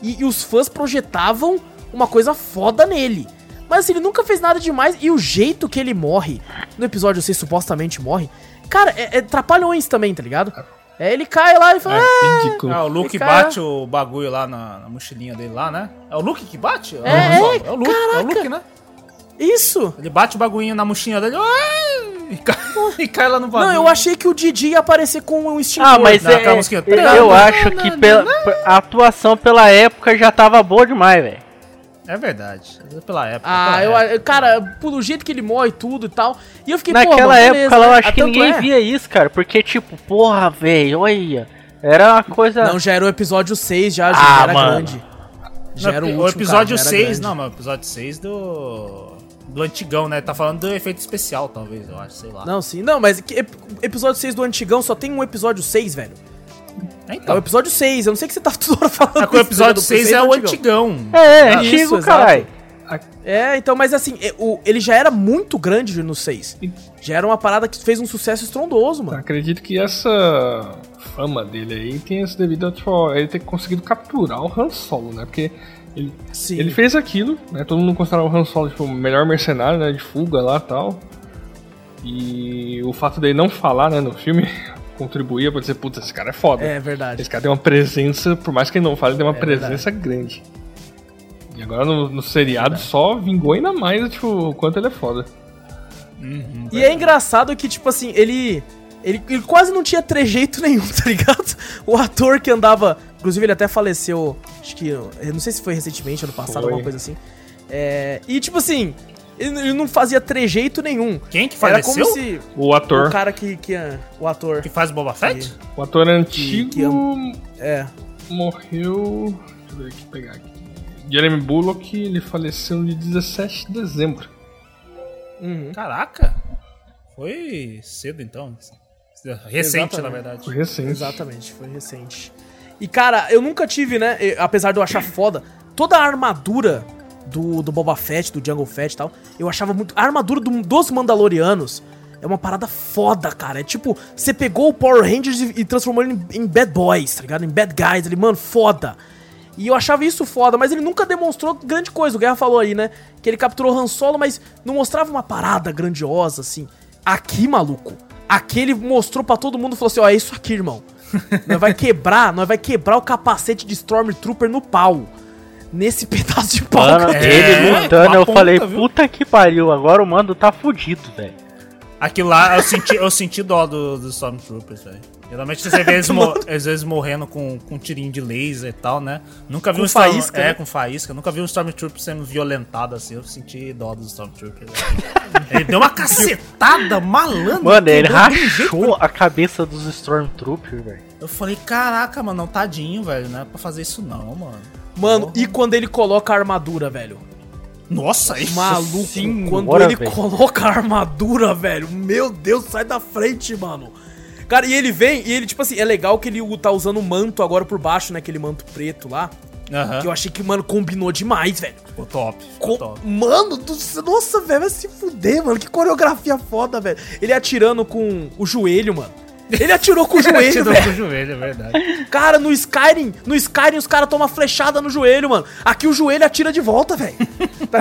e, e os fãs projetavam uma coisa foda nele. Mas assim, ele nunca fez nada demais. E o jeito que ele morre, no episódio 6 supostamente morre, cara, é, é trapalhões também, tá ligado? É, ele cai lá e fala. É, ah. Ah, o Luke bate o bagulho lá na, na, mochilinha dele lá, né? É o Luke que bate? É, é, é, é o Luke, é o Luke, né? Isso! Ele bate o bagulhinho na mochilinha dele. E cai, e cai lá no bagulho. Não, eu achei que o Didi ia aparecer com um extintor. Ah, mas é, eu acho que pela, a atuação pela época já tava boa demais, velho. É verdade. Pela época. Ah, pela eu, época. cara, pelo jeito que ele morre tudo e tal. E eu fiquei, Naquela época, eu acho que ninguém é. via isso, cara. Porque, tipo, porra, velho, olha. Era uma coisa. Não, já era o episódio 6, já, já ah, era mano. grande. Já não, era o, último, o episódio cara, 6, não, mas o episódio 6 do do antigão, né? Tá falando do efeito especial, talvez, eu acho, sei lá. Não, sim. Não, mas episódio 6 do antigão só tem um episódio 6, velho. Então. É o episódio 6, eu não sei que você tá toda hora falando. É que o episódio 6 é o antigão. É, é, é antigo, caralho. É, então, mas assim, é, ele já era muito grande no 6. Já era uma parada que fez um sucesso estrondoso, mano. Acredito que essa fama dele aí tenha sido devido a tipo, ele ter conseguido capturar o Han Solo, né? Porque ele, ele fez aquilo, né? Todo mundo considerava o Han Solo tipo, o melhor mercenário, né? De fuga lá e tal. E o fato dele não falar, né, no filme, contribuía pra dizer, puta, esse cara é foda. É verdade. Esse cara tem uma presença, por mais que ele não fale, ele tem uma é presença verdade. grande. E agora no, no seriado é só vingou ainda mais, tipo, o quanto ele é foda. Uhum, e é engraçado que, tipo assim, ele, ele. Ele quase não tinha trejeito nenhum, tá ligado? O ator que andava Inclusive, ele até faleceu, acho que. Eu não sei se foi recentemente, ano passado, foi. alguma coisa assim. É, e tipo assim, ele, não fazia trejeito nenhum. Quem que faleceu? Era como se. O ator. O cara que. que o ator. Que faz Boba Fett? Que, o ator antigo. Que, que, é. Morreu. Deixa eu ver aqui pegar aqui. Jeremy Bullock, ele faleceu no dia 17 de dezembro. Uhum. Caraca! Foi cedo então. Recente, Exatamente. na verdade. Foi recente. Exatamente, foi recente. E, cara, eu nunca tive, né? Apesar de eu achar foda, toda a armadura do, do Boba Fett, do Jungle Fett e tal, eu achava muito. A armadura do, dos Mandalorianos é uma parada foda, cara. É tipo, você pegou o Power Rangers e, e transformou ele em, em, Bad Boys, tá ligado? Em Bad Guys. Ele, mano, foda. E eu achava isso foda, mas ele nunca demonstrou grande coisa. O Guerra falou aí, né? Que ele capturou Han Solo, mas não mostrava uma parada grandiosa, assim. Aqui, maluco. Aqui ele mostrou para todo mundo e falou assim: ó, é isso aqui, irmão nós vai quebrar, nós vai quebrar o capacete de Stormtrooper no pau. Nesse pedaço de pau. Mano, é, ele lutando, eu ponta, falei, viu? puta que pariu, agora o mando tá fudido, velho. Aquilo lá, eu senti, eu senti dó dos do Stormtroopers, velho. Geralmente você vê eles, mo às vezes morrendo com, com um tirinho de laser e tal, né? Nunca vi com um faísca. É, né? com faísca. Nunca vi um Stormtrooper sendo violentado assim. Eu senti dó dos Stormtroopers. ele deu uma cacetada malandro. Mano, ele rachou a cabeça dos Stormtroopers, velho. Eu falei, caraca, mano, não, tadinho, velho. Não é pra fazer isso não, mano. Mano, Porra. e quando ele coloca a armadura, velho? Nossa, isso Maluco, sim, quando ele véio. coloca a armadura, velho. Meu Deus, sai da frente, mano. Cara, e ele vem, e ele, tipo assim, é legal que ele tá usando o manto agora por baixo, né? Aquele manto preto lá. Uhum. Que eu achei que, mano, combinou demais, velho. Ficou top. Ficou top. Mano, do... nossa, velho, vai se fuder, mano. Que coreografia foda, velho. Ele atirando com o joelho, mano. Ele atirou com o joelho, atirou velho. com o joelho, é verdade. Cara, no Skyrim, no Skyrim os caras tomam flechada no joelho, mano. Aqui o joelho atira de volta, velho. tá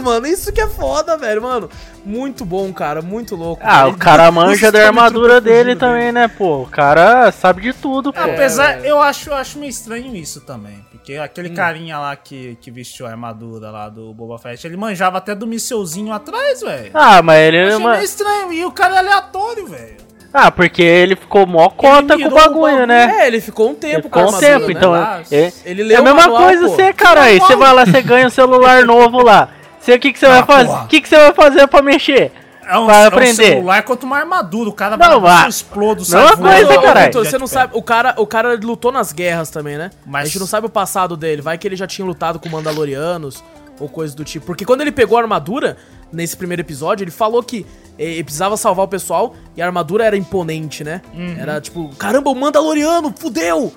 mano? Isso que é foda, velho, mano. Muito bom, cara, muito louco. Ah, o cara manja da armadura dele também, né, pô? O cara sabe de tudo, pô. Apesar, eu acho, eu acho meio estranho isso também. Porque aquele hum. carinha lá que, que vestiu a armadura lá do Boba Fett, ele manjava até do mísselzinho atrás, velho. Ah, mas ele... Eu achei meio estranho. E o cara é aleatório, velho. Ah, porque ele ficou mó cota com o bagulho, né? É, ele ficou um tempo ficou um tempo, então. É, ele leu é a mesma manual, coisa você, cara. Aí você vai lá, você ganha um celular novo lá. Você o que, que você ah, vai fazer? O que, que você vai fazer pra mexer? É um, vai aprender. É um celular quanto uma armadura. O cara não, vai explodo, sai Não é coisa, caralho. Você não sabe, o cara, o cara lutou nas guerras também, né? Mas... A gente não sabe o passado dele. Vai que ele já tinha lutado com Mandalorianos ou coisa do tipo. Porque quando ele pegou a armadura, nesse primeiro episódio, ele falou que ele precisava salvar o pessoal e a armadura era imponente, né? Uhum. Era tipo, caramba, o Mandaloriano, fudeu!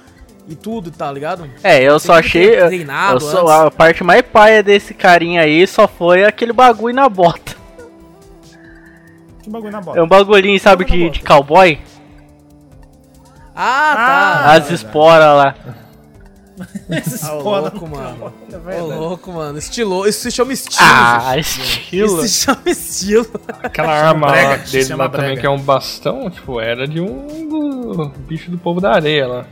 E tudo, tá ligado? É, eu só achei. Eu só, a parte mais paia desse carinha aí só foi aquele bagulho na bota. Que bagulho na bota? É um bagulhinho, sabe, de, de cowboy? Ah, tá. As esporas lá. Esses ah, louco, mano. É louco, mano. Estilo, isso se chama estilo. Ah, gente. estilo. Isso se chama estilo. Aquela arma brega, lá dele lá brega. também, que é um bastão, tipo, era de um do bicho do povo da areia lá.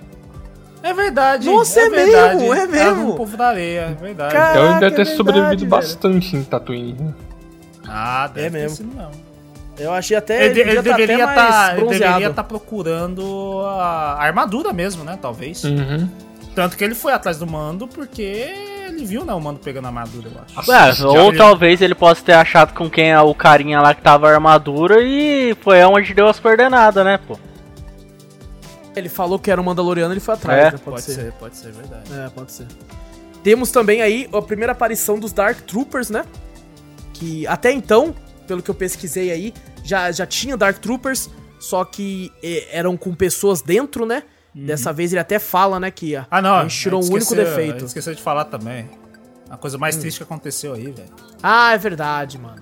É verdade. Nossa, é, é verdade. mesmo, é mesmo. o povo da areia, é verdade. Caraca, então ele deve ter é sobrevivido velho. bastante em Tatooine. Ah, deve é mesmo. Sido, não. Eu achei até. Ele, ele, ele deveria tá, estar tá procurando a armadura mesmo, né? Talvez. Uhum. Tanto que ele foi atrás do mando porque ele viu, né, o mando pegando a armadura, eu acho. É, ou talvez ele possa ter achado com quem é o carinha lá que tava a armadura e foi onde deu as coordenadas, né, pô. Ele falou que era um Mandaloriano, ele foi atrás, é, né? Pode, pode ser. ser. pode ser, verdade. É, pode ser. Temos também aí a primeira aparição dos Dark Troopers, né? Que até então, pelo que eu pesquisei aí, já, já tinha Dark Troopers, só que eh, eram com pessoas dentro, né? Uhum. Dessa vez ele até fala, né, que ah, não, a gente tirou um único defeito. Esqueceu de falar também. A coisa mais hum. triste que aconteceu aí, velho. Ah, é verdade, mano.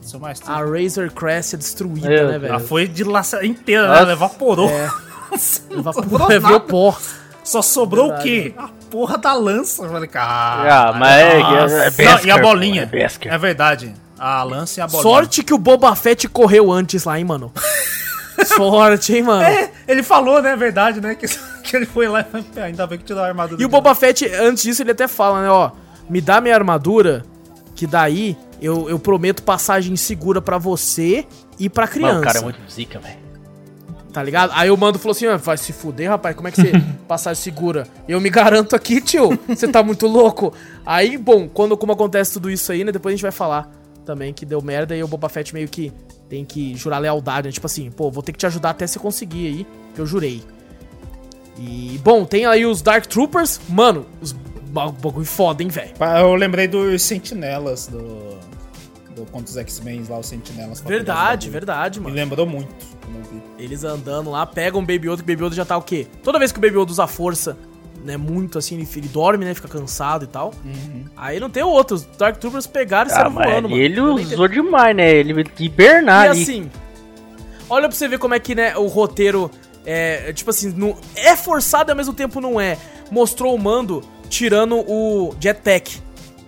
Isso é mais triste. A Razor Crest é destruída, é, né, velho? Ela foi de laça inteira, né? Ela evaporou. É. evaporou, levou pó. Só sobrou verdade. o quê? A porra da lança. Eu falei, cara. Ah, mas é, é, é e a bolinha. É, é verdade. A lança e a bolinha. Sorte que o Boba Fett correu antes lá, hein, mano. Sorte, hein, mano? É, ele falou, né? Verdade, né? Que, que ele foi lá e ainda bem que tirou a armadura. E o Boba Fett, antes disso, ele até fala, né? Ó, me dá minha armadura, que daí eu, eu prometo passagem segura para você e pra criança. Mano, o cara é muito zica, velho. Tá ligado? Aí o mando falou assim: ah, vai se fuder, rapaz, como é que você passagem segura? Eu me garanto aqui, tio, você tá muito louco. Aí, bom, quando como acontece tudo isso aí, né? Depois a gente vai falar também que deu merda e o Boba Fett meio que tem que jurar lealdade, né? Tipo assim, pô, vou ter que te ajudar até você conseguir aí, que eu jurei. E, bom, tem aí os Dark Troopers. Mano, os bagulho foda, hein, velho. Eu lembrei dos Sentinelas do. do contra os X-Men lá, os Sentinelas. Verdade, verdade, mano. Me lembrou muito. Eles andando lá, pegam o Baby Yoda, que o Baby Yoda já tá o quê? Toda vez que o Baby Yoda usa força, né, muito assim, ele, ele dorme, né, fica cansado e tal. Uhum. Aí não tem outros. Dark Troopers pegaram e ah, saíram voando, mano. Ele usou demais, né? Ele hibernar E ali. assim, olha pra você ver como é que, né, o roteiro é, tipo assim, não, é forçado e ao mesmo tempo não é. Mostrou o mando tirando o jetpack,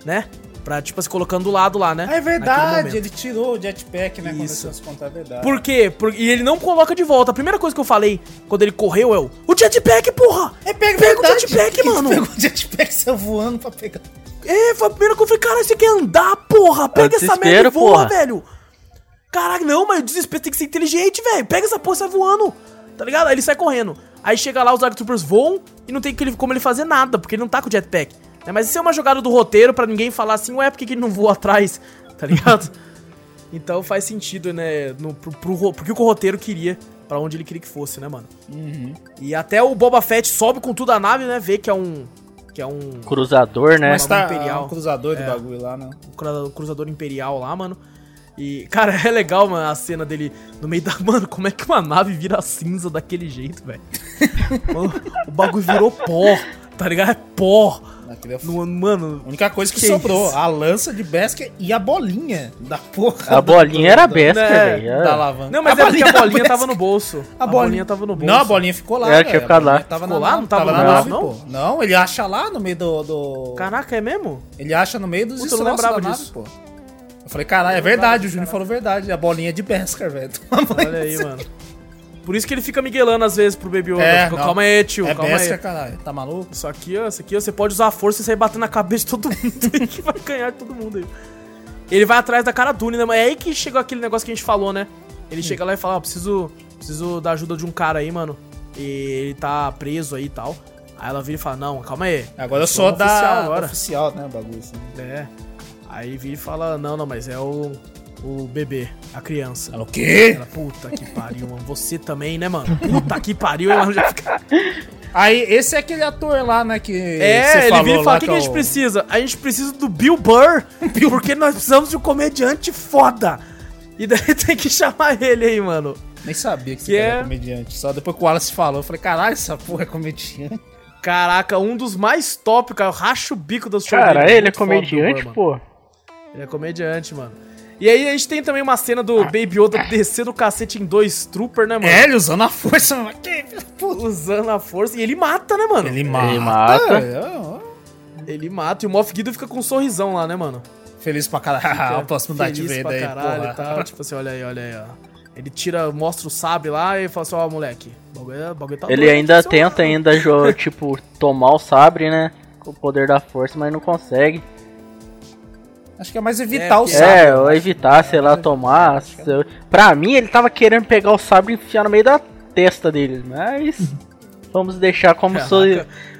né? Pra, tipo, se colocando do lado lá, né? Ah, é verdade, ele tirou o jetpack, né? Isso. Quando contar, é verdade. Por quê? Por... E ele não coloca de volta. A primeira coisa que eu falei quando ele correu é o, o jetpack, porra! É, pega, pega o jetpack, mano! Pega o jetpack, saiu voando pra pegar. É, foi a primeira coisa que eu falei, cara, você quer andar, porra! Pega essa merda e voa, porra. velho! Caralho, não, mas o desespero tem que ser inteligente, velho! Pega essa porra e sai voando! Tá ligado? Aí ele sai correndo. Aí chega lá, os Dark Troopers voam e não tem como ele fazer nada, porque ele não tá com o jetpack. É, mas isso é uma jogada do roteiro para ninguém falar assim, ué, por que, que ele não voou atrás? Tá ligado? então faz sentido, né? No, pro, pro, porque o roteiro queria, para onde ele queria que fosse, né, mano? Uhum. E até o Boba Fett sobe com tudo a nave, né? Vê que é um. Que é um. Cruzador, né? Mas tá, imperial. um cruzador é, do bagulho lá, né? Um cruzador imperial lá, mano. E, cara, é legal, mano, a cena dele no meio da. Mano, como é que uma nave vira cinza daquele jeito, velho? o bagulho virou pó tá ligado? É pó. É no, mano. A única coisa que, que sobrou, isso? a lança de Besker e a bolinha da porra. A bolinha era Besker, né? velho. Da lavanda. Não, mas a é porque a bolinha tava no bolso. A, a bolinha tava no bolso. Não, a bolinha ficou lá. Ela tinha ficado lá. Tava ficou lá? Não tava, tava na nave, não? Pô. Não, ele acha lá no meio do, do. Caraca, é mesmo? Ele acha no meio dos Puta, eu não lembrava disso. Nave, pô. Eu falei, caralho, é verdade, o Júnior falou verdade. A bolinha é de Besker, velho. Olha aí, mano. Por isso que ele fica miguelando às vezes pro Baby Yoda. É, fica, calma aí, tio, é calma bestia, aí. caralho. Tá maluco? Isso aqui, ó, isso aqui, ó, você pode usar a força e sair batendo na cabeça de todo mundo aí, que vai ganhar de todo mundo aí. Ele vai atrás da cara Dune, né? Mas é aí que chegou aquele negócio que a gente falou, né? Ele hum. chega lá e fala, ó, preciso, preciso da ajuda de um cara aí, mano. E ele tá preso aí e tal. Aí ela vira e fala, não, calma aí. Agora eu sou, da oficial, agora. oficial, né, o bagulho assim. É. Aí vira e fala, não, não, mas é o o bebê, a criança. Ela, o quê? Ela, puta que pariu, mano. Você também, né, mano? Puta que pariu, ela já fica. Aí, esse é aquele ator lá, né, que É, ele vira e fala, o que, que, a gente precisa? A gente precisa do Bill Burr, porque nós precisamos de um comediante foda. E daí tem que chamar ele aí, mano. Nem sabia que, que é... era comediante. Só depois que o Wallace falou, eu falei, caralho, essa porra é comediante. Caraca, um dos mais top, cara. Eu racho o bico das shows Cara, ele é comediante, pô. Ele é comediante, mano. E aí a gente tem também uma cena do Baby Yoda descendo o cacete em dois Trooper, né, mano? É, ele usando a força, mano. Usando a força. E ele mata, né, mano? Ele mata. Ele mata. É, ele mata. E o Moff Gideon fica com um sorrisão lá, né, mano? Feliz pra caralho. Posso mudar de Vader aí, caralho porra. e tal. Tipo assim, olha aí, olha aí, ó. Ele tira, mostra o sabre lá e fala assim, ó, oh, moleque, o bagulho, é, bagulho tá Ele doido, ainda tenta ainda, tipo, tomar o sabre, né? Com o poder da força, mas não consegue. Acho que é mais evitar é, o sabre. É, ou evitar, sei lá, tomar. Pra mim, ele tava querendo pegar o sabre e enfiar no meio da testa dele. Mas. vamos deixar como, so,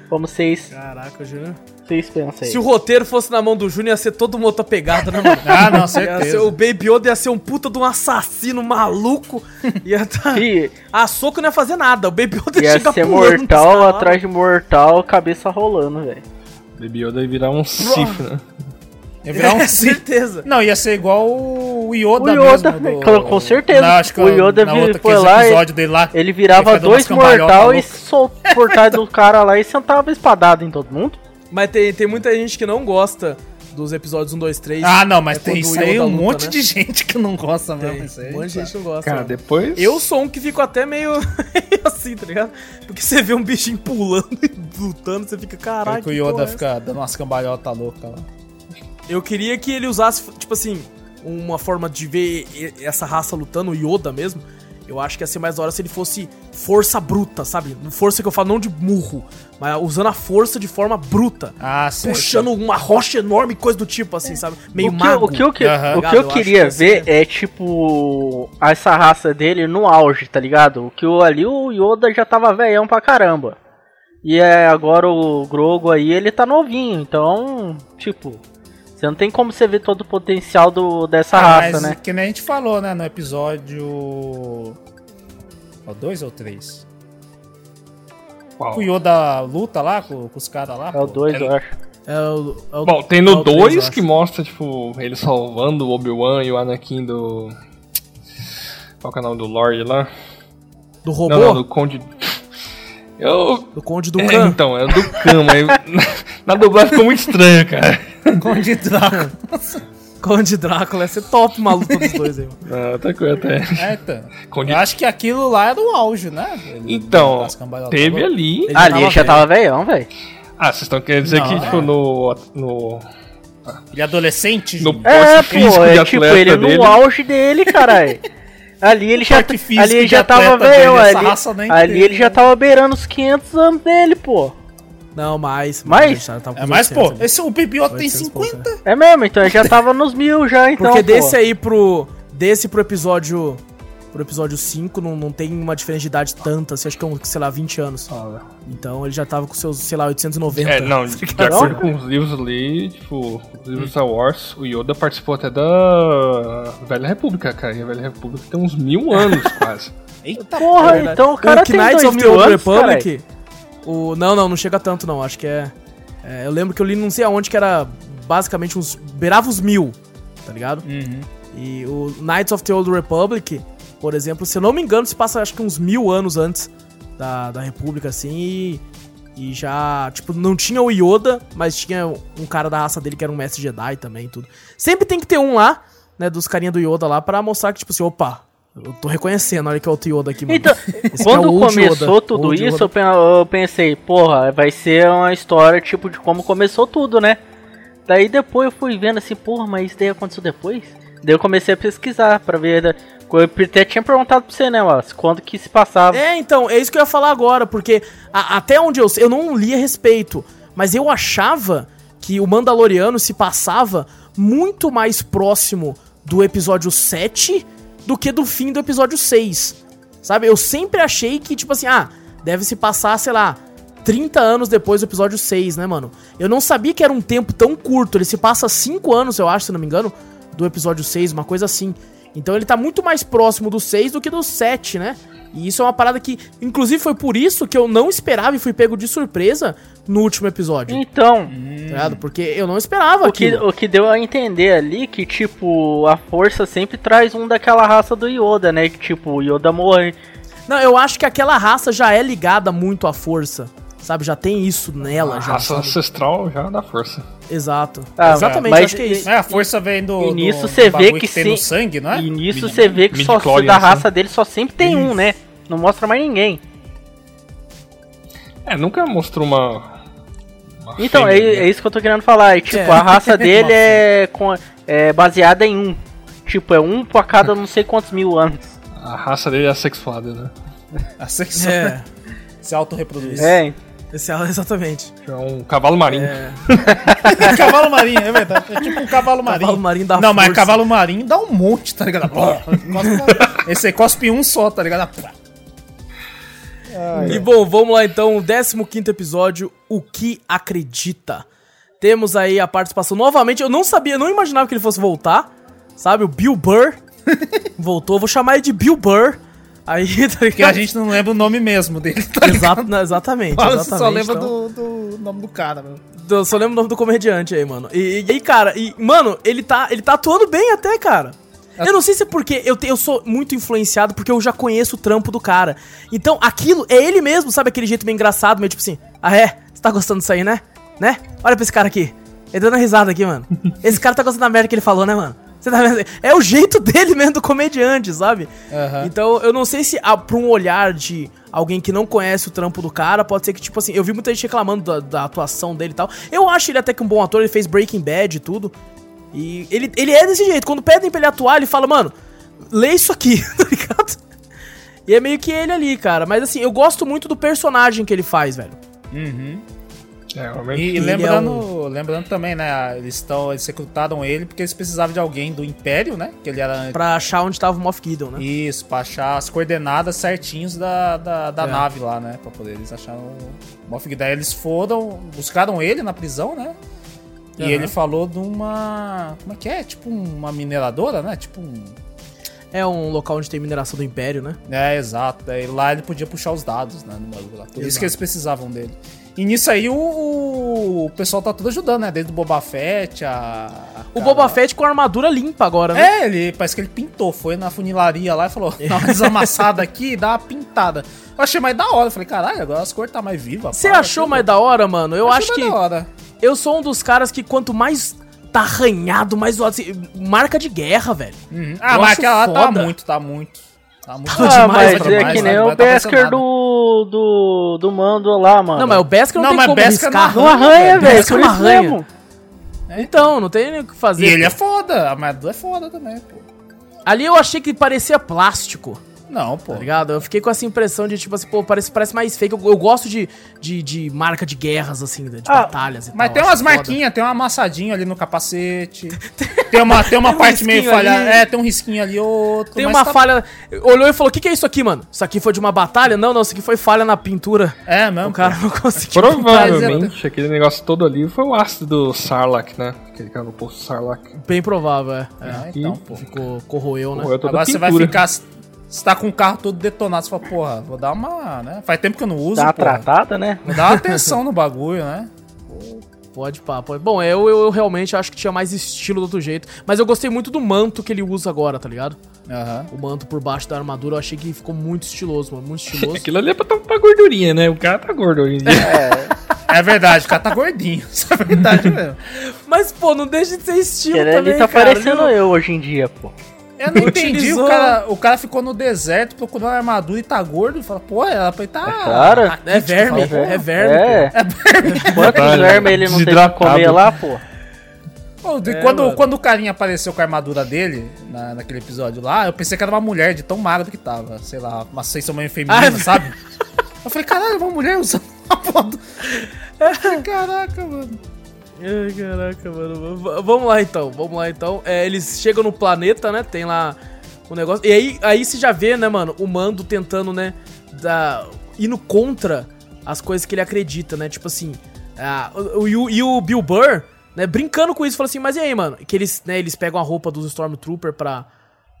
como vocês. Caraca, Júnior. Vocês pensam aí. Se o roteiro fosse na mão do Júnior, ia ser todo mundo outra pegada, né, mano? ah, não, certeza. Ser, o Baby Yoda ia ser um puta de um assassino maluco. Ia tá... E... A soco não ia fazer nada. O Baby Yoda ia, ia ser mortal atrás de mortal, cabeça rolando, velho. Baby Yoda ia virar um né? Ia virar um é, certeza. Não, ia ser igual o Yoda, o Yoda mesmo. Do... Com certeza. Não, acho que o Yoda na outra, foi lá, lá, ele virava dois mortal e soltou o portal do cara lá e sentava espadado em todo mundo. Mas tem, tem muita gente que não gosta dos episódios 1, 2, 3. Ah, não, mas é tem isso aí um luta, monte né? de gente que não gosta tem, mesmo. Isso aí, um monte de gente não gosta. Cara, depois. Eu sou um que fico até meio assim, tá ligado? Porque você vê um bichinho pulando e lutando, você fica, caralho. o Yoda é fica dando umas cambalhotas loucas lá. Eu queria que ele usasse, tipo assim, uma forma de ver essa raça lutando, o Yoda mesmo. Eu acho que ia ser mais da hora se ele fosse força bruta, sabe? Força que eu falo não de murro, mas usando a força de forma bruta. Ah, sim. Puxando uma rocha enorme, coisa do tipo, assim, sabe? Meio o que, mago. O que eu, que, uhum. o que eu, eu queria que ver é, tipo, essa raça dele no auge, tá ligado? O que o, ali o Yoda já tava velhão pra caramba. E é, agora o Grogo aí, ele tá novinho, então, tipo, você não tem como você ver todo o potencial do, dessa ah, raça, mas, né? Que nem a gente falou, né, no episódio. O 2 ou 3? O Yoda luta lá com, com os caras lá. É o 2, eu acho. É o, é o, Bom, tem no 2 é que mostra, tipo, ele salvando o Obi-Wan e o Anakin do. Qual é o nome do Lord lá? Do robô? Não, não, do Conde. Eu... Do Conde do é, Khan. Então, é do Khan, mas na dublagem ficou muito estranho, cara. Conde Drácula. Conde Drácula ia ser top maluco dos dois aí, mano. Ah, tá coisa até. É, então. Conde... Eu acho que aquilo lá era o auge, né? Ele, então, teve ali. Ele ali já tava velhão, velho. Ah, vocês estão querendo dizer não, que, tipo, no. no... Ele é adolescente? No é, pô, é tipo, ele dele. no auge dele, caralho. Ali ele já, ali ele já tava velho, ali, ali ele já tava beirando os 500 anos dele, pô. Não, mais. Mais? É mais, pô. Esse, o Baby tem 50. É mesmo, então já tava nos mil já, então. Porque desse aí pro. Desse pro episódio. Pro episódio 5 não, não tem uma diferença de idade tanta, assim, acho que é, um, sei lá, 20 anos. Ah, então ele já tava com seus, sei lá, 890. É, não, de acordo com os livros ali, tipo, os livros Star Wars, o Yoda participou até da Velha República, cara. E a Velha República tem uns mil anos quase. Eita porra, é então o cara o tem Knights of the Old Republic. Carai. O, não, não, não chega tanto não. Acho que é, é, Eu lembro que eu li não sei aonde que era basicamente uns. beirava os mil, tá ligado? Uhum. E o Knights of the Old Republic, por exemplo, se eu não me engano, se passa acho que uns mil anos antes da, da República, assim, e E já, tipo, não tinha o Yoda, mas tinha um cara da raça dele que era um mestre Jedi também tudo. Sempre tem que ter um lá, né, dos carinha do Yoda lá, para mostrar que, tipo assim, opa, eu tô reconhecendo, olha que é o Yoda aqui, mano. Então, quando é começou Yoda, tudo isso, eu pensei, porra, vai ser uma história, tipo, de como começou tudo, né? Daí depois eu fui vendo assim, porra, mas isso daí aconteceu depois? Daí eu comecei a pesquisar pra ver. Né? Eu até tinha perguntado pra você, né, Wallace, quando que se passava. É, então, é isso que eu ia falar agora, porque a, até onde eu eu não li a respeito, mas eu achava que o Mandaloriano se passava muito mais próximo do episódio 7 do que do fim do episódio 6. Sabe? Eu sempre achei que, tipo assim, ah, deve se passar, sei lá, 30 anos depois do episódio 6, né, mano? Eu não sabia que era um tempo tão curto. Ele se passa 5 anos, eu acho, se não me engano, do episódio 6, uma coisa assim. Então ele tá muito mais próximo do 6 do que do 7, né? E isso é uma parada que, inclusive, foi por isso que eu não esperava e fui pego de surpresa no último episódio. Então. Tá Porque eu não esperava o que, o que deu a entender ali que, tipo, a força sempre traz um daquela raça do Yoda, né? Que, tipo, o Yoda morre. Não, eu acho que aquela raça já é ligada muito à força. Sabe, já tem isso nela. A já, raça sabe? ancestral já dá força. Exato. Ah, Exatamente, mas, acho que é isso. É, a força vem do. E nisso você vê que, que tem no sangue, não é? E nisso você vê que só da raça dele só sempre tem isso. um, né? Não mostra mais ninguém. É, nunca mostrou uma. uma então, fêmea, é, né? é, isso que eu tô querendo falar. É, tipo, é. a raça dele é, com, é baseada em um. Tipo, é um por cada não sei quantos mil anos. A raça dele é assexuada, né? Assexuada. É. Se autorreproduz. É, esse, exatamente. É um cavalo marinho. É... cavalo marinho, é verdade. É tipo um cavalo marinho. Cavalo marinho dá Não, força. mas cavalo marinho dá um monte, tá ligado? Esse aí cospe um só, tá ligado? e bom, vamos lá então, 15 episódio, O que acredita? Temos aí a participação novamente. Eu não sabia, não imaginava que ele fosse voltar. Sabe, o Bill Burr voltou. Vou chamar ele de Bill Burr Aí, tá Porque a gente não lembra o nome mesmo dele, tá Exato, não, exatamente, exatamente. Você só lembra então... do, do nome do cara, mano. Eu só lembro o nome do comediante aí, mano. E, e, cara, e, mano, ele tá, ele tá atuando bem até, cara. Eu não sei se é porque eu, te, eu sou muito influenciado porque eu já conheço o trampo do cara. Então, aquilo é ele mesmo, sabe? Aquele jeito meio engraçado, meio tipo assim, ah é? Você tá gostando disso aí, né? Né? Olha pra esse cara aqui. Ele dando risada aqui, mano. Esse cara tá gostando da merda que ele falou, né, mano? Você tá vendo? É o jeito dele mesmo do comediante, sabe? Uhum. Então eu não sei se ah, pra um olhar de alguém que não conhece o trampo do cara, pode ser que, tipo assim, eu vi muita gente reclamando da, da atuação dele e tal. Eu acho ele até que um bom ator, ele fez Breaking Bad e tudo. E ele, ele é desse jeito. Quando pedem pra ele atuar, ele fala, mano, lê isso aqui, tá ligado? E é meio que ele ali, cara. Mas assim, eu gosto muito do personagem que ele faz, velho. Uhum. É, e, e lembrando, é um... lembrando também, né? Eles, estão eles recrutaram ele porque eles precisavam de alguém do Império, né? Que ele era. Pra achar onde tava o Moff Gideon, né? Isso, pra achar as coordenadas certinhos da, da, da é. nave lá, né? Pra poder eles acharem o Moff Gideon. Daí eles foram, buscaram ele na prisão, né? E uhum. ele falou de uma. Como é que é? Tipo uma mineradora, né? Tipo um. É um local onde tem mineração do Império, né? É, exato. Daí lá ele podia puxar os dados, né? No bagulho lá. Por exato. isso que eles precisavam dele. E nisso aí o, o pessoal tá tudo ajudando, né? Desde o Boba Fett, a. o Boba Fett com a armadura limpa agora, né? É, ele parece que ele pintou, foi na funilaria lá e falou: dá uma desamassada aqui dá uma pintada. Eu achei mais da hora. Eu falei, caralho, agora as cores tá mais vivas. Você achou mais da hora, mano? Eu, acho que. Da hora. Eu sou um dos caras que quanto mais tá arranhado, mais zoado. Assim, marca de guerra, velho. Uhum. Ah, mas aquela lá tá muito, tá muito. Tá muito ah, demais, mas é que nem o Besker do, do, do Mando lá, mano. Não, mas o Besker não, não tem como Besker riscar. Não arranha, velho. Besker não arranha. É. Então, não tem nem o que fazer. E ele é foda, a armadura é foda também, pô. Ali eu achei que parecia plástico. Não, pô. Tá ligado? Eu fiquei com essa impressão de, tipo assim, pô, parece, parece mais fake. Eu, eu gosto de, de, de, marca de guerras, assim, de ah, batalhas e mas tal. Mas tem umas marquinhas, tem uma amassadinha ali no capacete. tem uma, tem uma tem parte um meio falhada. É, tem um risquinho ali, outro. Tem uma tá... falha. Olhou e falou: o que, que é isso aqui, mano? Isso aqui foi de uma batalha? Não, não, isso aqui foi falha na pintura. É, mesmo. O cara não conseguiu. Provavelmente, aquele negócio todo ali foi o ácido do Sarlacc, né? Aquele cara no posto Sarlacc. Bem provável, é. é então, pô. Ficou, corroeu, né? Corroeu Agora você vai ficar você tá com o carro todo detonado, você fala, porra, vou dar uma, né? Faz tempo que eu não uso, Dá uma tratada, né? Vou dar uma atenção no bagulho, né? Pode pá, pode. Bom, eu, eu, eu, realmente acho que tinha mais estilo do outro jeito. Mas eu gostei muito do manto que ele usa agora, tá ligado? Uhum. O manto por baixo da armadura, eu achei que ficou muito estiloso, mano. Muito estiloso. Aquilo ali é pra tapar gordurinha, né? O cara tá gordo hoje em dia. É, é verdade, o cara tá gordinho. Isso é verdade mesmo. Mas, pô, não deixa de ser estilo ele, também, Ele tá cara, parecendo eu hoje em dia, pô. Eu não entendi, o cara, o cara ficou no deserto procurando armadura e tá gordo e fala, pô, ela foi tá. É, cara, é verme, fala, é verme. É, é verme. Quantos vermes ele não tem que comer lá, pô? É, quando, quando o carinha apareceu com a armadura dele, na, naquele episódio lá, eu pensei que era uma mulher de tão magra que tava. Sei lá, uma sensação meio feminina, ah, sabe? Eu falei, caralho, uma mulher usando uma foto. Caraca, mano. Ai, caraca, mano. Vamos lá então, vamos lá então. É, eles chegam no planeta, né? Tem lá o negócio. E aí, aí você já vê, né, mano, o Mando tentando, né, da, indo contra as coisas que ele acredita, né? Tipo assim, a, o, o, e o Bill Burr, né, brincando com isso, falou assim, mas e aí, mano? Que eles, né, eles pegam a roupa dos Stormtrooper pra.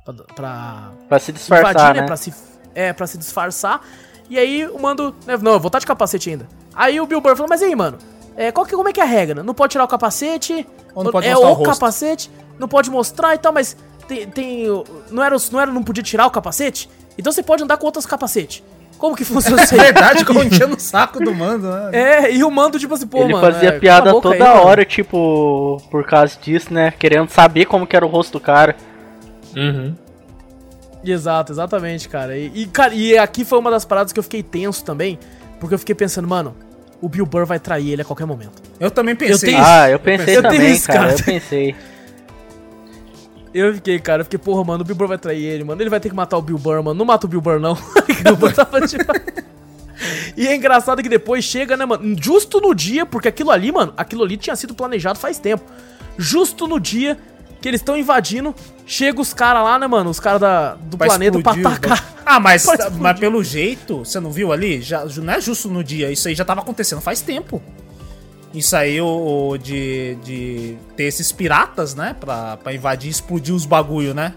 pra. pra, pra se disfarçar. Invadir, né? né? Pra se, é, pra se disfarçar. E aí o Mando. Né, não, eu vou estar de capacete ainda. Aí o Bill Burr falou, mas e aí, mano? É, qual que, como é que é a regra? Não pode tirar o capacete? Ou não pode é o, o capacete, não pode mostrar e tal, mas tem. tem não, era, não era. Não podia tirar o capacete? Então você pode andar com outros capacetes. Como que funciona isso aí? É verdade, como enchendo o saco do mando, né? É, e o mando, tipo assim, pô, Ele mano. Ele fazia é, piada toda aí, hora, mano. tipo, por causa disso, né? Querendo saber como que era o rosto do cara. Uhum. Exato, exatamente, cara. E, e, cara, e aqui foi uma das paradas que eu fiquei tenso também, porque eu fiquei pensando, mano, o Bill Burr vai trair ele a qualquer momento. Eu também pensei. Eu tenho, ah, eu pensei eu também, isso, cara. cara. Eu pensei. Eu fiquei, cara, eu fiquei, porra, mano, o Bill Burr vai trair ele, mano. Ele vai ter que matar o Bill Burr, mano. Não mata o Bill Burr, não. Bill Burr tava, tipo... E é engraçado que depois chega, né, mano? Justo no dia, porque aquilo ali, mano, aquilo ali tinha sido planejado faz tempo. Justo no dia que eles estão invadindo, chega os caras lá, né, mano? Os caras do pra planeta explodir, pra atacar. Ah, mas, mas pelo jeito, você não viu ali? Já, não é justo no dia, isso aí já tava acontecendo faz tempo. Isso aí o, de, de ter esses piratas, né? Pra, pra invadir e explodir os bagulho, né?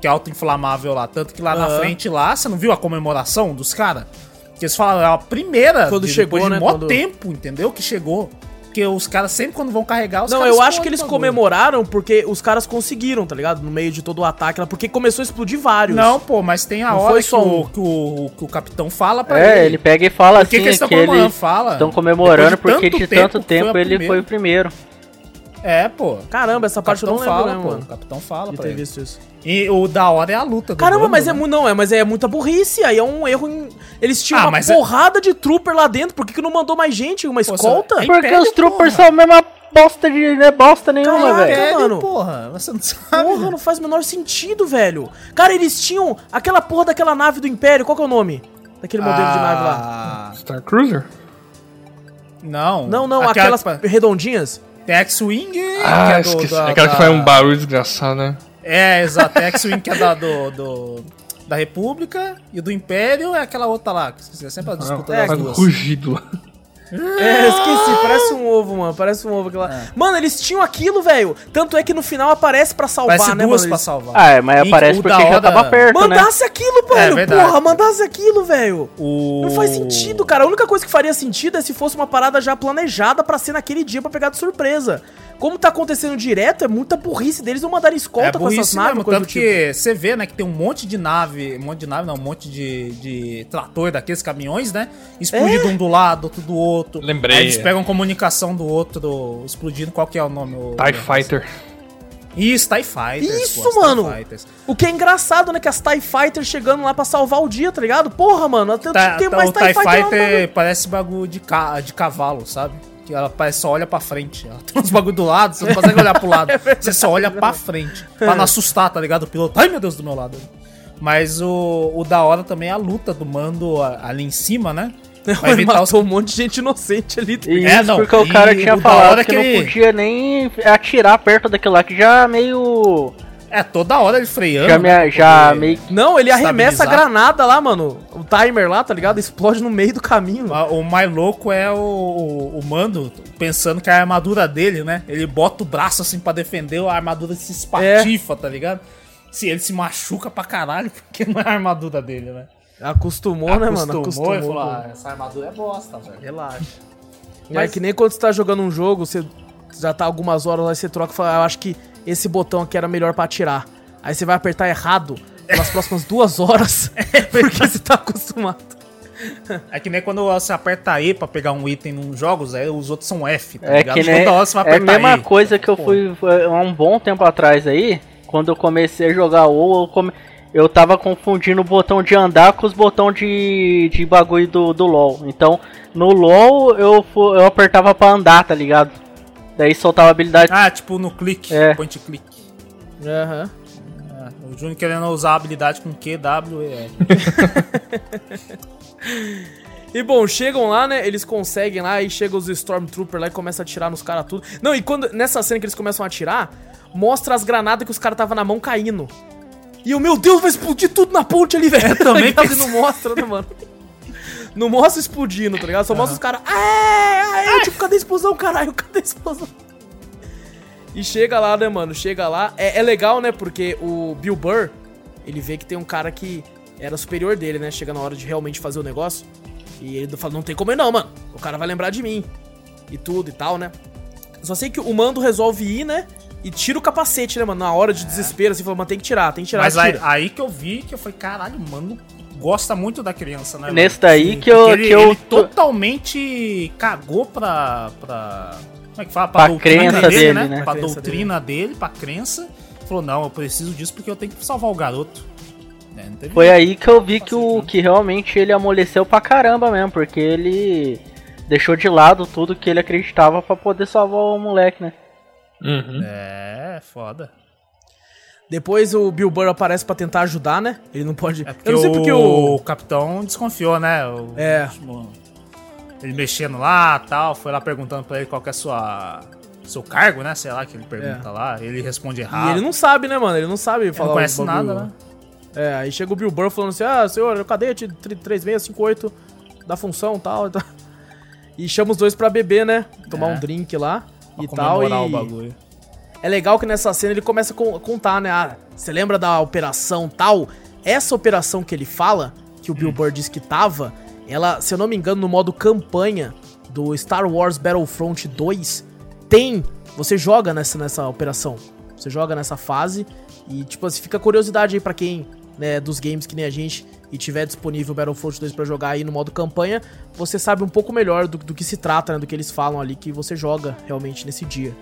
Que é auto-inflamável lá. Tanto que lá uhum. na frente lá, você não viu a comemoração dos caras? Que eles falam, é a primeira quando de, chegou, depois de né, mó quando... tempo, entendeu? Que chegou. Porque os caras sempre quando vão carregar, os Não, eu acho que eles comemoraram porque os caras conseguiram, tá ligado? No meio de todo o ataque, porque começou a explodir vários. Não, pô, mas tem a Não hora que, um. o, que, o, que, o, capitão fala pra é, ele. É, ele pega e fala assim que, eles que eles estão comemorando de porque de tanto tempo, ele primeiro. foi o primeiro. É, pô. Caramba, essa parte eu não lembro, fala, né, mano? O capitão fala de pra ter ele. visto isso. E o da hora é a luta Caramba, bando, mas é né? é não, é, mas é muita burrice, aí é um erro em... Eles tinham ah, uma é- porrada é... de trooper lá dentro, por que, que não mandou mais gente, uma Pô, escolta? É Porque os troopers porra. são a mesma bosta de né, bosta nenhuma, velho. mano. Porra, você não sabe. Porra, não faz o menor sentido, velho. Cara, eles tinham aquela porra daquela nave do Império, qual que é o nome? Daquele modelo ah... de nave lá. Star Cruiser? Não. Não, não, aquela... aquelas redondinhas. Tem X-Wing. Ah, é do. Da, aquela da... que faz um barulho desgraçado, né? É, exato. É X-Wing que é da, do, do, da República e do Império é aquela outra lá. Que esqueci, é sempre a disputa ah, das duas. Rugido. É, esqueci, parece um ovo, mano. Parece um ovo aquela. É. Mano, eles tinham aquilo, velho. Tanto é que no final aparece pra salvar, Parece né, duas mano? pra salvar. Ah, é, mas aparece porque já tava perto, né? Mandasse aquilo, velho. É, porra, mandasse aquilo, velho. O... Não faz sentido, cara. A única coisa que faria sentido é se fosse uma parada já planejada pra ser naquele dia pra pegar de surpresa. Como tá acontecendo direto, é muita burrice deles não mandarem escolta é com essas naves. Mesmo, tanto que tipo. você vê, né, que tem um monte de nave, um monte de nave, não, um monte de, de trator daqueles caminhões, né? Explodindo é? um do lado, outro do outro. Lembrei. Aí eles pegam comunicação do outro, explodindo. Qual que é o nome? O, TIE Fighter. Isso, TIE Fighters. Isso, pô, mano. O que é engraçado, né? Que as TIE Fighters chegando lá pra salvar o dia, tá ligado? Porra, mano. Tem, tá, tem tá, mais o TIE, TIE Fighter, Fighter parece bagulho de, ca de cavalo, sabe? Que ela só olha pra frente. Ela tem uns bagulho do lado, você não consegue olhar pro lado. é você só olha pra frente. Pra não assustar, tá ligado? O piloto, ai meu Deus do meu lado. Mas o, o da hora também é a luta do mando ali em cima, né? Vai ele matou os... um monte de gente inocente ali. Tá Isso, é, não. porque o cara tinha o falado que, que ele... não podia nem atirar perto daquilo lá, que já meio é, toda hora ele freando. Já, me, já meio Não, ele arremessa a granada lá, mano. O timer lá, tá ligado? Explode no meio do caminho. O mais louco é o, o, o, Mando pensando que a armadura dele, né? Ele bota o braço assim pra defender, a armadura se espatifa, é. tá ligado? Se ele se machuca pra caralho, porque não é a armadura dele, né? Acostumou, Acostumou né, mano? Acostumou e falou: ah, essa armadura é bosta, velho. Relaxa. Mas... É que nem quando você tá jogando um jogo, você já tá algumas horas lá e você troca e fala, ah, eu acho que esse botão aqui era melhor para atirar. Aí você vai apertar errado, pelas próximas duas horas, é porque você tá acostumado. É que nem quando você aperta E pra pegar um item nos jogos, aí os outros são F, tá é ligado? Que nem, hora você vai é a mesma e. coisa que eu fui há um bom tempo atrás aí, quando eu comecei a jogar WoW, eu, come... eu tava confundindo o botão de andar com os botões de, de bagulho do, do LoL. Então, no LoL eu, eu apertava pra andar, tá ligado? Daí soltava a habilidade. Ah, tipo no clique, é. point click. Aham. Uhum. O Júnior querendo usar a habilidade com Q, W e bom, chegam lá, né? Eles conseguem lá e chegam os Stormtroopers lá e começam a atirar nos caras tudo. Não, e quando nessa cena que eles começam a atirar, mostra as granadas que os caras tava na mão caindo. E o meu Deus, vai explodir tudo na ponte ali, velho. É, também tá não mostra, né, mano? Não mostra explodindo, tá ligado? Só mostra os caras. Aê, aê, tipo, cadê a explosão, caralho? Cadê a explosão? E chega lá, né, mano? Chega lá. É, é legal, né? Porque o Bill Burr, ele vê que tem um cara que era superior dele, né? Chega na hora de realmente fazer o negócio. E ele fala, não tem como ir não, mano. O cara vai lembrar de mim. E tudo e tal, né? Só sei que o mando resolve ir, né? E tira o capacete, né, mano? Na hora de é. desespero, assim, falou, mano, tem que tirar, tem que tirar. Mas aí, aí, que eu vi que eu falei, caralho, mano, gosta muito da criança, né? Nesse daí que eu. Ele, que eu... ele totalmente cagou pra. pra como é que fala? Pra, pra doutrina dele, dele, né? né? Pra, pra doutrina dele. dele, pra crença. Falou, não, eu preciso disso porque eu tenho que salvar o garoto. É, Foi aí que eu vi que, o, que realmente ele amoleceu pra caramba mesmo, porque ele deixou de lado tudo que ele acreditava para poder salvar o moleque, né? Uhum. É, foda. Depois o Bill Burr aparece para tentar ajudar, né? Ele não pode. É eu não sei porque o... o capitão desconfiou, né? O... É. Ele mexendo lá tal, foi lá perguntando pra ele qual que é a sua. Seu cargo, né? Sei lá, que ele pergunta é. lá. Ele responde errado. E ele não sabe, né, mano? Ele não sabe ele falar. Não conhece nada, né? É, aí chega o Bill Burr falando assim: Ah, senhor, o cadete 3658 da função tal, e tal. E chama os dois pra beber, né? Tomar é. um drink lá pra e tal. E... o bagulho. É legal que nessa cena ele começa a contar, né? Ah, você lembra da operação tal? Essa operação que ele fala, que o hum. Burr disse que tava, ela, se eu não me engano, no modo campanha do Star Wars Battlefront 2, tem. Você joga nessa, nessa operação. Você joga nessa fase. E, tipo, assim, fica curiosidade aí pra quem né, dos games que nem a gente e tiver disponível Battlefront 2 para jogar aí no modo campanha, você sabe um pouco melhor do, do que se trata, né, do que eles falam ali que você joga realmente nesse dia.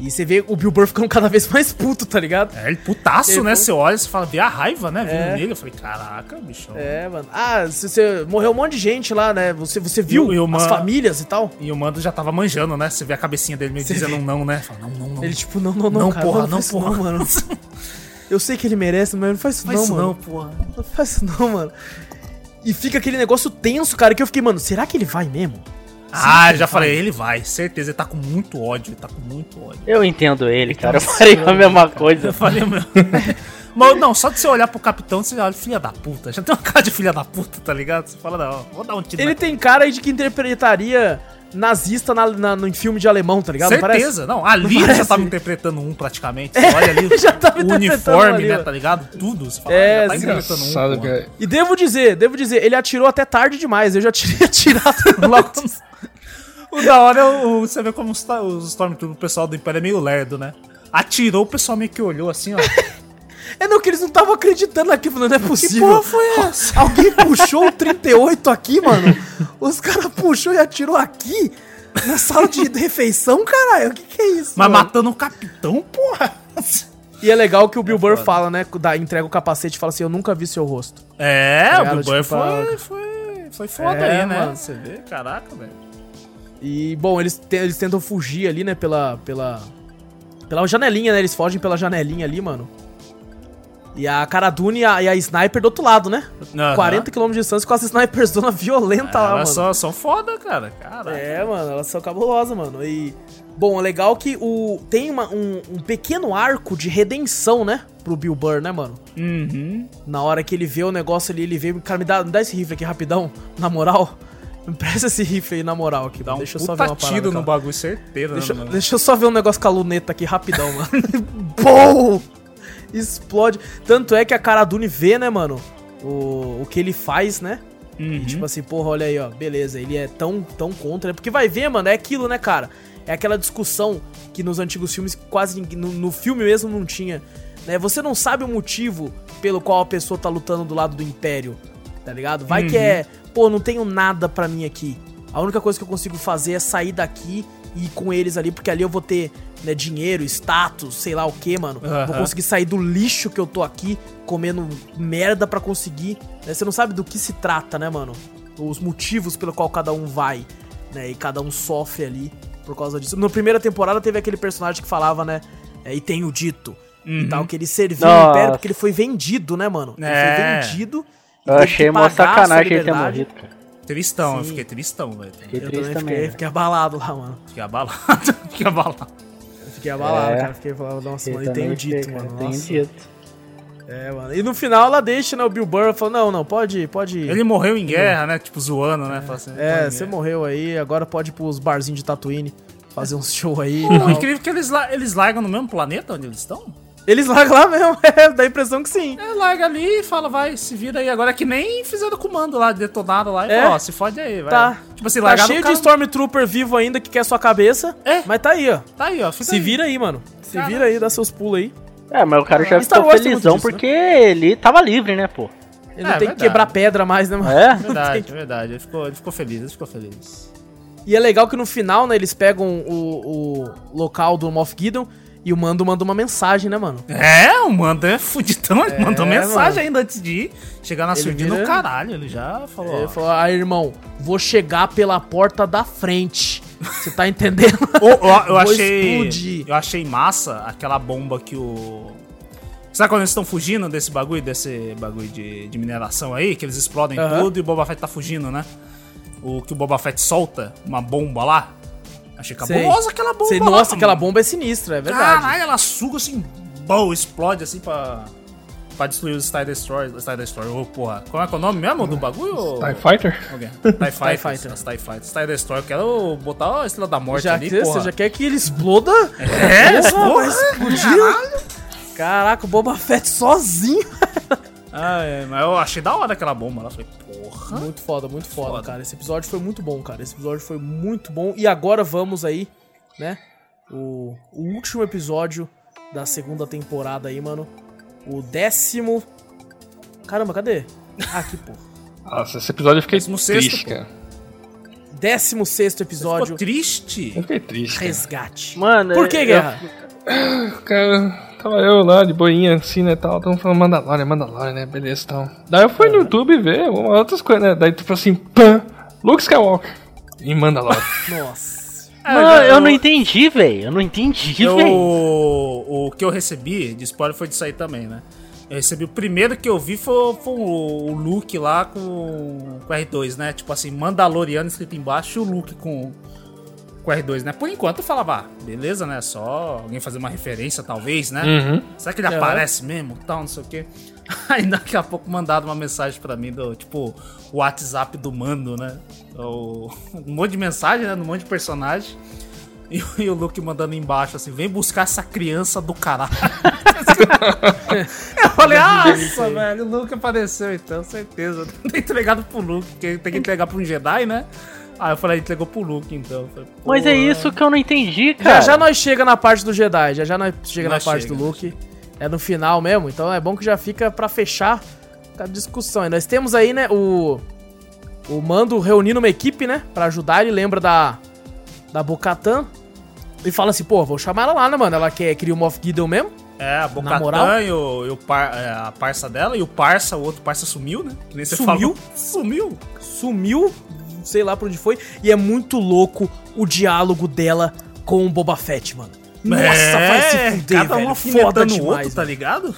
E você vê o Bill Burr ficando cada vez mais puto, tá ligado? É, ele putaço, ele né? Você olha e fala, vê a raiva, né? Vindo é. nele. Eu falei, caraca, bichão. É, mano. Ah, você, morreu um monte de gente lá, né? Você, você viu e, e as famílias e tal? E o Mando já tava manjando, né? Você vê a cabecinha dele meio dizendo vê? não, né? Fala, não, não, não. Ele tipo, não, não, não, não cara, porra, não, não porra. Não, mano. Eu sei que ele merece, mas não faz isso faz não, mano. Não, porra. Não faz isso não, mano. E fica aquele negócio tenso, cara, que eu fiquei, mano, será que ele vai mesmo? Ah, já falei, ele vai, certeza, ele tá com muito ódio, ele tá com muito ódio. Eu entendo ele, cara, eu falei a mesma cara. coisa. Eu falei mesmo. Mas não, só de você olhar pro capitão, você olha, filha da puta, já tem uma cara de filha da puta, tá ligado? Você fala, não, vou dar um tiro. Ele tem cara aí de que interpretaria nazista na, na, no filme de alemão, tá ligado? Certeza, não, não ali não já tava interpretando um praticamente. Você é, olha ali o uniforme, né, tá ligado? Tudo. Você fala, é, tá interpretando um. É. E devo dizer, devo dizer, ele atirou até tarde demais. Eu já tirei atirado logo. o da hora é o, você vê como os, os Stormtroopers, o pessoal do Império é meio lerdo, né? Atirou, o pessoal meio que olhou assim, ó. É não, que eles não estavam acreditando naquilo, não é possível. Que porra foi essa? Alguém puxou o 38 aqui, mano? Os caras puxou e atirou aqui? Na sala de refeição, caralho? O que, que é isso? Mas mano? matando o capitão, porra. E é legal que o Bill é Burr fala, né? Da, entrega o capacete e fala assim: Eu nunca vi seu rosto. É, tá o Bill Burr tipo, foi, foi, foi foda é, aí, né? Mano. Você vê, caraca, velho. E, bom, eles, eles tentam fugir ali, né? Pela, pela, pela janelinha, né? Eles fogem pela janelinha ali, mano. E a Cara Dune e a, e a Sniper do outro lado, né? Uhum. 40 km de distância com as Snipers zona violenta é, lá, elas mano. Elas são, foda, cara. Caraca. É, mano, elas são cabulosas, mano. E. Bom, é legal que o tem uma, um, um, pequeno arco de redenção, né? Pro Bill Burr, né, mano? Uhum. Na hora que ele vê o negócio ali, ele vê. Cara, me dá, me dá esse rifle aqui rapidão, na moral. Me presta esse rifle aí, na moral, aqui. Dá um deixa eu só ver uma parada. tiro no bagulho, certeza, deixa, né, deixa eu só ver um negócio com a luneta aqui rapidão, mano. Bom! Explode. Tanto é que a cara Dune vê, né, mano, o, o que ele faz, né? Uhum. E, tipo assim, porra, olha aí, ó, beleza, ele é tão, tão contra. Porque vai ver, mano, é aquilo, né, cara? É aquela discussão que nos antigos filmes quase no, no filme mesmo não tinha. né? Você não sabe o motivo pelo qual a pessoa tá lutando do lado do Império, tá ligado? Vai uhum. que é, pô, não tenho nada para mim aqui. A única coisa que eu consigo fazer é sair daqui e ir com eles ali, porque ali eu vou ter né, dinheiro, status, sei lá o que, mano. Uhum. Vou conseguir sair do lixo que eu tô aqui, comendo merda para conseguir. Né? Você não sabe do que se trata, né, mano? Os motivos pelo qual cada um vai, né? E cada um sofre ali por causa disso. Na primeira temporada teve aquele personagem que falava, né? É, e tenho dito. Uhum. E tal, que ele serviu Nossa. o Império porque ele foi vendido, né, mano? Ele é. foi vendido. Eu achei uma sacanagem ele ter morrido, cara. Tristão, Sim. eu fiquei tristão, velho. Fiquei eu triste também. Fiquei, fiquei, abalado lá, mano. Fiquei abalado, fiquei abalado. fiquei abalado, é. cara. Fiquei falando, nossa, mano, e tenho dito, fiquei, mano. Tenho dito. É, mano. E no final ela deixa, né, o Bill Burr falou, não, não, pode, pode... Ele morreu em guerra, né, tipo, zoando, né? É, assim, é você morreu aí, agora pode ir pros barzinhos de Tatooine, fazer uns show aí. Pô, incrível que eles, eles largam no mesmo planeta onde eles estão. Eles largam lá mesmo, é, dá a impressão que sim. É, larga ali e fala, vai, se vira aí. Agora é que nem fizeram comando lá, detonado lá é. ó, se fode aí, vai. Tá. Tipo assim, tá cheio de Stormtrooper vivo ainda que quer sua cabeça. É. Mas tá aí, ó. Tá aí, ó. se aí. vira aí, mano. Se Caramba. vira aí, dá seus pulos aí. É, mas o cara já ficou felizão disso, porque né? ele tava livre, né, pô? Ele não é, tem verdade. que quebrar pedra mais, né, mano? É? Verdade, que... verdade. Ele ficou, ele ficou feliz, ele ficou feliz. E é legal que no final, né, eles pegam o, o local do Moff Gideon e o Mando manda uma mensagem, né, mano? É, o Mando é fudidão, ele é, mandou mensagem mano. ainda antes de ir. Chegar na surdina no caralho, ele já falou. Ele falou, ah, irmão, vou chegar pela porta da frente. Você tá entendendo? eu, eu, eu achei. Explodir. Eu achei massa aquela bomba que o. Sabe quando eles estão fugindo desse bagulho, desse bagulho de, de mineração aí? Que eles explodem uhum. tudo e o Boba Fett tá fugindo, né? O que o Boba Fett solta, uma bomba lá. Achei cabulosa Sei. aquela bomba. Sei, nossa, lá, aquela bomba é sinistra, é verdade. Caralho, ela suga assim, bom, explode assim pra, pra destruir os Star Destroyer. Star Destroyer, oh, porra. Qual é, é o nome mesmo do bagulho? TIE Fighter? Okay. TIE Fighter. Fighter. TIE Fighter. Star Destroyer, eu quero botar a Estrela da Morte já ali, que, porra. Você já quer que ele exploda? É, porra, explodir. Caraca, o Boba Fett sozinho. Ah, é, mas eu achei da hora aquela bomba. Falei, porra. Muito foda, muito foda, foda, cara. Esse episódio foi muito bom, cara. Esse episódio foi muito bom. E agora vamos aí, né? O, o último episódio da segunda temporada aí, mano. O décimo. Caramba, cadê? Ah, aqui, pô. Nossa, esse episódio eu fiquei triste, sexto, cara. Décimo sexto episódio. Você ficou triste? Eu fiquei triste. Cara. Resgate. Mano, Por que, Guerra? Eu... Cara, Tava eu lá de boinha assim, né, tal, tamo falando Mandalorian, Mandalorian, né, beleza, tal. Daí eu fui no YouTube ver outras coisas, né, daí tu falou assim, pã, Luke Skywalker em Mandalorian. Nossa. Não, eu, eu não entendi, velho. Eu não entendi, velho. O que eu recebi de spoiler foi disso aí também, né? Eu recebi o primeiro que eu vi foi, foi o, Luke lá com, com R2, né? Tipo assim, Mandaloriano escrito embaixo e o Luke com, com R2, né? Por enquanto eu falava, ah, beleza, né? Só alguém fazer uma referência, talvez, né? Uhum. Será que ele é. aparece mesmo? Tal, não sei o quê. Aí daqui a pouco mandaram uma mensagem para mim do tipo o WhatsApp do mando, né? O, um monte de mensagem, né? Um monte de personagem. E, e, o Luke mandando embaixo assim: vem buscar essa criança do caralho. eu falei, nossa, velho, o Luke apareceu então, certeza. Tem entregado pro Luke, porque tem que entregar pro um Jedi, né? Ah, eu falei, entregou pro Luke, então. Falei, Mas é isso que eu não entendi, cara. Já já nós chega na parte do Jedi, já já nós chega nós na parte chega, do Luke. É no final mesmo, então é bom que já fica para fechar a discussão. E nós temos aí, né, o o Mando reunindo uma equipe, né, para ajudar, ele lembra da da Bocatan e fala assim, pô, vou chamar ela lá, né, mano? Ela quer criar o Moff Gideon mesmo? É, a Bocatan e, o, e o par, é, a parça dela, e o parça, o outro parça sumiu, né? Que nem você sumiu? Falou. Sumiu? Sumiu, sei lá pra onde foi. E é muito louco o diálogo dela com o Boba Fett, mano. Nossa, é, vai se fuder, cada velho. Foda demais, outro, tá ligado?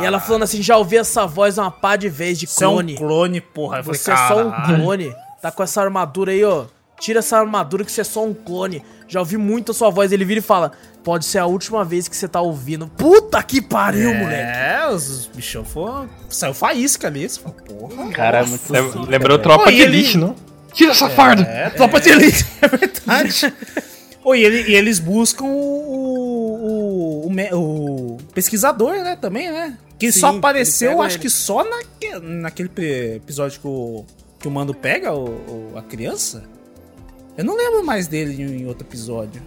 e ela falando assim, já ouvi essa voz uma pá de vez de clone. Você é um clone, porra. Eu você falei, é só um clone. Tá com essa armadura aí, ó. Tira essa armadura que você é só um clone. Já ouvi muito a sua voz. Ele vira e fala, pode ser a última vez que você tá ouvindo. Puta que pariu, é, moleque. É, os bichão foram... Saiu faísca ali. Porra, Cara, é muito Lembrou Tropa de Elite, não? Tira essa farda! É, tropa de elite, é verdade. oh, e, ele, e, eles buscam o, o, o, o, pesquisador, né, também, né? Que Sim, só apareceu, acho ele. que só naque, naquele episódio que o, que o Mando pega o, a criança. Eu não lembro mais dele em, em outro episódio.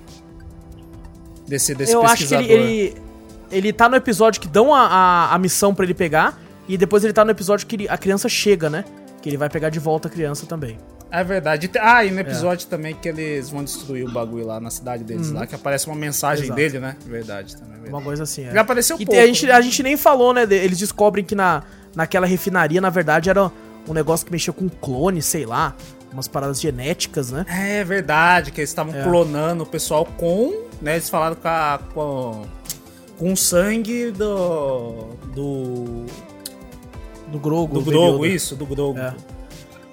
Desse, desse Eu pesquisador. acho que ele, ele ele tá no episódio que dão a, a, a missão para ele pegar, e depois ele tá no episódio que ele, a criança chega, né? Que ele vai pegar de volta a criança também. É verdade. Ah, e no episódio é. também que eles vão destruir o bagulho lá na cidade deles, uhum. lá, que aparece uma mensagem Exato. dele, né? Verdade também. Verdade. Uma coisa assim, é. Ele apareceu e pouco. A gente, né? a gente nem falou, né? Eles descobrem que na, naquela refinaria, na verdade, era um negócio que mexia com clone, sei lá. Umas paradas genéticas, né? É verdade, que eles estavam é. clonando o pessoal com. Né, eles falaram com, a, com, com o sangue do. Do. Do Grogo. Do Grogo, isso, do Grogo. É.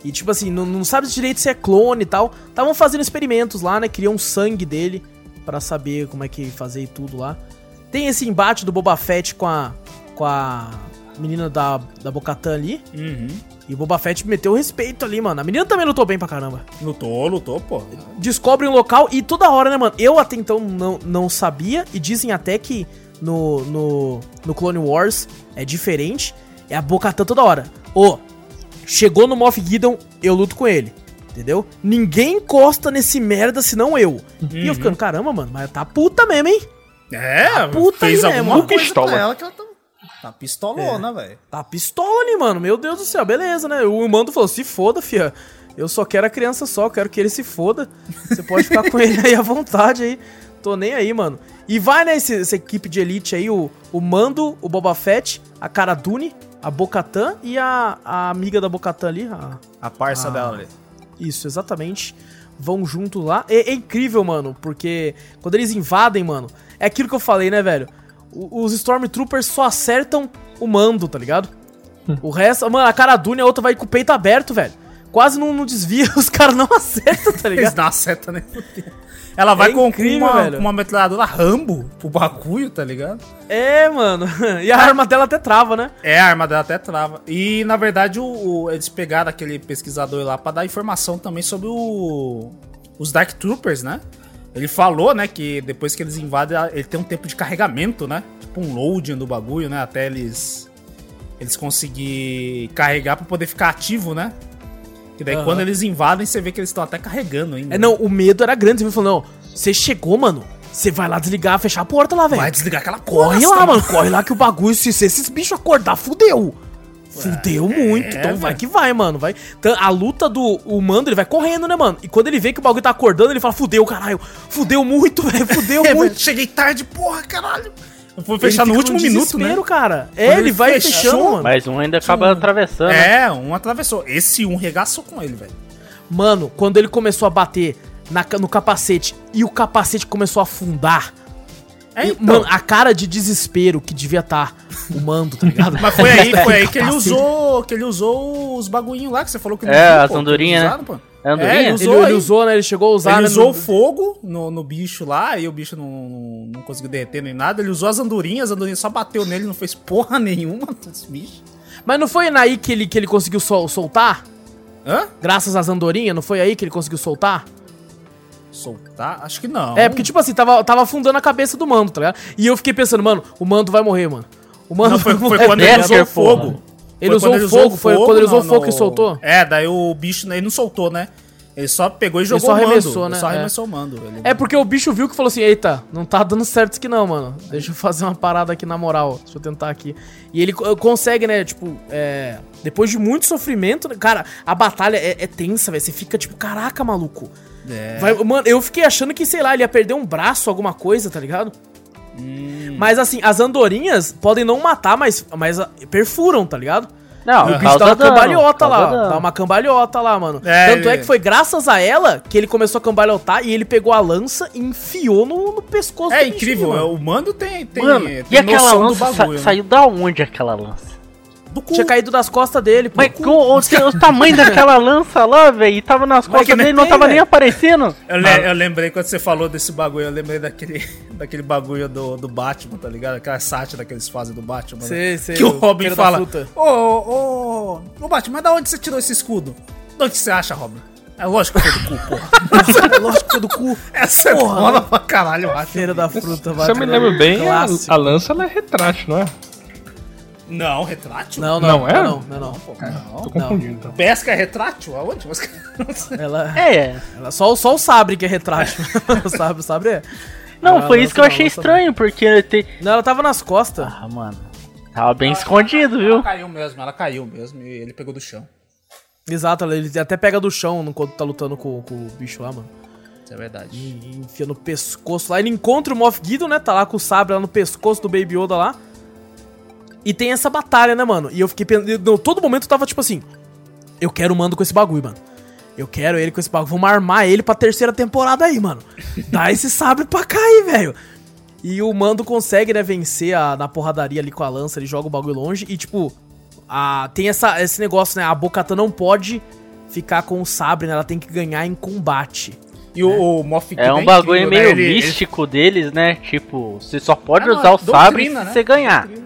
E tipo assim, não, não sabe direito se é clone e tal. Estavam fazendo experimentos lá, né? Criam sangue dele para saber como é que fazer e tudo lá. Tem esse embate do Boba Fett com a. com a menina da, da Bocatan ali. Uhum. E o Boba Fett meteu respeito ali, mano. A menina também lutou bem pra caramba. Lutou, lutou, pô. Descobre um local e toda hora, né, mano? Eu até então não, não sabia. E dizem até que no, no, no Clone Wars é diferente. É a Bocatan toda hora. Ô, oh, chegou no Moff Gideon, eu luto com ele. Entendeu? Ninguém encosta nesse merda senão eu. Uhum. E eu uhum. ficando, caramba, mano, mas tá puta mesmo, hein? É, tá puta fez aí alguma mesmo. coisa pistola. pra ela que ela tá Tá pistolona, é. velho. Tá pistola ali, mano. Meu Deus do céu, beleza, né? O mando falou: se foda, fia. Eu só quero a criança só, quero que ele se foda. Você pode ficar com ele aí à vontade aí. Tô nem aí, mano. E vai, né, esse, essa equipe de elite aí, o, o Mando, o Boba Fett, a Cara Dune, a Bocatan e a, a amiga da Bocatan ali. A, a parça a, dela ali. Isso, exatamente. Vão junto lá. É, é incrível, mano, porque quando eles invadem, mano, é aquilo que eu falei, né, velho? os Stormtroopers só acertam o mando, tá ligado? o resto, mano, a cara Dune, a outra vai com o peito aberto, velho. Quase não, não desvia, os caras não acertam, tá ligado? Eles não acertam nem Ela vai é com, incrível, uma, com uma metralhadora Rambo pro bagulho, tá ligado? É, mano. E a arma dela até trava, né? É, a arma dela até trava. E, na verdade, o, o eles pegaram aquele pesquisador lá pra dar informação também sobre o, os Dark Troopers, né? Ele falou, né, que depois que eles invadem, ele tem um tempo de carregamento, né? Tipo um loading do bagulho, né? Até eles eles conseguir carregar para poder ficar ativo, né? Que daí uhum. quando eles invadem, você vê que eles estão até carregando ainda. É, não, o medo era grande. Você falou, não, você chegou, mano. Você vai lá desligar, fechar a porta lá, velho. Vai desligar aquela porta. Corre lá, mano. Corre lá que o bagulho, se, se esses bichos acordar, fudeu. Fudeu é, muito. Então vai que vai, mano. Vai. Então, a luta do o Mando, ele vai correndo, né, mano? E quando ele vê que o bagulho tá acordando, ele fala: Fudeu, caralho. Fudeu muito, velho. Fudeu é, muito. Cheguei tarde, porra, caralho. Fui fechar no último minuto, né? cara. É, ele, ele vai fechando, mano. Mas um ainda acaba um... atravessando. É, um atravessou. Esse um regaçou com ele, velho. Mano, quando ele começou a bater na, no capacete e o capacete começou a afundar é, então. Mano, a cara de desespero que devia estar tá o mando, tá ligado? Mas foi aí, foi aí que ele usou, que ele usou os bagulhinhos lá que você falou que não É, as andorinhas, né? É, é, ele usou, ele, ele, usou, né? Ele chegou a usar. Ele né, usou no... fogo no, no bicho lá, e o bicho não, não conseguiu derreter nem nada. Ele usou as andorinhas, as andorinhas só bateu nele, não fez porra nenhuma dos bichos. Mas não foi aí que ele, que ele conseguiu sol, soltar? Hã? Graças às andorinhas, não foi aí que ele conseguiu soltar? soltar? Acho que não. É, porque, tipo assim, tava, tava afundando a cabeça do mando, tá ligado? E eu fiquei pensando, mano, o mando vai morrer, mano. O mando não, foi, foi quando ele usou fogo. Ele usou ele fogo, foi quando ele usou no, fogo que soltou? É, daí o bicho, ele não soltou, né? Ele só pegou e jogou ele só arremessou, mando. Né? Ele só arremessou é. o mando. Ele... É porque o bicho viu que falou assim: Eita, não tá dando certo isso aqui não, mano. Deixa eu fazer uma parada aqui na moral. Deixa eu tentar aqui. E ele consegue, né? Tipo, é. Depois de muito sofrimento, cara, a batalha é, é tensa, velho. Você fica tipo, caraca, maluco. É. Vai, mano, eu fiquei achando que, sei lá, ele ia perder um braço, alguma coisa, tá ligado? Hum. Mas assim, as andorinhas podem não matar, mas, mas ah, perfuram, tá ligado? Não, o bicho dá uma cambalhota lá, dá uma cambalhota lá, mano. É, Tanto é que foi graças a ela que ele começou a cambalhotar e ele pegou a lança e enfiou no, no pescoço É incrível, bichinho, o mando tem, tem, mano, tem e aquela lança bagulho, sa né? saiu da onde aquela lança? Do cu. Tinha caído das costas dele. Mas o, o, o, tamanho daquela lança lá, velho, tava nas costas dele, não tava nem aparecendo. Eu, le, eu, lembrei quando você falou desse bagulho, eu lembrei daquele, daquele bagulho do, do Batman, tá ligado? Aquela sátira que eles fazem do Batman. Sei, né? sei, que o Robin fala: Ô, ô, ô, Batman, mas da onde você tirou esse escudo? De onde você acha, Robin? É lógico que foi do cu, porra. é lógico que foi do cu. Essa é porra, foda pra caralho, eu acho. Feira da fruta, Se eu me lembro bem, a, a lança ela é retrátil, não é? Não, retrátil? Não, não, não é? Não, não, não. Pô, não. Tô confundindo, então. Pesca é retrátil? Aonde? ela, é. Ela, só, só o sabre que é retrátil. o sabre, o sabre é. Não, ela foi isso que eu achei estranho, porque. Te... Não, ela tava nas costas. Ah, mano. Tava bem ela, escondido, ela, viu? Ela caiu mesmo, ela caiu mesmo e ele pegou do chão. Exato, ele até pega do chão enquanto tá lutando com, com o bicho lá, mano. Isso é verdade. E, enfia no pescoço lá. Ele encontra o Moff Gideon, né? Tá lá com o sabre lá no pescoço do Baby Yoda lá. E tem essa batalha, né, mano? E eu fiquei pensando. Todo momento eu tava tipo assim. Eu quero o mando com esse bagulho, mano. Eu quero ele com esse bagulho. Vamos armar ele pra terceira temporada aí, mano. Dá esse sabre pra cair, velho. E o mando consegue, né, vencer a, na porradaria ali com a lança. Ele joga o bagulho longe. E, tipo, a, tem essa, esse negócio, né? A Bocatan não pode ficar com o sabre, né? Ela tem que ganhar em combate. E o, o Moff É um bagulho incrível, meio né? místico ele... deles, né? Tipo, você só pode é usar o doutrina, sabre né? se você ganhar. Doutrina, né?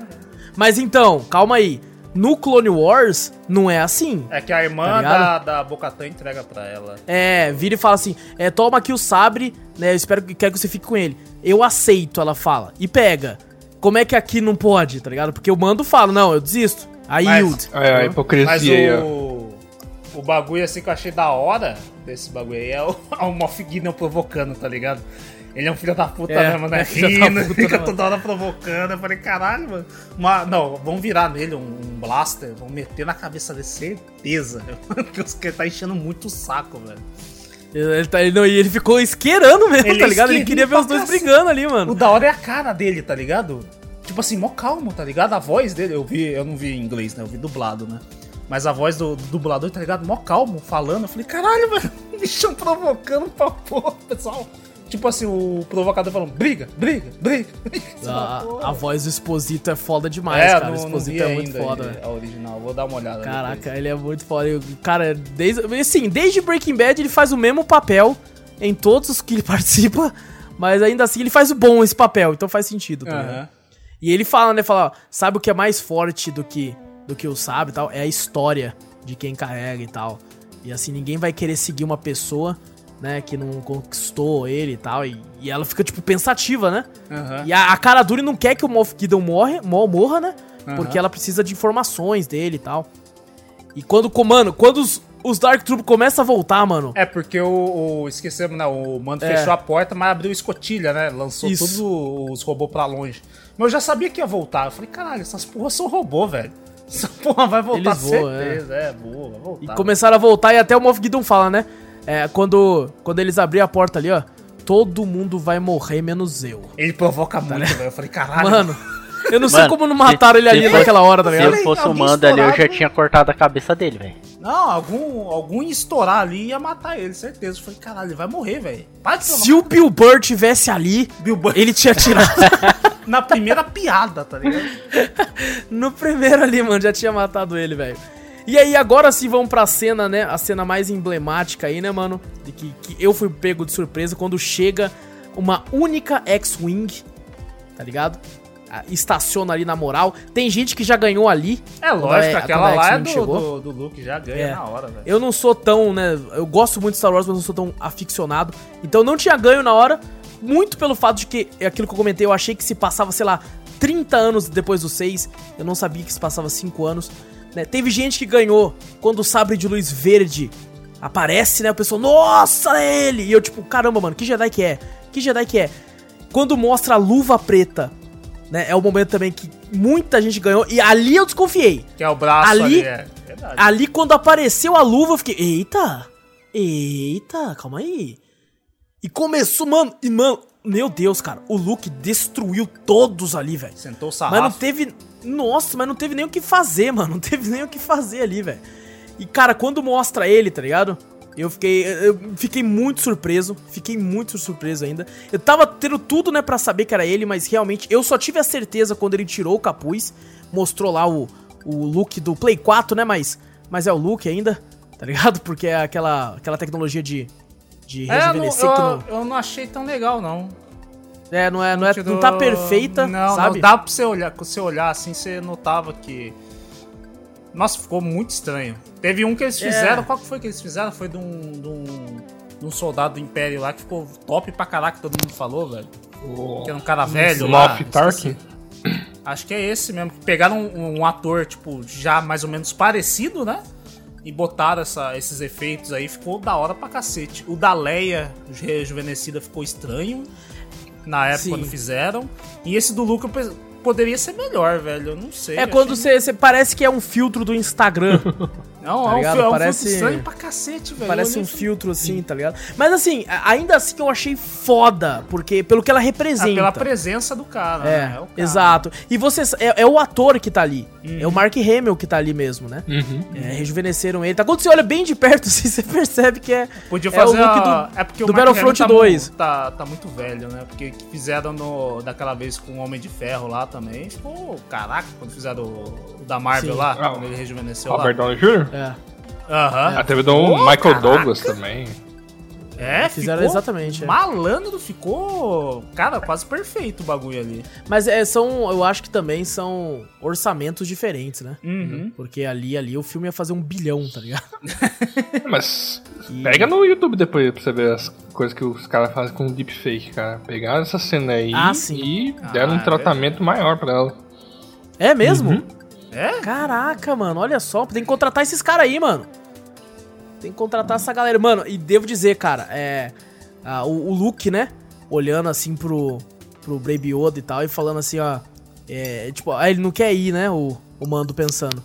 Mas então, calma aí. No Clone Wars, não é assim. É que a irmã tá da, da Bocatan entrega pra ela. É, vira e fala assim: é, toma aqui o sabre, né? Eu espero que quer que você fique com ele. Eu aceito, ela fala. E pega. Como é que aqui não pode, tá ligado? Porque o mando fala, não, eu desisto. A yield. É, a hipocrisia. Mas o, o bagulho assim que eu achei da hora desse bagulho aí é o, é o Moff Gideon provocando, tá ligado? Ele é um filho da puta é, mesmo, né? É Rindo, puta, fica toda hora provocando. Eu falei, caralho, mano. Uma, não, vamos virar nele um, um blaster, vamos meter na cabeça dele, certeza. Porque os que tá enchendo muito o saco, velho. Ele, tá, ele, não, ele ficou esquerando mesmo, ele tá ligado? Ele queria ver os dois brigando ali, mano. O da hora é a cara dele, tá ligado? Tipo assim, mó calmo, tá ligado? A voz dele, eu vi, eu não vi em inglês, né? Eu vi dublado, né? Mas a voz do, do dublador, tá ligado? Mó calmo, falando. Eu falei, caralho, mano, bichão provocando pra porra, pessoal. Tipo assim, o provocador falando, briga, briga, briga. A, a voz do Exposito é foda demais, é, cara. o Exposito é muito foda. A original, vou dar uma olhada. Caraca, depois. ele é muito foda. Cara, desde, assim, desde Breaking Bad ele faz o mesmo papel em todos os que ele participa, mas ainda assim ele faz o bom esse papel, então faz sentido, tá uhum. E ele fala, né, fala, sabe o que é mais forte do que do que o sabe e tal? É a história de quem carrega e tal. E assim, ninguém vai querer seguir uma pessoa né, que não conquistou ele e tal, e, e ela fica, tipo, pensativa, né? Uhum. E a, a Cara Dure não quer que o Moff Gideon morre, morra, né? Uhum. Porque ela precisa de informações dele e tal. E quando, mano, quando os, os Dark Troop começam a voltar, mano... É, porque o... o esquecemos, né? O Mando é. fechou a porta, mas abriu escotilha, né? Lançou Isso. todos os robôs pra longe. Mas eu já sabia que ia voltar. Eu falei, caralho, essas porras são robô, velho. Essa porra vai voltar Eles voam, certeza. É. é, boa, vai voltar. E começaram a voltar e até o Moff Gideon fala, né? É, quando, quando eles abriram a porta ali, ó. Todo mundo vai morrer, menos eu. Ele provoca muito, velho. Eu falei, caralho. Mano, eu não sei como não mataram ele ali fosse, naquela hora, tá ligado? Se eu fosse o Mando ali, eu já tinha cortado a cabeça dele, velho. Não, algum, algum estourar ali ia matar ele, certeza. Eu falei, caralho, ele vai morrer, velho. Se o Bill Burr tivesse ali, Burr... ele tinha tirado. Na primeira piada, tá ligado? no primeiro ali, mano, já tinha matado ele, velho. E aí, agora sim, vamos pra cena, né? A cena mais emblemática aí, né, mano? De que, que eu fui pego de surpresa quando chega uma única X-Wing, tá ligado? Estaciona ali na moral. Tem gente que já ganhou ali. É lógico, é, aquela lá é do, do, do, Luke, já ganha é. na hora, velho. Eu não sou tão, né? Eu gosto muito de Star Wars, mas não sou tão aficionado. Então não tinha ganho na hora. Muito pelo fato de que, é aquilo que eu comentei, eu achei que se passava, sei lá, 30 anos depois do 6. Eu não sabia que se passava 5 anos. Né? Teve gente que ganhou quando o sabre de luz verde aparece, né? O pessoal, nossa, é ele! E eu, tipo, caramba, mano, que Jedi que é? Que Jedi que é? Quando mostra a luva preta, né? É o momento também que muita gente ganhou. E ali eu desconfiei. Que é o braço ali. Ali, é. ali quando apareceu a luva, eu fiquei, eita! Eita, calma aí. E começou, mano, e mano, meu Deus, cara, o Luke destruiu todos ali, velho. Sentou o sarrafo. Mas não teve, nossa, mas não teve nem o que fazer, mano. Não teve nem o que fazer ali, velho. E, cara, quando mostra ele, tá ligado? Eu fiquei, eu fiquei muito surpreso, fiquei muito surpreso ainda. Eu tava tendo tudo, né, pra saber que era ele, mas realmente eu só tive a certeza quando ele tirou o capuz, mostrou lá o, o look do Play 4, né, mas, mas é o look ainda, tá ligado? Porque é aquela, aquela tecnologia de, de é, rejuvenescer não, eu. Eu não achei tão legal, não. É, não é, não, é, não tá perfeita, não, sabe? Não, dá pra você olhar, você olhar assim, você notava que... Nossa, ficou muito estranho. Teve um que eles é. fizeram, é. qual que foi que eles fizeram? Foi de um, de um, de um soldado do Império lá que ficou top pra caraca, todo mundo falou, velho. Oh. Que era um cara velho lá. Tarkin? Acho que é esse mesmo. Pegaram um, um, ator, tipo, já mais ou menos parecido, né? E botaram essa, esses efeitos aí, ficou da hora pra cacete. O da Leia rejuvenescida ficou estranho. Na época Sim. quando fizeram. E esse do Luke poderia ser melhor, velho. Eu não sei. É quando você parece que é um filtro do Instagram. Não, tá é, um, é um parece, filtro estranho pra cacete, velho. Parece um filtro assim, tá ligado? Mas assim, ainda assim eu achei foda, porque pelo que ela representa. Ah, pela presença do cara, é, né? É cara. Exato. E vocês. É, é, o ator que tá ali. Uhum. É o Mark Hamill que tá ali mesmo, né? Uhum. É, rejuvenesceram ele. Tá, quando você olha bem de perto, assim, você percebe que é. Podia fazer é o look do, é porque do Battlefront tá 2. tá, tá muito velho, né? Porque fizeram no, daquela vez com o Homem de Ferro lá também. Ficou. Caraca, quando fizeram o, o da Marvel Sim. lá, ah, quando ele rejuvenesceu Robert lá. Downey Jr.? É. Aham. Uhum. Teve do Michael caraca. Douglas também. É, fizeram exatamente. É. Malandro, ficou, cara, quase perfeito o bagulho ali. Mas é, são, eu acho que também são orçamentos diferentes, né? Uhum. Porque ali, ali o filme ia fazer um bilhão, tá ligado? Mas e... pega no YouTube depois pra você ver as coisas que os caras fazem com deepfake, cara. Pegaram essa cena aí ah, e deram ah, um tratamento é maior pra ela. É mesmo? Uhum. É? Caraca, mano, olha só, tem que contratar esses caras aí, mano. Tem que contratar essa galera. Mano, e devo dizer, cara, é. Ah, o, o Luke, né? Olhando assim pro, pro Baby Yoda e tal, e falando assim, ó. É, tipo, ele não quer ir, né? O, o mando pensando.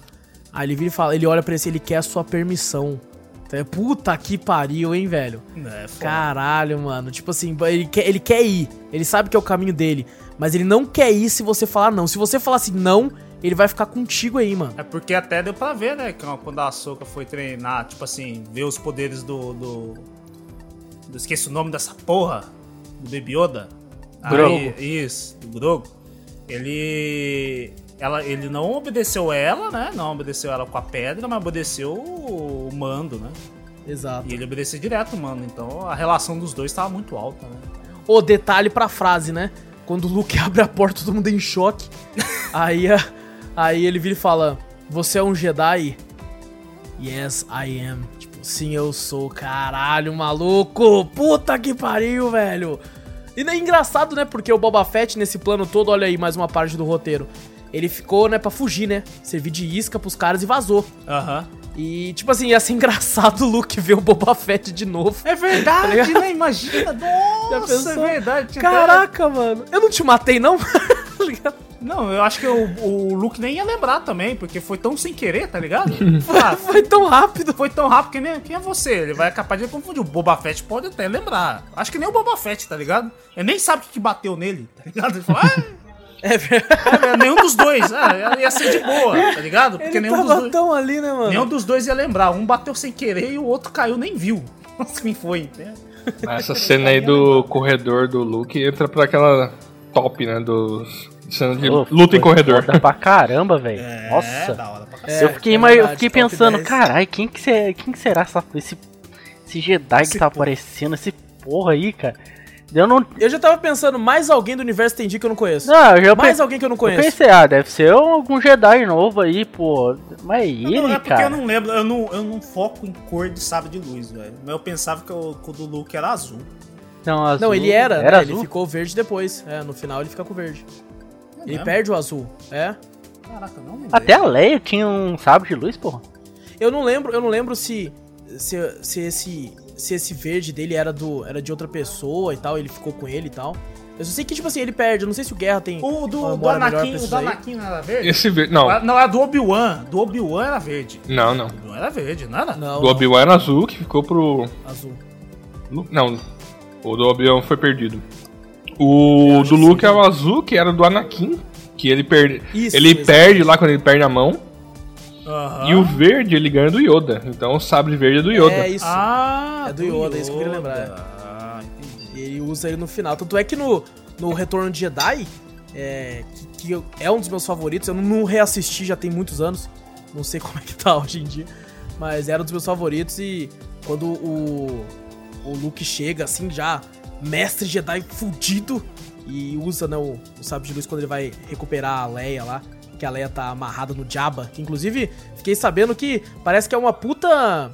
Aí ele vira e fala, ele olha pra ele ele quer a sua permissão. Então, puta que pariu, hein, velho? É, Caralho, mano. Tipo assim, ele quer, ele quer ir. Ele sabe que é o caminho dele. Mas ele não quer ir se você falar não. Se você falar assim, não, ele vai ficar contigo aí, mano. É porque até deu pra ver, né? Quando a Soka foi treinar, tipo assim, ver os poderes do. do, do esqueci o nome dessa porra. Do Baby Yoda. Grogo. Aí, isso, do Grogo. Ele. Ela, ele não obedeceu ela, né? Não obedeceu ela com a pedra, mas obedeceu o mando, né? Exato. E ele obedeceu direto o mando. Então a relação dos dois tava muito alta, né? O detalhe pra frase, né? Quando o Luke abre a porta, todo mundo em choque. aí a Aí ele vira e fala: Você é um Jedi? Yes, I am. Tipo, sim, eu sou. Caralho, maluco! Puta que pariu, velho! E é engraçado, né? Porque o Boba Fett, nesse plano todo, olha aí mais uma parte do roteiro. Ele ficou, né, pra fugir, né? Servir de isca pros caras e vazou. Aham. Uhum. E, tipo assim, ia ser engraçado o Luke ver o Boba Fett de novo. É verdade, tá né? Imagina. Nossa, é verdade. Caraca, mano. Eu não te matei, não? Tá não, eu acho que o, o Luke nem ia lembrar também, porque foi tão sem querer, tá ligado? ah, foi tão rápido. Foi tão rápido que nem quem é você. Ele vai capaz de confundir. O Boba Fett pode até lembrar. Acho que nem o Boba Fett, tá ligado? Ele nem sabe o que bateu nele, tá ligado? Ele fala, ah, é verdade. É, nenhum dos dois. É, ia ser de boa, tá ligado? Porque Ele nenhum dos dois. Tão ali, né, mano? Nenhum dos dois ia lembrar. Um bateu sem querer e o outro caiu nem viu. Assim foi, né? Essa cena aí do corredor do Luke entra pra aquela top, né? Dos Cena de oh, luta em corredor. Foda pra caramba, velho. É, Nossa. Da hora pra é, eu fiquei, é verdade, eu fiquei pensando, caralho, quem, que será, quem que será essa, esse, esse Jedi esse que tá porra. aparecendo, esse porra aí, cara? Eu, não... eu já tava pensando, mais alguém do universo tem que eu não conheço. Não, eu mais alguém que eu não conheço. Eu pensei, ah, deve ser algum Jedi novo aí, pô. Mas ele, não, é porque cara. eu não lembro, eu não, eu não foco em cor de sábio de luz, velho. Mas eu pensava que o, que o do Luke era azul. Não, azul. Não, ele era, era né? ele ficou verde depois. É, no final ele fica com verde. Ele mesmo? perde o azul, é? Caraca, não lembrei. Até a Leia tinha um sabre de luz, porra. Eu não lembro, eu não lembro se, se, se esse se esse verde dele era do era de outra pessoa e tal, ele ficou com ele e tal. Eu só sei que, tipo assim, ele perde. Eu não sei se o Guerra tem. O do, do Anakin, o do Anakin não era verde? Esse verde. Não. Não, é do Obi-Wan. Do Obi-Wan era verde. Não, não. Obi-Wan era verde, não era? Não. Do Obi-Wan era azul, que ficou pro. Azul. Não. O do Obi-Wan foi perdido. O do Luke é o azul, que era do Anakin. Que ele perde. Isso, ele perde lá quando ele perde a mão. Uhum. E o verde ele ganha do Yoda. Então o sabre verde é do Yoda. É isso. Ah, é do Yoda, Yoda. É isso que eu queria lembrar. Ah, ele usa ele no final. Tanto é que no, no Retorno de Jedi, é, que, que, é um dos meus favoritos, eu não reassisti já tem muitos anos. Não sei como é que tá hoje em dia. Mas era um dos meus favoritos e quando o, o Luke chega assim já, mestre Jedi fudido, e usa né, o, o sábio de luz quando ele vai recuperar a Leia lá. Que a Leia tá amarrada no Jabba. Que inclusive fiquei sabendo que parece que é uma puta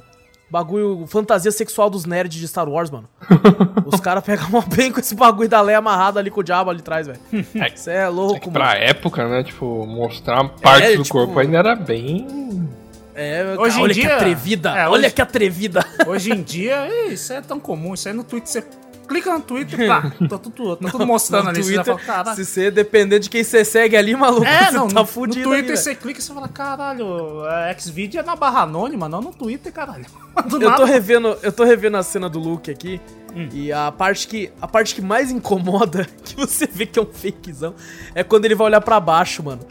bagulho, fantasia sexual dos nerds de Star Wars, mano. Os caras pegam uma bem com esse bagulho da Leia amarrada ali com o Jabba ali atrás, velho. Isso é louco, é mano. Pra época, né? Tipo, mostrar parte é, do tipo, corpo ainda era bem. É, hoje cara, olha dia, que atrevida, é, olha hoje, que atrevida. Hoje em dia, isso é tão comum, isso aí no Twitter você clica no Twitter, pá, tá tudo, tá tudo mostrando ali. Twitter, você fala, se você depender de quem você segue ali, maluco, é, você não, tá no, fudido. No Twitter ali, você clica e você fala, caralho, é, Xvideo é na barra anônima, não no Twitter, caralho. Do eu tô revendo, eu tô revendo a cena do Luke aqui. Hum. E a parte que a parte que mais incomoda, que você vê que é um fakezão, é quando ele vai olhar para baixo, mano.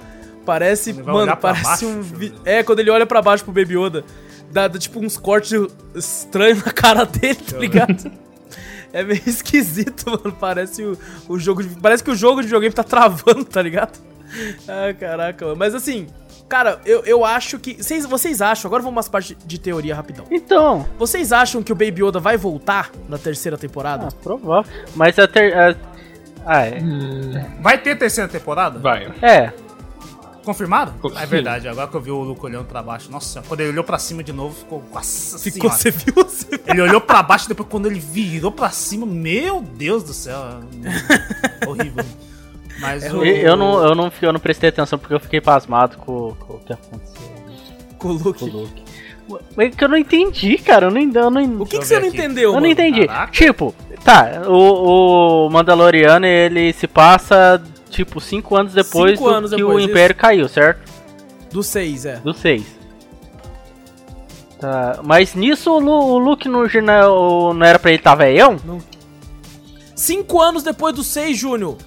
Parece, mano, parece baixo, um vi... é quando ele olha para baixo pro Baby Yoda, dá, dá, tipo uns cortes estranhos na cara dele, tá ligado? É meio esquisito, mano. Parece o, o jogo de, Parece que o jogo de videogame tá travando, tá ligado? Ah, caraca, mano. Mas assim, Cara, eu, eu acho que. Vocês, vocês acham, agora vamos umas partes de teoria rapidão. Então. Vocês acham que o Baby Yoda vai voltar na terceira temporada? Ah, provável. Mas a ter. Ah, é. Hum. Vai ter terceira temporada? Vai. É. Confirmado? É verdade, agora que eu vi o Luke olhando pra baixo. Nossa, quando ele olhou pra cima de novo, ficou. Nossa ficou, você viu? Você ele olhou pra baixo, depois quando ele virou pra cima, meu Deus do céu. horrível. Mas é, o... eu, não, eu, não, eu não prestei atenção porque eu fiquei pasmado com, com o que aconteceu. Com o Luke. Com o Luke. Mas que eu não entendi, cara. Eu não, eu não... O que, que você não entendeu? Eu mano? não entendi. Caraca. Tipo, tá, o, o Mandaloriano ele se passa, tipo, cinco anos depois cinco do anos que depois, o Império isso. caiu, certo? Do 6, é. Do 6. Tá, mas nisso o, Lu, o Luke não, não, não era pra ele estar tá velhão? Não. Cinco anos depois do 6, Júnior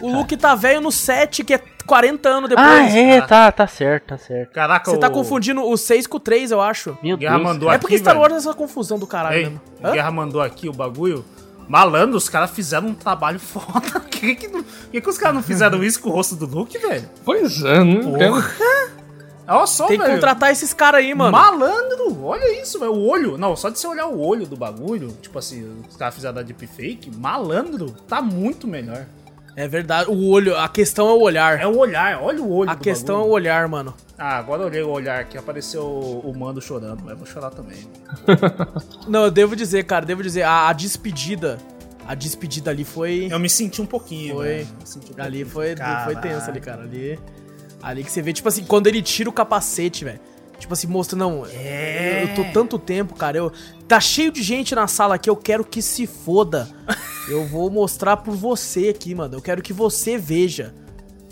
o Luke tá velho no 7, que é 40 anos depois. Ah, é, tá, tá certo, tá certo. Caraca, Você tá o... tá confundindo o 6 com o 3, eu acho. Meu Guerra Deus. mandou é porque aqui, Star Wars é essa confusão do caralho Ei, mesmo. Guerra mandou aqui o bagulho. Malandro, os caras fizeram um trabalho foda. Por que, que, que, que os caras não fizeram isso com o rosto do Luke, velho? Pois é, não entendo. Olha só, Tem que contratar esses caras aí, mano. Malandro, olha isso, velho. O olho. Não, só de você olhar o olho do bagulho, tipo assim, os caras fizeram da deepfake, malandro, tá muito melhor. É verdade, o olho, a questão é o olhar. É o olhar, olha o olho. A questão bagulho. é o olhar, mano. Ah, agora eu olhei o olhar aqui, apareceu o Mando chorando, mas eu vou chorar também. Não, eu devo dizer, cara, devo dizer, a, a, despedida, a despedida ali foi... Eu me senti um pouquinho, Foi, um ali foi, foi tenso ali, cara, ali... Ali que você vê, tipo assim, quando ele tira o capacete, velho. Tipo assim, mostra, não, é. eu tô tanto tempo, cara, eu... Tá cheio de gente na sala aqui, eu quero que se foda. eu vou mostrar por você aqui, mano. Eu quero que você veja,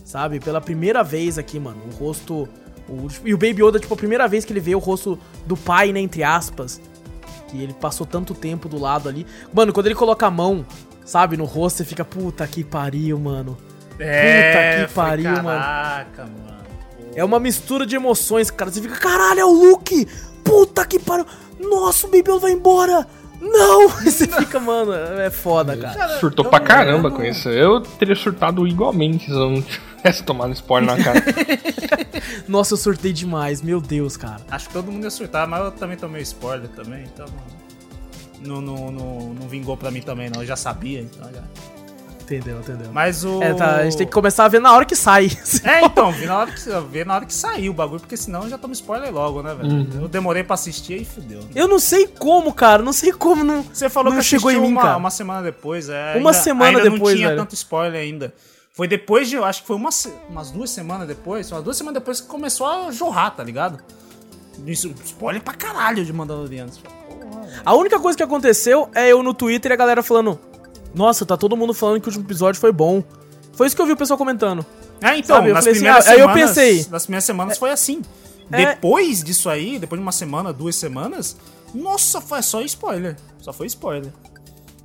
sabe? Pela primeira vez aqui, mano, o rosto... O, e o Baby Yoda, tipo, a primeira vez que ele vê o rosto do pai, né, entre aspas. Que ele passou tanto tempo do lado ali. Mano, quando ele coloca a mão, sabe, no rosto, você fica, puta que pariu, mano. É, puta que pariu, caraca, mano. Caraca, mano. É uma mistura de emoções, cara. Você fica, caralho, é o Luke! Puta que pariu! Nossa, o Baby vai embora! Não! Você fica, mano, é foda, cara. Surtou pra caramba com isso. Eu teria surtado igualmente se eu não tivesse tomado spoiler na cara. Nossa, eu surtei demais, meu Deus, cara. Acho que todo mundo ia surtar, mas eu também tomei spoiler também, então. Não, não, não, não vingou pra mim também, não. Eu já sabia, então já. Entendeu, entendeu. Mas o. É, tá, a gente tem que começar a ver na hora que sai. É, então, ver na hora que, ver na hora que sair o bagulho, porque senão já toma spoiler logo, né, velho? Uhum. Eu demorei pra assistir e fudeu. Né? Eu não sei como, cara, não sei como não. Você falou não que chegou em mim, uma, cara. Uma semana depois, é. Uma ainda, semana ainda depois, não tinha velho. tanto spoiler ainda. Foi depois de, eu acho que foi uma, umas duas semanas depois, umas duas semanas depois que começou a jorrar, tá ligado? Isso, spoiler pra caralho de Mandalorianos. A única coisa que aconteceu é eu no Twitter e a galera falando: nossa, tá todo mundo falando que o último episódio foi bom. Foi isso que eu vi o pessoal comentando. É, então, Sabe? nas primeiras assim, semanas, aí eu pensei. Nas primeiras semanas é, foi assim. É, depois disso aí, depois de uma semana, duas semanas, nossa, foi só spoiler. Só foi spoiler.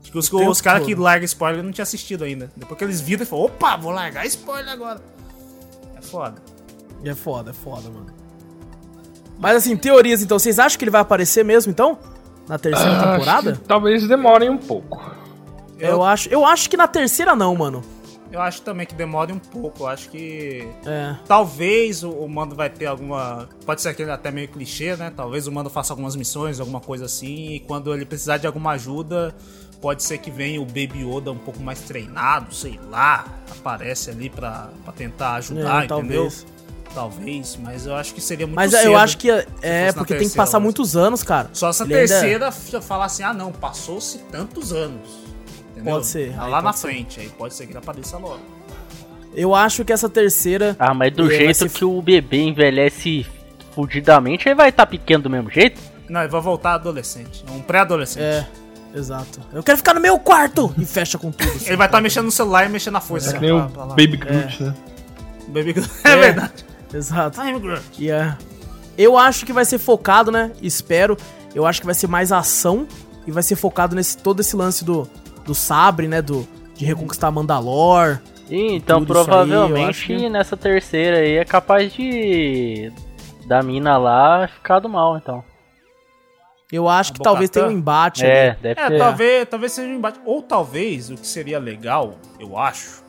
Acho que os, os caras que largam spoiler não tinham assistido ainda. Depois que eles viram e falaram, opa, vou largar spoiler agora. É foda. E é foda, é foda, mano. Mas assim, teorias então, vocês acham que ele vai aparecer mesmo então? Na terceira ah, temporada? talvez demorem um pouco. Eu, eu, acho, eu acho que na terceira não, mano. Eu acho também que demore um pouco. Eu acho que. É. Talvez o, o, Mando vai ter alguma. Pode ser aquele até meio clichê, né? Talvez o Mando faça algumas missões, alguma coisa assim. E quando ele precisar de alguma ajuda, pode ser que venha o Baby Yoda um pouco mais treinado, sei lá. Aparece ali pra, pra tentar ajudar, é, entendeu? Talvez. Talvez, mas eu acho que seria muito Mas cedo, eu acho que é, é porque tem que passar muitos anos, cara. Só essa ele terceira ainda... falar assim: ah, não, passou-se tantos anos. Entendeu? Pode ser. Tá lá na ser. frente, aí pode ser que ele apareça logo. Eu acho que essa terceira. Ah, mas do jeito que o bebê envelhece fudidamente, ele vai estar tá pequeno do mesmo jeito? Não, ele vai voltar adolescente. Um pré-adolescente. É. Exato. Eu quero ficar no meu quarto! E fecha com tudo. Assim, Ele vai estar tá mexendo no celular e mexendo na força. É que nem o Baby Groot, é. né? Baby Groot. É, é verdade. Exato. I'm Groot. Yeah. Eu acho que vai ser focado, né? Espero. Eu acho que vai ser mais ação e vai ser focado nesse todo esse lance do, do sabre, né? Do, de reconquistar Mandalor. Então, provavelmente aí, que... nessa terceira aí é capaz de da mina lá ficar do mal, então. Eu acho que talvez tenha um embate É, ali. deve é, ter. Talvez, talvez seja um embate. Ou talvez, o que seria legal, eu acho,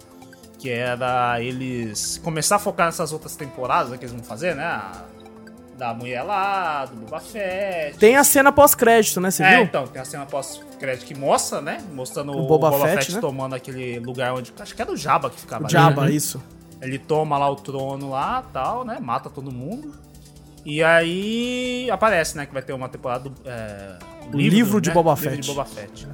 que era eles começar a focar nessas outras temporadas que eles vão fazer, né? Da mulher lá, do Boba Fett. Tem a cena pós-crédito, né? Você é, viu? então, tem a cena pós-crédito que mostra, né? Mostrando o, o Boba, Boba, Fett, Fett né? tomando aquele lugar onde. Acho que era o Jabba que ficava o Jabba, ali, né? isso. Ele toma lá o trono lá tal, né? Mata todo mundo. E aí aparece, né, que vai ter uma temporada do. É, livro, livro, de né? Boba livro de Boba Fett.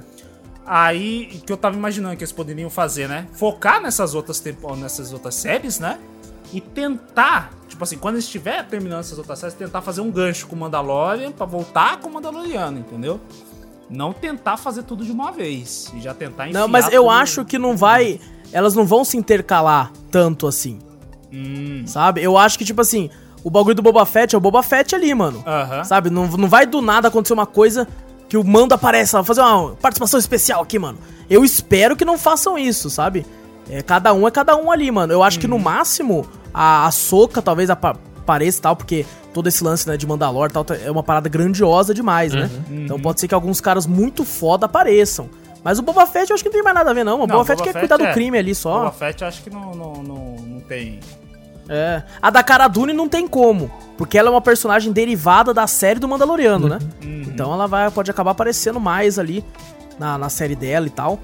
Aí, que eu tava imaginando que eles poderiam fazer, né? Focar nessas outras, tempo, nessas outras séries, né? E tentar, tipo assim, quando estiver terminando essas outras séries, tentar fazer um gancho com o Mandalorian pra voltar com o Mandaloriano, entendeu? Não tentar fazer tudo de uma vez. E já tentar Não, mas eu acho que não vai. Elas não vão se intercalar tanto assim. Hum. Sabe? Eu acho que, tipo assim, o bagulho do Boba Fett é o Boba Fett ali, mano. Uhum. Sabe? Não, não vai do nada acontecer uma coisa que o mando aparece, vai fazer uma participação especial aqui, mano. Eu espero que não façam isso, sabe? É, cada um é cada um ali, mano. Eu acho uhum. que no uhum. máximo a, a Soca talvez apareça e tal, porque todo esse lance né, de Mandalor tal é uma parada grandiosa demais, né? Uhum. Então pode ser que alguns caras muito foda apareçam. Mas o Boba Fett eu acho que não tem mais nada a ver, não. O não, Boba Fett quer cuidar é. do crime ali só. O Boba Fett eu acho que não, não, não, não tem é. A da Cara Dune não tem como. Porque ela é uma personagem derivada da série do Mandaloriano, né? Uhum. Então ela vai, pode acabar aparecendo mais ali na, na série dela e tal.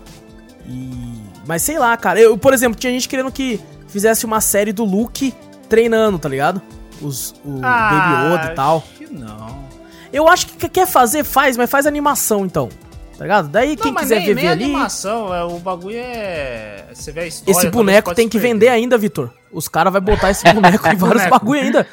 E... Mas sei lá, cara. Eu, por exemplo, tinha gente querendo que fizesse uma série do Luke treinando, tá ligado? Os, o ah, Baby Yoda e tal. Acho que não. Eu acho que quer fazer, faz, mas faz animação então. Tá ligado? Daí não, quem quiser nem, ver, nem ver ali. animação, é, o bagulho é. Você vê a história. Esse boneco tem que vender ainda, Vitor. Os caras vão botar esse boneco em vários bagulho ainda.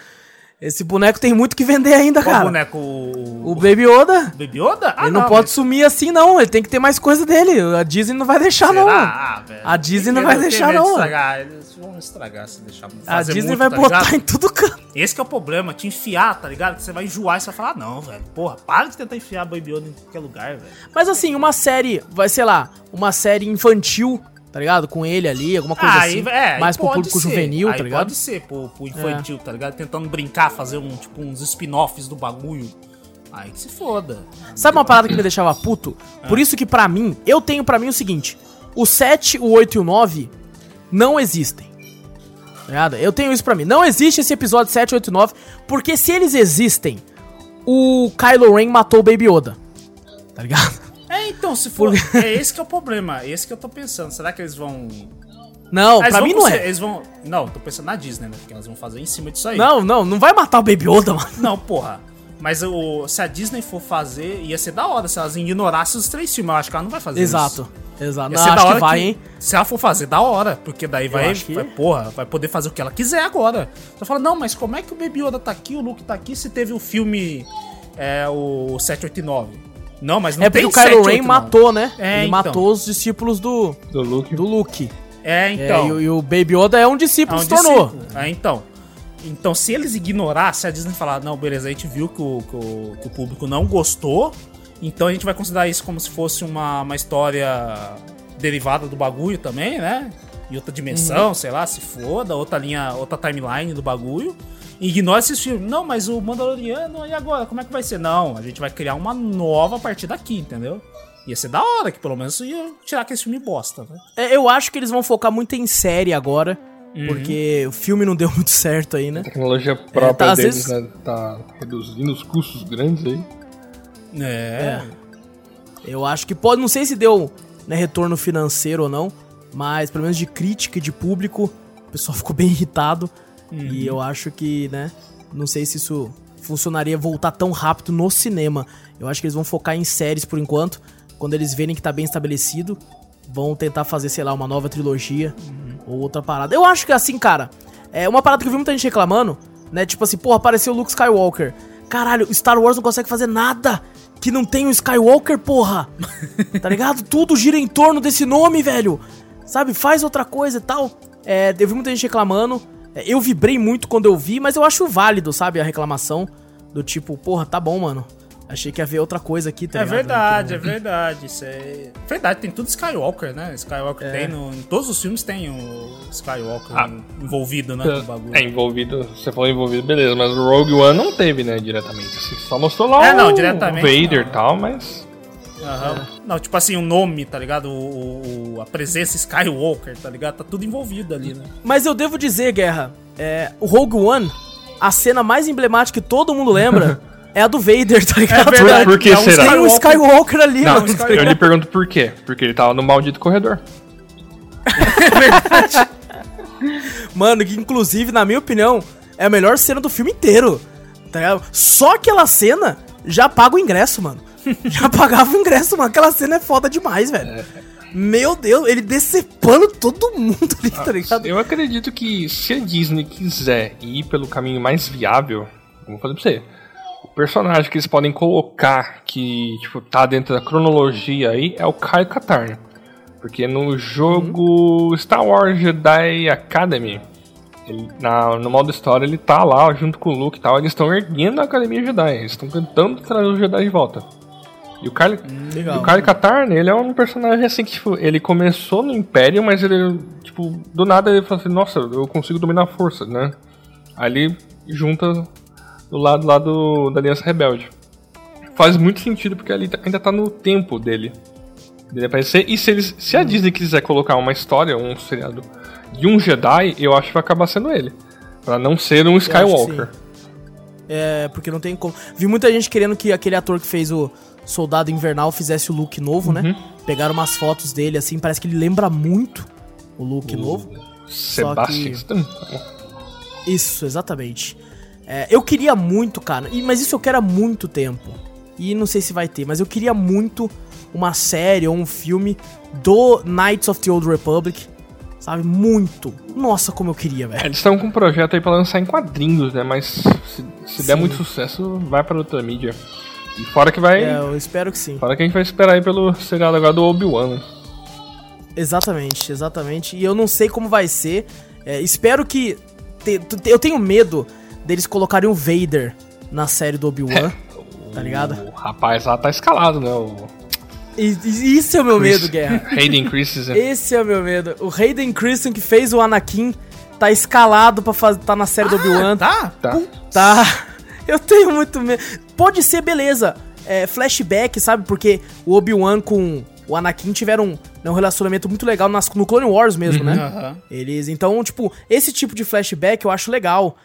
Esse boneco tem muito que vender ainda, Qual cara. boneco? O, Baby Yoda. Baby Yoda? Ah, ele não, não pode mas... sumir assim, não. Ele tem que ter mais coisa dele. A Disney não vai deixar, Será? não. Ah, a Disney não vai deixar, não. Estragar. Eles vão estragar se deixar A Disney muito, vai tá botar ligado? em tudo canto. Esse que é o problema, te enfiar, tá ligado? Você vai enjoar e você vai falar, não, velho. Porra, para de tentar enfiar Baby Yoda em qualquer lugar, velho. Mas assim, uma série, vai, sei lá, uma série infantil tá ligado? Com ele ali, alguma coisa assim. É, mais pro público ser. juvenil, aí tá ligado? Pode ser pro, pro infantil, é. tá ligado? Tentando brincar, fazer um, tipo, uns spin-offs do bagulho. Aí que se foda. Sabe uma parada que me deixava puto? É. Por isso que para mim, eu tenho para mim o seguinte: o 7, o 8 e o 9 não existem. Tá ligado? Eu tenho isso para mim. Não existe esse episódio 7, 8 e 9, porque se eles existem, o Kylo Ren matou o Baby Yoda. Tá ligado? É, então, se for. é esse que é o problema. É esse que eu tô pensando. Será que eles vão. Não, ah, pra mim não é. Eles vão. Não, tô pensando na Disney, né? Porque elas vão fazer em cima disso aí. Não, não, não vai matar o Baby Yoda, mano. Não, porra. Mas o, se a Disney for fazer, ia ser da hora se elas ignorassem os três filmes. Eu acho que ela não vai fazer Exato. isso. Exato. Ia ser da hora que vai, que, hein? Se ela for fazer, da hora. Porque daí vai, que... vai, porra, vai poder fazer o que ela quiser agora. Você fala, não, mas como é que o Baby Yoda tá aqui, o Luke tá aqui, se teve o filme é, o 789? Não, mas não É porque o Kylo Ren matou, né? É, Ele então. matou os discípulos do, do, Luke. do Luke. É, então. É, e, e, o Baby Yoda é um discípulo, é um se tornou. Discípulo. É, então. Então, se eles ignorassem, a Disney falar, não, beleza, a gente viu que o, que o, que o público não gostou, então a gente vai considerar isso como se fosse uma, uma história derivada do bagulho também, né? Em outra dimensão, uhum. sei lá, se foda, outra linha, outra timeline do bagulho ignora esses filmes. Não, mas o Mandaloriano, e agora? Como é que vai ser? Não, a gente vai criar uma nova a partir daqui, entendeu? Ia ser da hora, que pelo menos ia tirar aquele filme bosta, né? É, eu acho que eles vão focar muito em série agora. Uhum. Porque o filme não deu muito certo aí, né? A tecnologia própria é, tá, deles vezes... né, tá reduzindo os custos grandes aí. É. é. Eu acho que pode, não sei se deu né, retorno financeiro ou não, mas pelo menos de crítica e de público, o pessoal ficou bem irritado. Uhum. E eu acho que, né? Não sei se isso funcionaria voltar tão rápido no cinema. Eu acho que eles vão focar em séries por enquanto. Quando eles verem que tá bem estabelecido, vão tentar fazer, sei lá, uma nova trilogia uhum. ou outra parada. Eu acho que assim, cara, é uma parada que eu vi muita gente reclamando, né? Tipo assim, porra, apareceu o Luke Skywalker. Caralho, Star Wars não consegue fazer nada que não tem o Skywalker, porra. tá ligado? Tudo gira em torno desse nome, velho. Sabe? Faz outra coisa e tal. É, eu vi muita gente reclamando. É, eu vibrei muito quando eu vi, mas eu acho válido, sabe? A reclamação. Do tipo, porra, tá bom, mano. Achei que ia ver outra coisa aqui, tá É ligado? verdade, é verdade. Isso é. Verdade, tem tudo Skywalker, né? Skywalker é. tem no. Em todos os filmes tem o Skywalker ah, envolvido, né? É, bagulho. É, envolvido. Você falou envolvido, beleza, mas o Rogue One não teve, né, diretamente. Assim, só mostrou lá é, não, o, diretamente, o Vader e tal, mas. Uhum. Não, tipo assim, o nome, tá ligado? O, o, a presença Skywalker, tá ligado? Tá tudo envolvido ali, né? Mas eu devo dizer, Guerra, é, o Rogue One, a cena mais emblemática que todo mundo lembra. é a do Vader, tá ligado? É verdade. Por, por que é será? Tem um Skywalker ali, não, mano. Eu lhe pergunto por quê. Porque ele tava no maldito corredor. é verdade. Mano, que inclusive, na minha opinião, é a melhor cena do filme inteiro. Tá ligado? Só aquela cena já paga o ingresso, mano. Já pagava o ingresso, mano. Aquela cena é foda demais, velho. É. Meu Deus, ele decepando todo mundo ali, tá ligado? Eu acredito que se a Disney quiser ir pelo caminho mais viável, vou fazer pra você personagem que eles podem colocar que, tipo, tá dentro da cronologia aí é o Kai Katarn. Porque no jogo uhum. Star Wars Jedi Academy, ele, na, no modo história, ele tá lá junto com o Luke e tal. Eles estão erguendo a Academia Jedi. Eles estão tentando trazer os Jedi de volta. E o Kyle, hum, o Kyle Katarn, ele é um personagem assim que, tipo, ele começou no Império, mas ele, tipo, do nada ele falou assim, nossa, eu consigo dominar a força, né? Ele junta do lado lá do, da Aliança Rebelde. Faz muito sentido porque ali tá, ainda tá no tempo dele. Dele aparecer. E se, eles, se a Disney quiser colocar uma história, um seriado de um Jedi, eu acho que vai acabar sendo ele. Pra não ser um Skywalker. É, porque não tem como. Vi muita gente querendo que aquele ator que fez o Soldado Invernal fizesse o look novo, né? uhum. né? Pegaram umas fotos dele, assim, parece que ele lembra muito o look o novo. Sebastian que... Isso, exatamente. É, eu queria muito, cara, e, mas isso eu quero há muito tempo. E não sei se vai ter, mas eu queria muito uma série ou um filme do Knights of the Old Republic. Sabe? Muito. Nossa, como eu queria, velho. É, eles estão com um projeto aí pra lançar em quadrinhos, né? Mas se, se der muito sucesso, vai pra outra mídia. E fora que vai. É, eu espero que sim. Fora que a gente vai esperar aí pelo seriado agora do Obi-Wan, né? Exatamente, exatamente. E eu não sei como vai ser. É, espero que. Te, te, eu tenho medo deles colocarem o Vader na série do Obi-Wan. É, tá ligado? O rapaz lá tá escalado, né? O... Isso é o meu Chris... medo, Guerra. Hayden Christensen. Esse é o meu medo. O Hayden Christensen que fez o Anakin tá escalado pra fazer, tá na série ah, do Obi-Wan. Tá? Tá. Tá. Eu tenho muito medo. Pode ser, beleza. É, flashback, sabe? Porque o Obi-Wan com o Anakin tiveram né, um relacionamento muito legal nas, no Clone Wars mesmo, uhum. né? Uhum. Eles, então, tipo, esse tipo de flashback eu acho legal.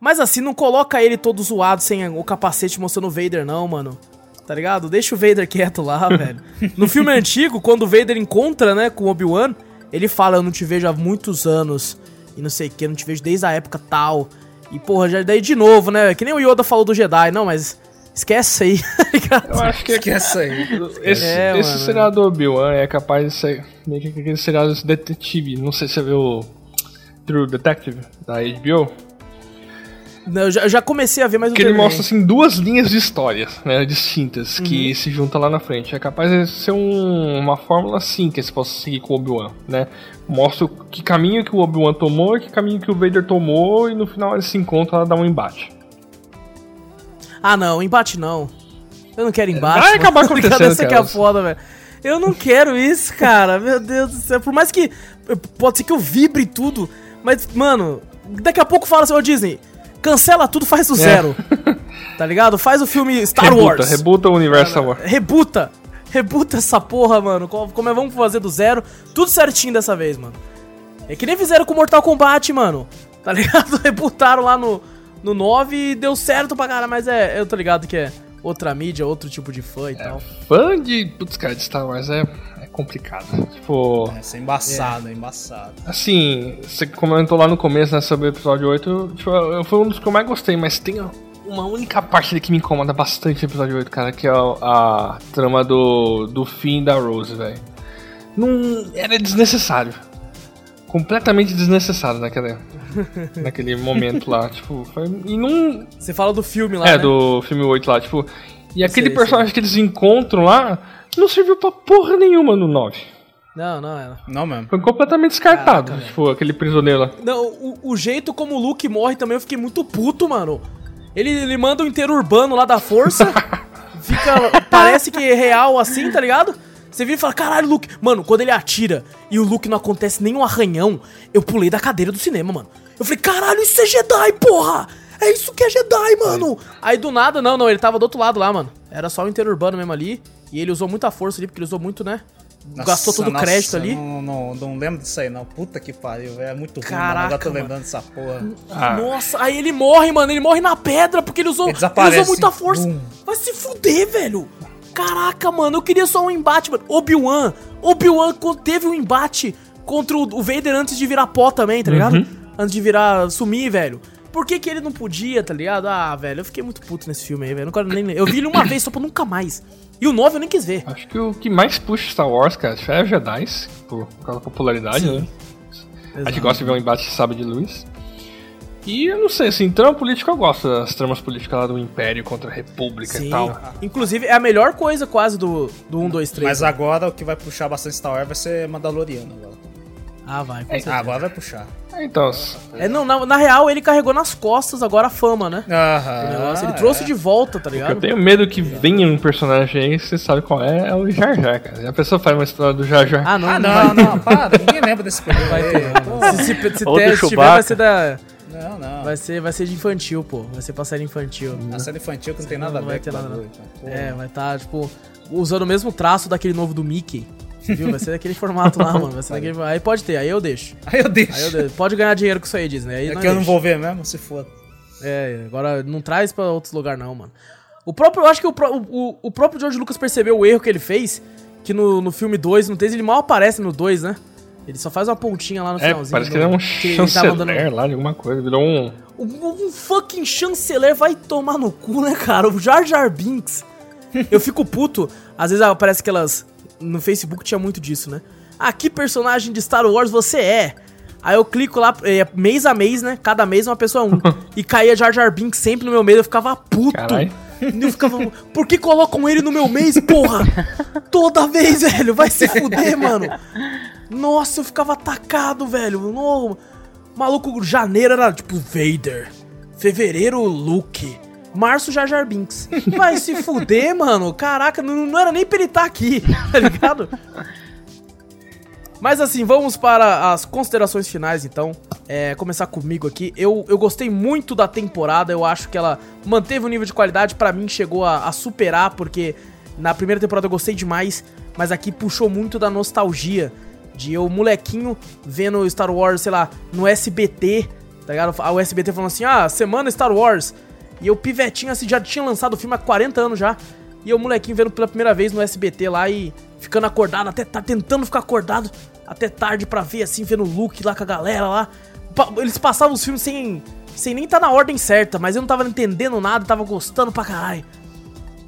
Mas assim, não coloca ele todo zoado sem o capacete mostrando o Vader, não, mano. Tá ligado? Deixa o Vader quieto lá, velho. No filme antigo, quando o Vader encontra, né, com o Obi-Wan, ele fala: Eu não te vejo há muitos anos. E não sei o que, não te vejo desde a época tal. E porra, já daí de novo, né? Que nem o Yoda falou do Jedi, não, mas. Esquece aí, tá Eu acho que esquece aí. Esse, é, esse seriado do Obi-Wan é capaz de ser meio que aquele seriado detetive. Não sei se você viu o True Detective da HBO. Eu já, eu já comecei a ver, mas Que ele mostra, assim, duas linhas de histórias, né, distintas, uhum. que se juntam lá na frente. É capaz de ser um, uma fórmula assim que você possa seguir com o Obi-Wan, né? Mostra que caminho que o Obi-Wan tomou e que caminho que o Vader tomou, e no final eles se encontram e dá um embate. Ah, não, embate não. Eu não quero embate. Vai acabar acontecendo, Essa que é foda, velho. Eu não quero isso, cara. Meu Deus do céu. Por mais que. Pode ser que eu vibre tudo. Mas, mano, daqui a pouco fala assim, ô Disney, Cancela tudo, faz do é. zero. Tá ligado? Faz o filme Star rebuta, Wars. Rebuta o universo Star Wars. Rebuta. Rebuta essa porra, mano. Como é vamos fazer do zero? Tudo certinho dessa vez, mano. É que nem fizeram com Mortal Kombat, mano. Tá ligado? Rebutaram lá no, no 9 e deu certo pra cara, mas é, eu tô ligado que é outra mídia, outro tipo de fã e é, tal. Fã de. Putz, cara, de Star Wars é, é complicado. Tipo. É, é embaçado, é. é embaçado. Assim, você comentou lá no começo, né, sobre o episódio 8, tipo, foi um dos que eu mais gostei, mas tem uma única parte que me incomoda bastante no episódio 8, cara, que é a, a trama do, do fim da Rose, velho. Não. Era desnecessário. Completamente desnecessário naquela, naquele momento lá, tipo, foi, e não... Você fala do filme lá, É, né? do filme 8 lá, tipo, E aquele sei, personagem sei. que eles encontram lá não serviu pra porra nenhuma no 9. Não, não era. Não mesmo. Foi completamente descartado, Caraca, tipo, aquele prisioneiro lá. Não, o, o, jeito como o Luke morre também eu fiquei muito puto, mano. Ele, ele manda o um inteiro urbano lá da força. fica. Parece que é real assim, tá ligado? Você vira e fala, caralho, Luke. Mano, quando ele atira e o Luke não acontece nenhum arranhão, eu pulei da cadeira do cinema, mano. Eu falei, caralho, isso é Jedi, porra! É isso que é Jedi, mano! Aí do nada, não, não, ele tava do outro lado lá, mano. Era só o interurbano mesmo ali. E ele usou muita força ali, porque ele usou muito, né? Nossa, gastou todo o crédito ali. Não, não, não lembro disso aí, não. Puta que pariu, é muito ruim. Caraca, agora tô lembrando dessa porra. Ah. Nossa, aí ele morre, mano. Ele morre na pedra porque ele usou, ele ele usou muita força. Bum. Vai se fuder, velho. Caraca, mano, eu queria só um embate, mano. Obi-Wan. Obi-Wan teve um embate contra o Vader antes de virar pó também, tá ligado? Uhum. Antes de virar sumir, velho. Por que, que ele não podia, tá ligado? Ah, velho, eu fiquei muito puto nesse filme aí, velho. Eu, nem... eu vi ele uma vez só pra nunca mais. E o 9 eu nem quis ver. Acho que o que mais puxa Star Wars, cara, é Jedi, por causa da popularidade, Sim. né? Exato. A gente gosta de ver um embate de sábio de luz. E eu não sei, assim, trama política eu gosto das tramas políticas lá do Império contra a República Sim. e tal. Inclusive, é a melhor coisa quase do, do 1, 2, 3. Mas né? agora o que vai puxar bastante Star Wars vai ser Mandaloriano agora. Ah, vai. É, agora vai puxar. É, então. É, não, na, na, real, ele carregou nas costas agora a fama, né? Aham. ele trouxe é. de volta, tá ligado? eu tenho medo que venha um personagem aí, você sabe qual é, é o Jar Jar, cara. A pessoa faz uma história do Jar Jar. Ah, não, ah, não, não, não, para, ninguém lembra desse primeiro. Vai ter. se, se, se, se, se tiver, vai ser da. Não, não. Vai ser, vai ser de infantil, pô. Vai ser pra série infantil. A série infantil que não tem nada não a ver vai ter nada, não. É, vai estar, tá, tipo, usando o mesmo traço daquele novo do Mickey. Viu? Vai ser daquele formato lá, mano. Vai ser daquele... Aí pode ter, aí eu deixo. Aí eu deixo. Aí eu deixo. Pode ganhar dinheiro com isso aí, Disney. Aí é que eu não vou ver mesmo, se for. É, agora não traz pra outros lugares, não, mano. O próprio, eu acho que o, o, o próprio George Lucas percebeu o erro que ele fez, que no, no filme 2, no 3, ele mal aparece no 2, né? Ele só faz uma pontinha lá no é, finalzinho. Parece que ele é um chanceler mandando... lá de alguma coisa, virou um... um... Um fucking chanceler vai tomar no cu, né, cara? O Jar Jar Binks. eu fico puto. Às vezes aparece aquelas no Facebook tinha muito disso, né? Ah, que personagem de Star Wars você é? Aí eu clico lá, é, mês a mês, né? Cada mês uma pessoa um. e caía Jar Jar Binks sempre no meu mês, eu ficava puto. Carai. Eu ficava, por que colocam ele no meu mês, porra? Toda vez, velho, vai se fuder, mano. Nossa, eu ficava atacado, velho. No, maluco, janeiro era tipo Vader. Fevereiro, Luke. Março Jar Jar Binks. Vai se fuder, mano. Caraca, não, não era nem pra ele estar tá aqui, tá ligado? Mas assim, vamos para as considerações finais então. É, começar comigo aqui. Eu, eu gostei muito da temporada, eu acho que ela manteve o nível de qualidade, para mim chegou a, a, superar, porque na primeira temporada eu gostei demais, mas aqui puxou muito da nostalgia. De eu, molequinho, vendo Star Wars, sei lá, no SBT, tá ligado? O SBT falando assim: ah, semana Star Wars. E eu, pivetinho, assim, já tinha lançado o filme há 40 anos já. E eu, molequinho, vendo pela primeira vez no SBT lá e ficando acordado, até tá tentando ficar acordado até tarde pra ver, assim, vendo o Luke lá com a galera lá. Eles passavam os filmes sem, sem nem tá na ordem certa, mas eu não tava entendendo nada, tava gostando pra caralho.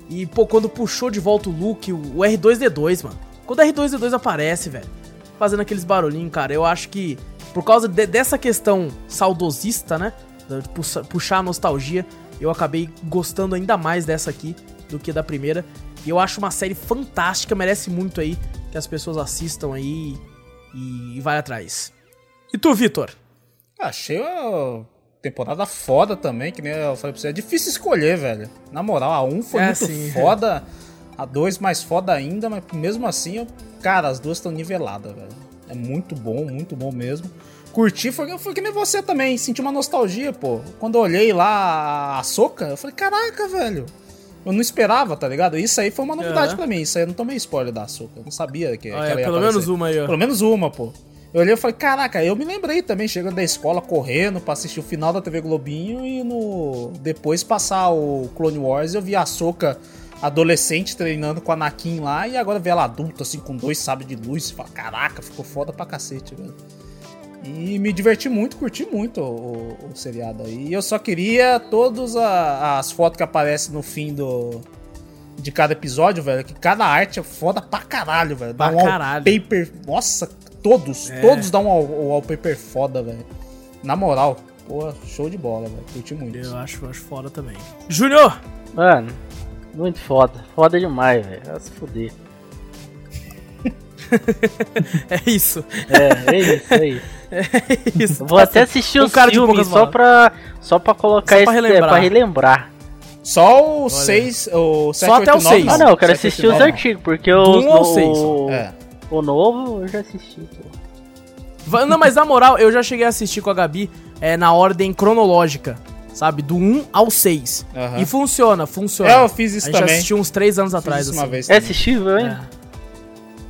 E, pô, quando puxou de volta o Luke, o R2D2, mano. Quando o R2D2 aparece, velho, fazendo aqueles barulhinhos, cara, eu acho que por causa de, dessa questão saudosista, né? Puxar a nostalgia, eu acabei gostando ainda mais dessa aqui do que da primeira. E eu acho uma série fantástica, merece muito aí que as pessoas assistam aí e, e vai atrás. E tu, Vitor? Achei uma temporada foda também, que nem eu falei pra você. É difícil escolher, velho. Na moral, a 1 foi é, muito sim, foda, é. a 2 mais foda ainda, mas mesmo assim, eu, cara, as duas estão niveladas, velho. É muito bom, muito bom mesmo curti foi, foi que nem você também, senti uma nostalgia, pô. Quando eu olhei lá a Soca, eu falei, caraca, velho. Eu não esperava, tá ligado? Isso aí foi uma novidade uhum. pra mim. Isso aí eu não tomei spoiler da Soca. Eu não sabia que, ah, que é, Pelo menos uma aí, ó. Pelo menos uma, pô. Eu olhei e falei, caraca, eu me lembrei também, chegando da escola, correndo pra assistir o final da TV Globinho e no depois passar o Clone Wars eu vi a Soca adolescente treinando com a Anakin lá e agora ver ela adulta, assim, com dois sabres de luz. E fala, caraca, ficou foda pra cacete, velho. E me diverti muito, curti muito o, o, seriado aí. E eu só queria todas as fotos que aparecem no fim do. De cada episódio, velho. Que cada arte é foda pra caralho, velho. Dá pra um caralho. wallpaper. Nossa, todos. É. Todos dão um wallpaper foda, velho. Na moral. Pô, show de bola, velho. Curti muito. Eu acho, acho foda também. Júnior! Mano, Muito foda. Foda demais, velho. Vai se fuder. é isso. É, é isso, é isso. É isso. Vou até assistir um os filmes só pra, só pra colocar só pra esse, relembrar. É, pra relembrar. Só o 6, o 7, Só 8, até o 6. Ah, não, eu quero 7, assistir 8, os antigos, porque o, o, é. o novo eu já assisti. Pô. Não, mas na moral, eu já cheguei a assistir com a Gabi é, na ordem cronológica sabe? Do 1 ao 6. Uhum. E funciona, funciona. É, eu fiz isso também. Já assisti uns 3 anos atrás. Assim. Uma vez é assistível, hein? É.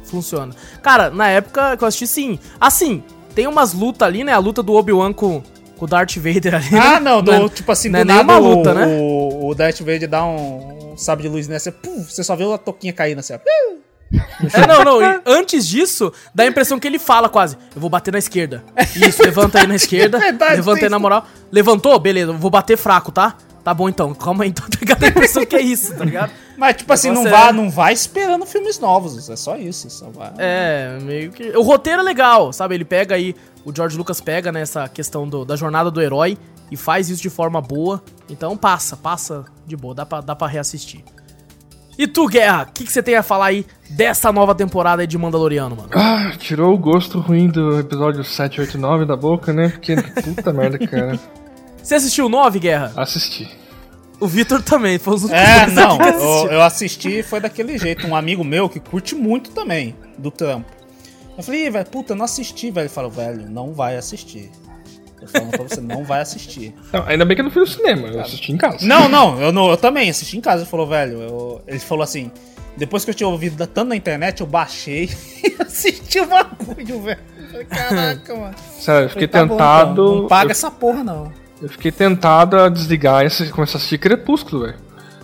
Funciona. Cara, na época que eu assisti, sim. Assim, tem umas lutas ali, né? A luta do Obi-Wan com, com o Darth Vader ali. Ah, né? não, do, não, é- tipo assim, não é nenhuma luta, o, né? O, o Darth Vader dá um, um sabre de luz nessa, puf, você só vê a toquinha caindo assim, ó. É, não, não. Antes disso, dá a impressão que ele fala quase: Eu vou bater na esquerda. Isso, levanta aí na esquerda. É verdade, levanta aí na moral. Levantou? Beleza, vou bater fraco, tá? Tá bom então, calma aí, então, tá Dá a impressão que é isso, tá ligado? Mas, tipo assim, não, é... vá, não vai esperando filmes novos, é só isso. Só vai... É, meio que. O roteiro é legal, sabe? Ele pega aí. O George Lucas pega nessa questão do, da jornada do herói e faz isso de forma boa. Então passa, passa de boa, dá pra, dá pra reassistir. E tu, Guerra, o que, que você tem a falar aí dessa nova temporada aí de Mandaloriano, mano? Ah, tirou o gosto ruim do episódio 7, 8, 9 da boca, né? Porque puta merda, cara. Você assistiu o 9, Guerra? Assisti. O Vitor também, foi os É, não, eu, eu assisti foi daquele jeito. Um amigo meu que curte muito também, do trampo. Eu falei, velho, puta, eu não assisti, velho. Ele falou, velho, não vai assistir. Eu falando pra você, não vai assistir. Não, ainda bem que eu não fui no cinema, eu assisti em casa. Não, não, eu, não, eu também assisti em casa. Ele falou, velho, eu, ele falou assim, depois que eu tinha ouvido tanto na internet, eu baixei e assisti o bagulho, velho. Caraca, mano. Sério, eu fiquei falei, tá tentado. Bom, então. Não paga eu... essa porra, não. Eu fiquei tentado a desligar e começar a assistir Crepúsculo, velho.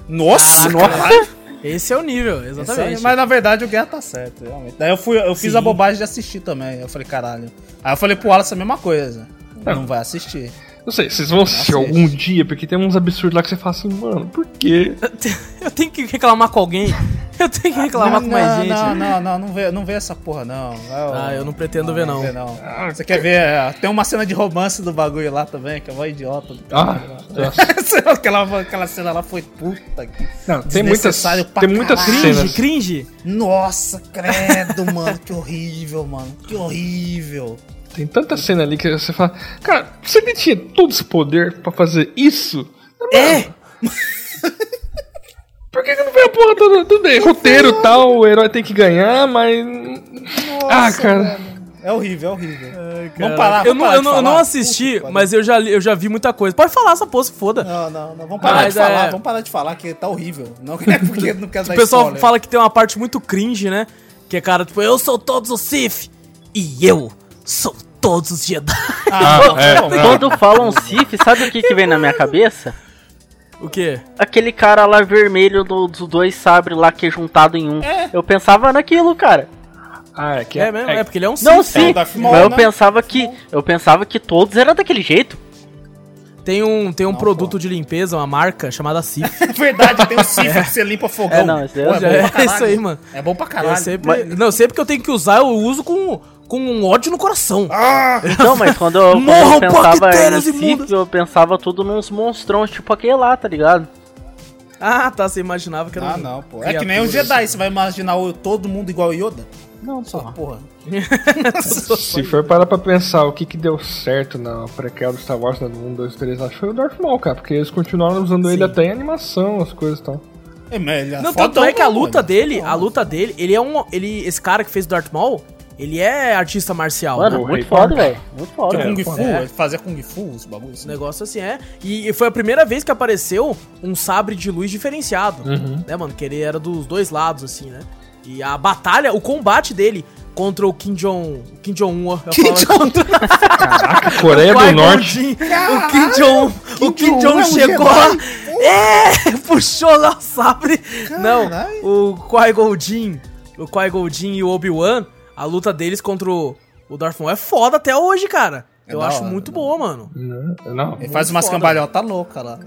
Nossa, ah, nossa! Esse é o nível, exatamente. É, mas na verdade o Guerra tá certo, realmente. Daí eu, fui, eu fiz a bobagem de assistir também. Eu falei, caralho. Aí eu falei pro Wallace a mesma coisa. Não, não vai assistir. Não sei, vocês vão assistir algum dia, porque tem uns absurdos lá que você fala assim, mano, por quê? Eu tenho que reclamar com alguém. Eu tenho que reclamar não, com mais não, gente. Não, não, não, não vê, não vê essa porra, não. ah, eu não pretendo não, ver, não. Vê, não. Ah, você quer ver? É, tem uma cena de romance do bagulho lá também, que é uma idiota. Ah, aquela, aquela cena lá foi puta que. Não, tem muitas. Tem muitas cringe, cringe. Nossa, credo, mano, que horrível, mano. Que horrível. Tem tanta cena ali que você fala, cara, você nem tinha todo esse poder para fazer isso? É! Por que, que não veio a porra toda? Tudo bem, roteiro e tal, o herói tem que ganhar, mas. Nossa, ah, cara. Mano. É horrível, é horrível. Ai, vamos parar, vamos eu, não, eu, não, eu não assisti, Puta, mas eu já, eu já vi muita coisa. Pode falar essa porra, se foda. Não, não, não. Vamos parar mas de falar. É... Vamos parar de falar que tá horrível. Não é porque não quer dar O pessoal spoiler. fala que tem uma parte muito cringe, né? Que é cara, tipo, eu sou todos os Sith e eu sou todos os Jedi. Ah, é, Quando falam Sif, sabe o que, que vem na minha cabeça? O quê? Aquele cara lá vermelho do, dos dois sabres lá que é juntado em um. É. Eu pensava naquilo, cara. Ah, é que é, é mesmo? É, é porque ele é um Não, sim, é mas eu né? pensava que eu pensava que todos eram daquele jeito. Tem um, tem um não, produto pô. de limpeza, uma marca chamada Cif. Verdade, tem um Cif é. que você limpa fogão. É, não, isso, pô, é, é, isso aí, mano. É bom pra caralho. Eu sempre, mas... Não, sempre que eu tenho que usar, eu uso com com um ódio no coração. Ah! Não, mas quando eu, quando eu pensava em Sif, eu pensava tudo nos monstrões, tipo aquele lá, tá ligado? Ah, tá, você imaginava que era Ah, um não, pô. É que nem o Jedi, assim. você vai imaginar todo mundo igual o Yoda? Não, só porra. Se for parar pra pensar o que que deu certo na prequel do Star Wars, né, no 1, 2, 3, acho que foi o Darth Maul, cara, porque eles continuaram usando Sim. ele até em animação, as coisas e tal. É, melhor. Não, tanto é que a luta dele, a luta dele, ele é um, ele, esse cara que fez o Darth Maul, ele é artista marcial. Mano, né? muito foda, velho. Muito foda. Kung Fu, é. fazia Kung Fu, os bagulhos. Assim. Negócio assim, é. E foi a primeira vez que apareceu um sabre de luz diferenciado. Uhum. Né, mano? Que ele era dos dois lados, assim, né? E a batalha, o combate dele contra o Kim Jong... Kim Jong-un, Kim Jong Caraca, Coreia do Norte. o Kim Jong... O Kim Jong é chegou lá... É! Puxou lá o sabre. Não, o Qui-Gon o Qui-Gon e o Obi-Wan a luta deles contra o, o Darth Maul é foda até hoje, cara. É eu acho hora, muito né? boa, mano. Não, não. Ele faz umas cambalhotas loucas lá.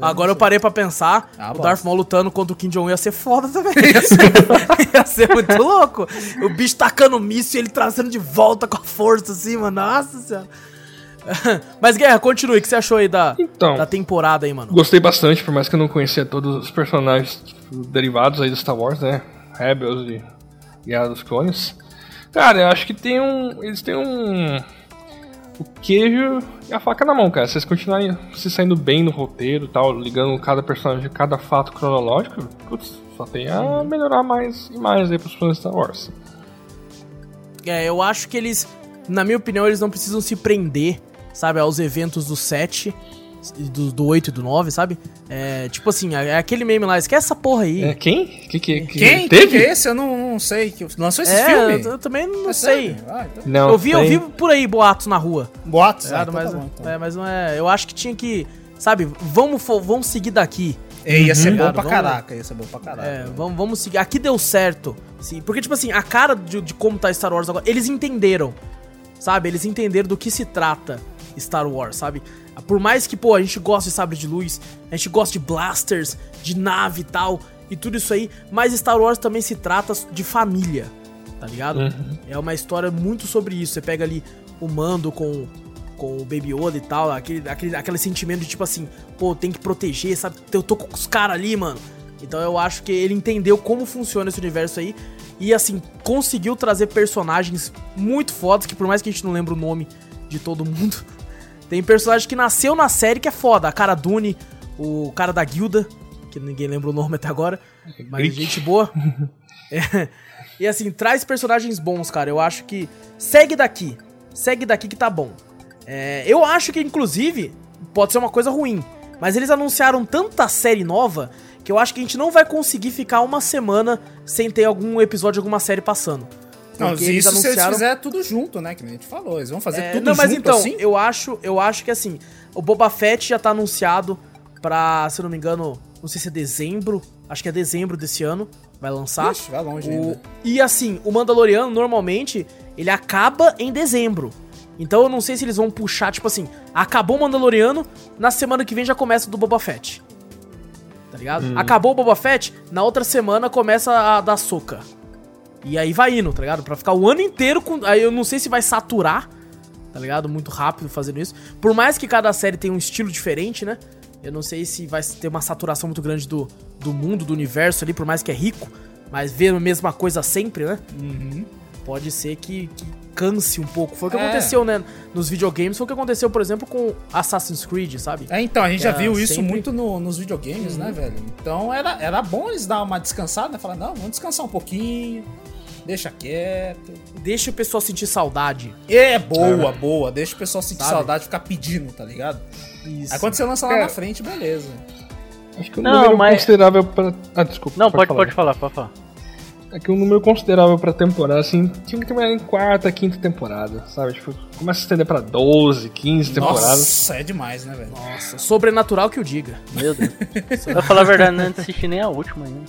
Agora eu parei pra pensar, ah, o Darth Maul lutando contra o Kim Jong-un ia ser foda também. ia, ser... ia ser muito louco. O bicho tacando míssil e ele trazendo de volta com a força assim, mano. Nossa senhora. Mas, Guerra, continue. O que você achou aí da, então, da temporada aí, mano? Gostei bastante, por mais que eu não conhecia todos os personagens tipo, derivados aí do Star Wars, né? Rebels e Guerra dos Clones. Cara, eu acho que tem um. Eles têm um. O queijo e a faca na mão, cara. Se vocês continuarem se saindo bem no roteiro tal, ligando cada personagem, cada fato cronológico, putz, só tem a melhorar mais e mais aí pros fãs de Star Wars. É, eu acho que eles, na minha opinião, eles não precisam se prender, sabe, aos eventos do 7 do, do 8 e do 9, sabe? É, tipo assim, é, é aquele meme lá, esquece essa porra aí. É, quem? Que, que, que quem? Teve? Quem que é esse? Eu não, não sei. Lançou esse é, filme? Eu, eu também não é sei. Ah, então... não, eu, vi, eu vi por aí boatos na rua. Boatos? É, ah, então mas, tá bom, então. é, mas não é. Eu acho que tinha que. Sabe, vamos, vamos seguir daqui. É, ia ser uhum. bom pra vamos, caraca, ia ser bom pra caraca. É, vamos, vamos seguir. Aqui deu certo. Sim, porque, tipo assim, a cara de, de como tá Star Wars agora, eles entenderam. Sabe? Eles entenderam do que se trata Star Wars, sabe? Por mais que, pô, a gente goste de sabre de luz, a gente gosta de blasters, de nave e tal, e tudo isso aí, mas Star Wars também se trata de família, tá ligado? Uhum. É uma história muito sobre isso. Você pega ali o Mando com, com o Baby Yoda e tal, aquele, aquele, aquele sentimento de tipo assim, pô, tem que proteger, sabe? Eu tô com os caras ali, mano. Então eu acho que ele entendeu como funciona esse universo aí. E assim, conseguiu trazer personagens muito fodas, que por mais que a gente não lembre o nome de todo mundo, tem personagem que nasceu na série que é foda. A cara Dune, o cara da guilda, que ninguém lembra o nome até agora, mas gente boa. É. E assim, traz personagens bons, cara. Eu acho que. Segue daqui. Segue daqui que tá bom. É, eu acho que, inclusive, pode ser uma coisa ruim. Mas eles anunciaram tanta série nova que eu acho que a gente não vai conseguir ficar uma semana sem ter algum episódio de alguma série passando. Não, isso anunciaram... se eles fizerem tudo junto, né? Que a gente falou. Eles vão fazer é, tudo não, mas junto então, assim? Eu acho, eu acho que assim, o Boba Fett já tá anunciado pra, se eu não me engano, não sei se é dezembro. Acho que é dezembro desse ano. Vai lançar. Ixi, vai longe o... ainda. E assim, o Mandaloriano, normalmente, ele acaba em dezembro. Então eu não sei se eles vão puxar, tipo assim, acabou o Mandaloriano, na semana que vem já começa do Boba Fett. Tá ligado? Hum. Acabou o Boba Fett, na outra semana começa a da Soca. E aí vai indo, tá ligado? Pra ficar o ano inteiro com. Aí eu não sei se vai saturar, tá ligado? Muito rápido fazendo isso. Por mais que cada série tenha um estilo diferente, né? Eu não sei se vai ter uma saturação muito grande do, do mundo, do universo ali, por mais que é rico. Mas ver a mesma coisa sempre, né? Uhum. Pode ser que, que, canse um pouco. Foi o que é. aconteceu, né? Nos videogames. Foi o que aconteceu, por exemplo, com Assassin's Creed, sabe? É, então, a gente que já viu isso sempre... muito no, nos videogames, né, uhum. né, velho? Então era, era bom eles dar uma descansada, né? Falar, não, vamos descansar um pouquinho deixa quieto. Deixa o pessoal sentir saudade. É, boa, é. boa. Deixa o pessoal sentir Sabe? saudade e ficar pedindo, tá ligado? Isso. Aí quando você lança lá é. na frente, beleza. Acho que um não, número mas... considerável pra. Ah, desculpa. Não, pode, pode falar, pode falar. É que um número considerável pra temporada, assim, tinha que terminar em quarta, quinta temporada, sabe? Tipo, começa a estender pra 12, 15 temporadas. Nossa, é demais, né, velho? Nossa, sobrenatural que o diga. Meu Deus. pra falar a verdade, não assisti nem a última ainda.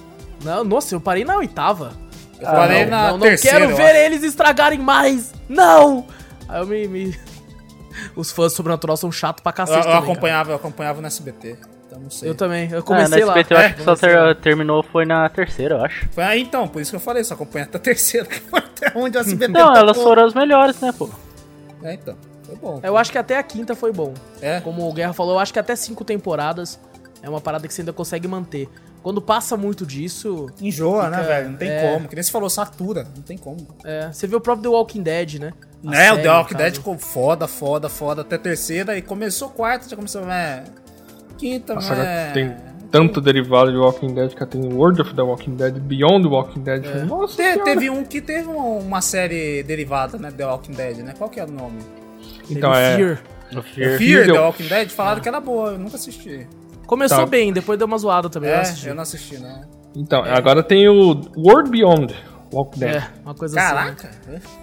Não, nossa, eu parei na oitava. Eu ah, não, na não, não quero ver eles estragarem mais! Não! Aí eu me. me... Os fãs do Sobrenatural são chatos pra cacete. Eu, eu também, acompanhava, cara. eu acompanhava no SBT. Então não sei. Eu também, eu comecei ah, lá. SBT, eu acho é, que só ter, terminou foi na terceira, eu acho. Foi aí então, por isso que eu falei, só acompanha até a terceira, que foi até onde o SBT Não, elas foram as melhores, né, pô? É, então. Foi bom. Eu acho que até a quinta foi bom. É. Como o Guerra falou, eu acho que até cinco temporadas é uma parada que você ainda consegue manter. Quando passa muito disso. Enjoa, fica, né, velho? Não tem é... como. Que nem você falou, satura. Não tem como. É, você vê o próprio The Walking Dead, né? A né, série, o The Walking Dead ficou foda, foda, foda. Até terceira e começou quarta, já começou. É, quinta, Nossa, é... Tem tanto derivado de Walking Dead que tem World of the Walking Dead, Beyond the Walking Dead. É. Nossa, Te, teve um que teve uma série derivada, né? The Walking Dead, né? Qual que é o nome? Então teve é. Fear. O Fear, Fear The Walking Dead, falaram que era boa, eu nunca assisti. Começou tá. bem, depois deu uma zoada também. É, eu, eu não assisti, não. Então, é. agora tem o World Beyond Walking Dead. É, uma coisa Caraca.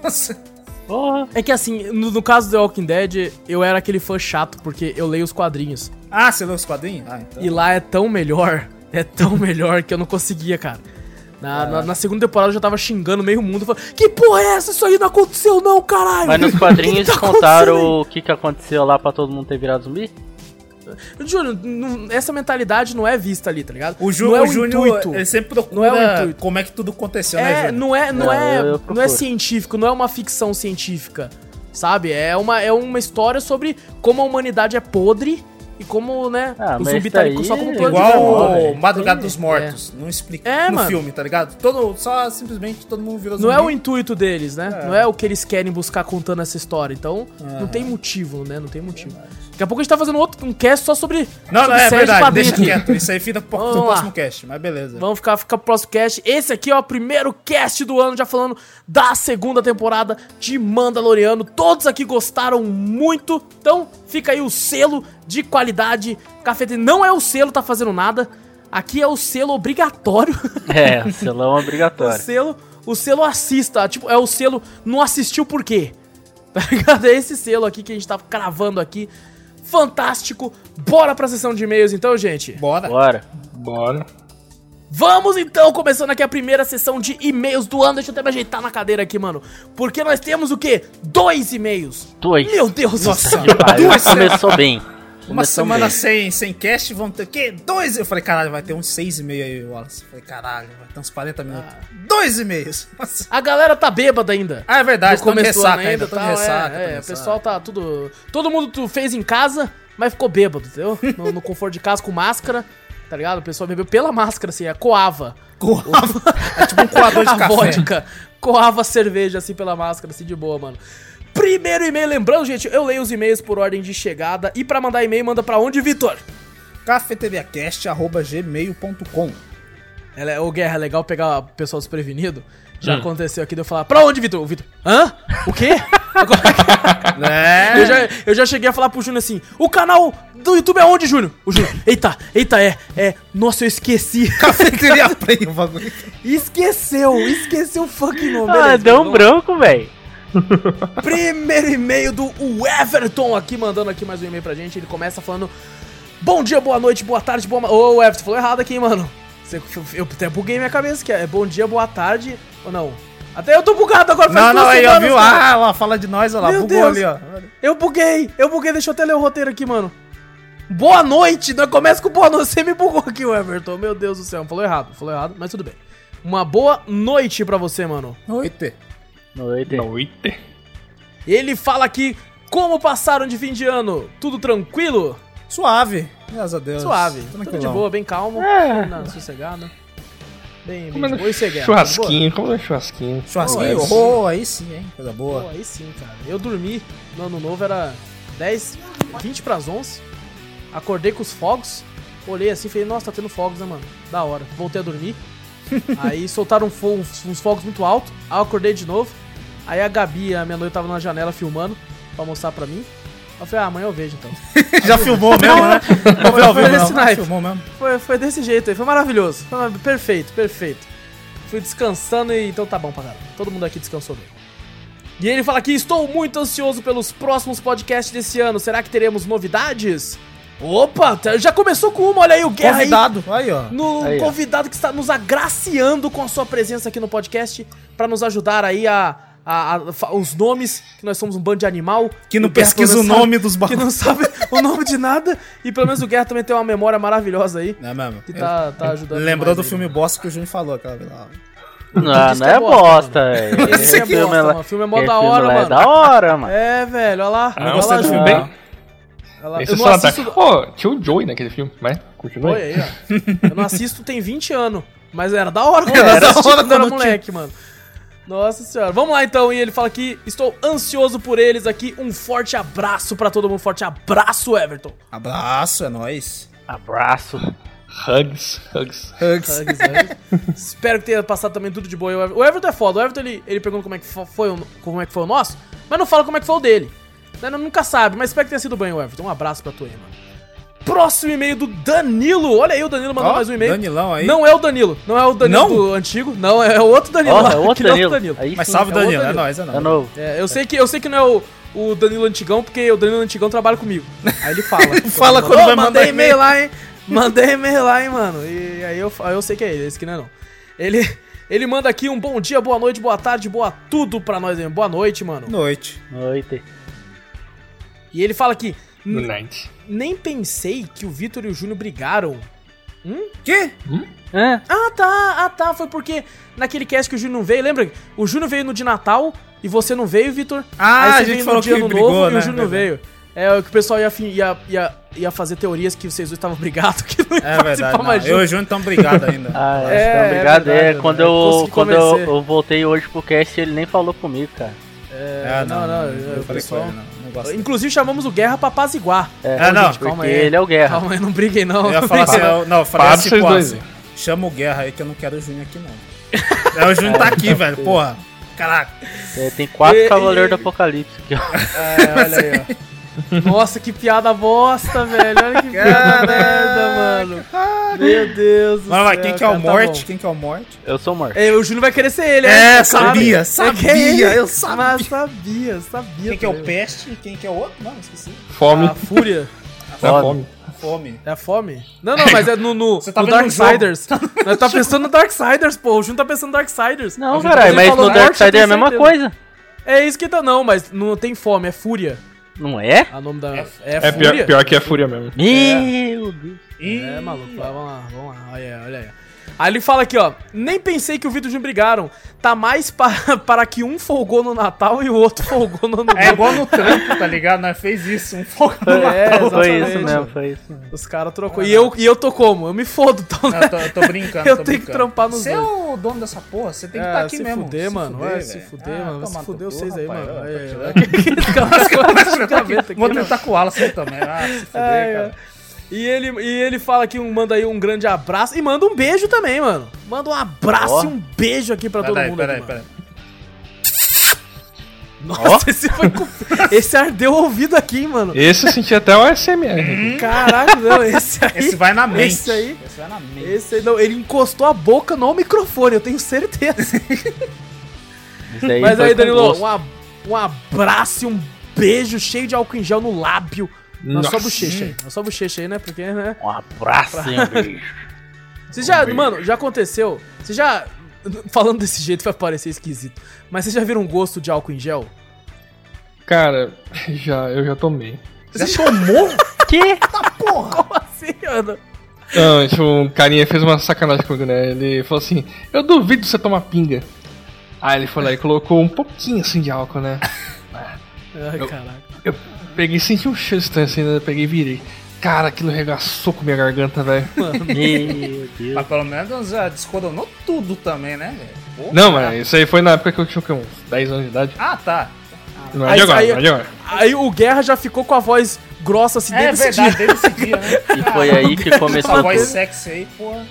assim. Caraca! Oh. É que assim, no, no, caso do The Walking Dead, eu era aquele fã chato, porque eu leio os quadrinhos. Ah, você leu os quadrinhos? Ah, então. E lá é tão melhor, é tão melhor que eu não conseguia, cara. Na, na, na, segunda temporada eu já tava xingando meio mundo. Falando, que porra é essa? Isso aí não aconteceu, não, caralho! Mas nos quadrinhos que que tá contaram o que, que aconteceu lá pra todo mundo ter virado zumbi? Júnior, essa mentalidade não é vista ali, tá ligado? O, Ju, não é o, o Júnior, intuito. ele sempre procura não é o intuito. como é que tudo aconteceu, né, é, né, Júnior? Não é, não, é, não é científico, não é uma ficção científica. Sabe? É uma, é uma história sobre como a humanidade é podre e como, né, ah, o zumbi tá ali só como plano Igual o Madrugada dos Mortos. É. Não explica é, no mano. filme, tá ligado? Todo, só simplesmente todo mundo virou zumbi. Não é o intuito deles, né? É. Não é o que eles querem buscar contando essa história. Então, não tem motivo, né? Não tem motivo. Daqui a pouco a gente tá fazendo outro, um cast só sobre. Não, sobre não, é verdade, deixa quieto. Isso aí fica pro, pro próximo cast, mas beleza. Vamos ficar, ficar pro próximo cast. Esse aqui é o primeiro cast do ano, já falando da segunda temporada de Mandaloriano. Todos aqui gostaram muito. Então, fica aí o selo de qualidade. Cafete não é o selo, tá fazendo nada. Aqui é o selo obrigatório. É, o selão obrigatório. o selo, o selo assista. Tipo, é o selo não assistiu por quê? Tá ligado? É esse selo aqui que a gente tá cravando aqui fantástico. Bora pra sessão de e-mails então, gente? Bora. Bora. Bora. Vamos então, começando aqui a primeira sessão de e-mails do ano. Deixa eu até me ajeitar na cadeira aqui, mano. Porque nós temos o quê? Dois e-mails. Dois. Meu Deus do céu. Duas começou bem. Uma semana sem, sem cast, vão ter o quê? Dois. Eu falei, caralho, vai ter uns seis e meio aí, Wallace. Eu falei, caralho, vai ter uns 40 minutos. Ah. Dois e meios. A galera tá bêbada ainda. Ah, é verdade, tá ressaca ainda, ainda tá ressaca. É, é o pessoal tá tudo... Todo mundo tu fez em casa, mas ficou bêbado, entendeu? no, no conforto de casa com máscara, tá ligado? O pessoal bebeu pela máscara, assim, é coava. Coava? é tipo um coador de café. Vodka. Coava cerveja, assim, pela máscara, assim, de boa, mano. Primeiro e-mail, lembrando, gente, eu leio os e-mails por ordem de chegada. E para mandar e-mail, manda para onde, Vitor? cafetvcast.gmail.com Ela é, ô, Guerra, é legal pegar o pessoal desprevenido. Já hum. aconteceu aqui de eu falar, pra onde, Vitor? O Vitor, hã? O quê? é. eu, já, eu já cheguei a falar pro Júnior assim, o canal do YouTube é onde, Júnior? O Júnior, eita, eita, é, é, nossa, eu esqueci. Cafeteria Play, o bagulho. Esqueceu, esqueceu o fucking nome. Ah, deu um branco, velho. Primeiro e-mail do Everton aqui, mandando aqui mais um e-mail pra gente. Ele começa falando: Bom dia, boa noite, boa tarde, boa. Ô, Everton, falou errado aqui, mano. Eu até buguei minha cabeça que é bom dia, boa tarde. Ou não? Até eu tô bugado agora, faz Não, não, aí, ó, viu? Ah, ó, fala de nós, ó lá, Meu bugou Deus. ali, ó. Eu buguei, eu buguei, deixa eu até ler o roteiro aqui, mano. Boa noite, nós começa com boa noite. Você me bugou aqui, o Everton. Meu Deus do céu, falou errado, falou errado, mas tudo bem. Uma boa noite pra você, mano. Noite. Noite. Noite. Ele fala aqui como passaram de fim de ano. Tudo tranquilo? Suave, graças a Deus. Suave. Tudo de boa, bem calmo, é. na, sossegado. Bem, bem de boa. E você, Churrasquinho, como é churrasquinho? Churrasquinho? Oh, oh, aí sim, hein? Coisa boa. Oh, aí sim, cara. Eu dormi no ano novo, era 10, 20 pras 11. Acordei com os fogos. Olhei assim e falei, nossa, tá tendo fogos, né, mano? Da hora. Voltei a dormir. aí soltaram uns, uns fogos muito altos. Aí eu acordei de novo. Aí a Gabi, a minha noiva, tava na janela filmando pra mostrar pra mim. Eu falei, ah, amanhã eu vejo então. Já filmou mesmo, né? Não foi vivo, desse. Filmou mesmo. Foi, foi desse jeito aí, foi maravilhoso. Foi perfeito, perfeito. Fui descansando e então tá bom pra caramba. Todo mundo aqui descansou bem. E ele fala aqui, estou muito ansioso pelos próximos podcasts desse ano. Será que teremos novidades? Opa, já começou com uma, olha aí o Guerra convidado. aí. ó. No aí, convidado ó. que está nos agraciando com a sua presença aqui no podcast para nos ajudar aí a a, a, os nomes, que nós somos um bando de animal. Que não pesquisa o nome dos bagulhos. Que não sabe o nome de nada. E pelo menos o Guerra também tem uma memória maravilhosa aí. É mesmo. Que tá, tá ajudando. Lembrou do aí, filme bosta que o Júnior falou aquela vez lá. Não, não é, é bosta, velho. Esse é filme, bosta, O filme é mó da hora, é mano. É da hora, mano. É, velho, olha lá. Ah, olha lá, do filme bem. Ela, eu não assisto... Pô, tinha o Joey naquele filme, mas continua aí. aí ó. eu não assisto tem 20 anos, mas era da hora quando era, era da hora quando era moleque, mano. Nossa senhora. Vamos lá então. E ele fala aqui: estou ansioso por eles aqui. Um forte abraço para todo mundo. Forte abraço, Everton. Abraço, é nóis. Abraço. Hugs, hugs. Hugs. hugs, hugs. Espero que tenha passado também tudo de boa. O Everton é foda. O Everton ele, ele pergunta como é, que foi, o, como é que foi o nosso, mas não fala como é que foi o dele. Né? Nunca sabe, mas espero que tenha sido bem, o Everton. Um abraço pra tu aí, mano. Próximo e-mail do Danilo. Olha aí, o Danilo mandou oh, mais um e-mail. Danilão aí. Não é o Danilo. Não é o Danilo não? do antigo. Não, é o outro Danilo. Oh, é o outro Danilo. Danilo. Aí, Mas salve é Danilo, Danilo, é nóis, é nóis. É novo. É, eu, sei que, eu sei que não é o, o Danilo antigão, porque o Danilo antigão trabalha comigo. Aí ele fala. fala quando oh, vai mandar mandei e-mail lá, hein. Mandei e-mail lá, hein, mano. E aí eu, aí eu sei que é ele, esse que não é não. Ele, ele manda aqui um bom dia, boa noite, boa tarde, boa tudo pra nós. Hein? Boa noite, mano. Noite. Noite. E ele fala aqui... Night. Nem pensei que o Vitor e o Júnior brigaram. Hum? Quê? Hum? É. Ah, tá. Ah, tá. Foi porque naquele cast que o Júnior não veio, lembra? O Júnior veio no de Natal e você não veio, Vitor. Ah, Aí você a gente veio falou no dia que brigou, novo né? e o Júnior não veio. É, que o pessoal ia, ia, ia, ia fazer teorias que vocês dois estavam brigados, que não ia é verdade, não. Eu e o Júnior estamos brigados ainda. ah, é, é, brigados. É, é, quando, eu, quando eu, eu, voltei hoje pro cast, ele nem falou comigo, cara. É, é não, não, não, não o pessoal... Ele, Inclusive chamamos o Guerra pra apaziguar. É, é não, gente, calma aí. ele é o Guerra. Calma aí, não briguem não. Eu ia falar assim, eu, não, eu falei assim, pô, assim, chama o Guerra aí que eu não quero o Júnior aqui não. é, o Júnior tá aqui, velho, porra. Caraca. É, tem quatro e, Cavaleiros e... do Apocalipse aqui, ó. É, olha aí, ó. Nossa, que piada bosta, velho. Olha que piada merda, mano. Meu Deus do Vai, quem que é o tá Morte? Tá quem que é o Morte? Eu sou o Morte. É, o Júnior vai querer ser ele, É, é sabia, é sabia, é eu sabia. Mas sabia, sabia. Quem que é o Peste e quem que é o outro? Não, esqueci. Fome. A Fúria. A fome. Fome. É a fome? Não, não, mas é no, no, Você tá no Darksiders. Nós tá pensando no Darksiders, pô. O Júnior tá pensando no Darksiders. Não, caralho, mas no Darksiders é a mesma coisa. É isso que tá, não, mas não tem fome, é Fúria. Não é? A nome da. É, é, é pior, pior, que é Fúria mesmo. Meu Deus. É, maluco. Vamos lá, vamos lá. Olha aí, olha aí. Aí ele fala aqui, ó. Nem pensei que o Vitor e o Jun brigaram. Tá mais para, para que um folgou no Natal e o outro folgou no Ano É igual no trampo, tá ligado? Nós fez isso, um folgou no é, Natal. Foi isso mesmo, foi isso mesmo. Os caras trocou. e, eu, e eu tô como? Eu me fodo, então, né? Eu tô, eu tô brincando. eu tô tenho brincando. que trampar nos Você é o dono dessa porra, você tem que estar é, tá aqui se mesmo. Fuder, se mano. Fuder, se fuder, ah, mano. Se fuder vocês aí, mano. Vou tentar com o Wallace também. Ah, se fuder, cara. E ele, e ele fala que um, manda aí um grande abraço e manda um beijo também, mano. Manda um abraço oh. e um beijo aqui pra todo mundo. Peraí, peraí. Nossa, oh. esse foi. esse ardeu o ouvido aqui, mano. Esse eu senti até o SMR. Caraca, não, esse aí. Esse vai na mente. Esse aí. Esse vai na mente. Esse aí, não, ele encostou a boca no microfone, eu tenho certeza. aí Mas aí, Danilo, um, um abraço e um beijo cheio de álcool em gel no lábio. Na sua bochecha aí. Na sua bochecha aí, né? Porque, né? Um abraço, hein, bicho. Você já, mano, já aconteceu? Você já. Falando desse jeito vai parecer esquisito. Mas vocês já viram um gosto de álcool em gel? Cara, já, eu já tomei. Você já tomou? que? Tá porra! Como assim, mano? Não, tipo, um carinha fez uma sacanagem comigo, né? Ele falou assim: Eu duvido você tomar pinga. Aí ele foi lá e colocou um pouquinho assim de álcool, né? Ai, eu, caraca. Eu peguei, senti um cheiro estranho assim, né? Peguei e virei. Cara, aquilo regaçou com minha garganta, velho. Meu Deus. Mas pelo menos já descoronou tudo também, né, velho? Não, mas isso aí foi na época que eu tinha uns 10 anos de idade. Ah, tá. Não é aí, de agora, aí, não é de agora. Aí o Guerra já ficou com a voz grossa assim é, desde verdade, dia. Desde esse dia, né? E foi aí que começou a voz sexy aí, porra.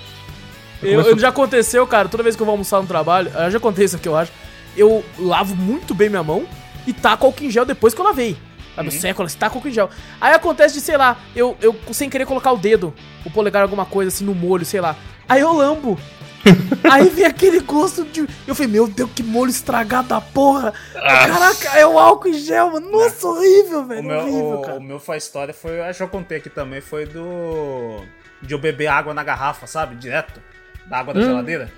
Eu, eu, já aconteceu, cara, toda vez que eu vou almoçar no trabalho, já aconteceu isso aqui, eu acho. Eu lavo muito bem minha mão e taco álcool em gel depois que eu lavei. Sabe, uhum. século, você tá com álcool em gel. Aí acontece de, sei lá, eu, eu sem querer colocar o dedo, o polegar, alguma coisa assim no molho, sei lá. Aí eu lambo. Aí vem aquele gosto de. Eu falei, meu Deus, que molho estragado da porra! Ah. Caraca, é o álcool em gel, mano. Nossa, horrível, velho. O meu, horrível, cara. O, meu foi a história, foi. Acho que eu contei aqui também, foi do. De eu beber água na garrafa, sabe? Direto. Da água da hum. geladeira.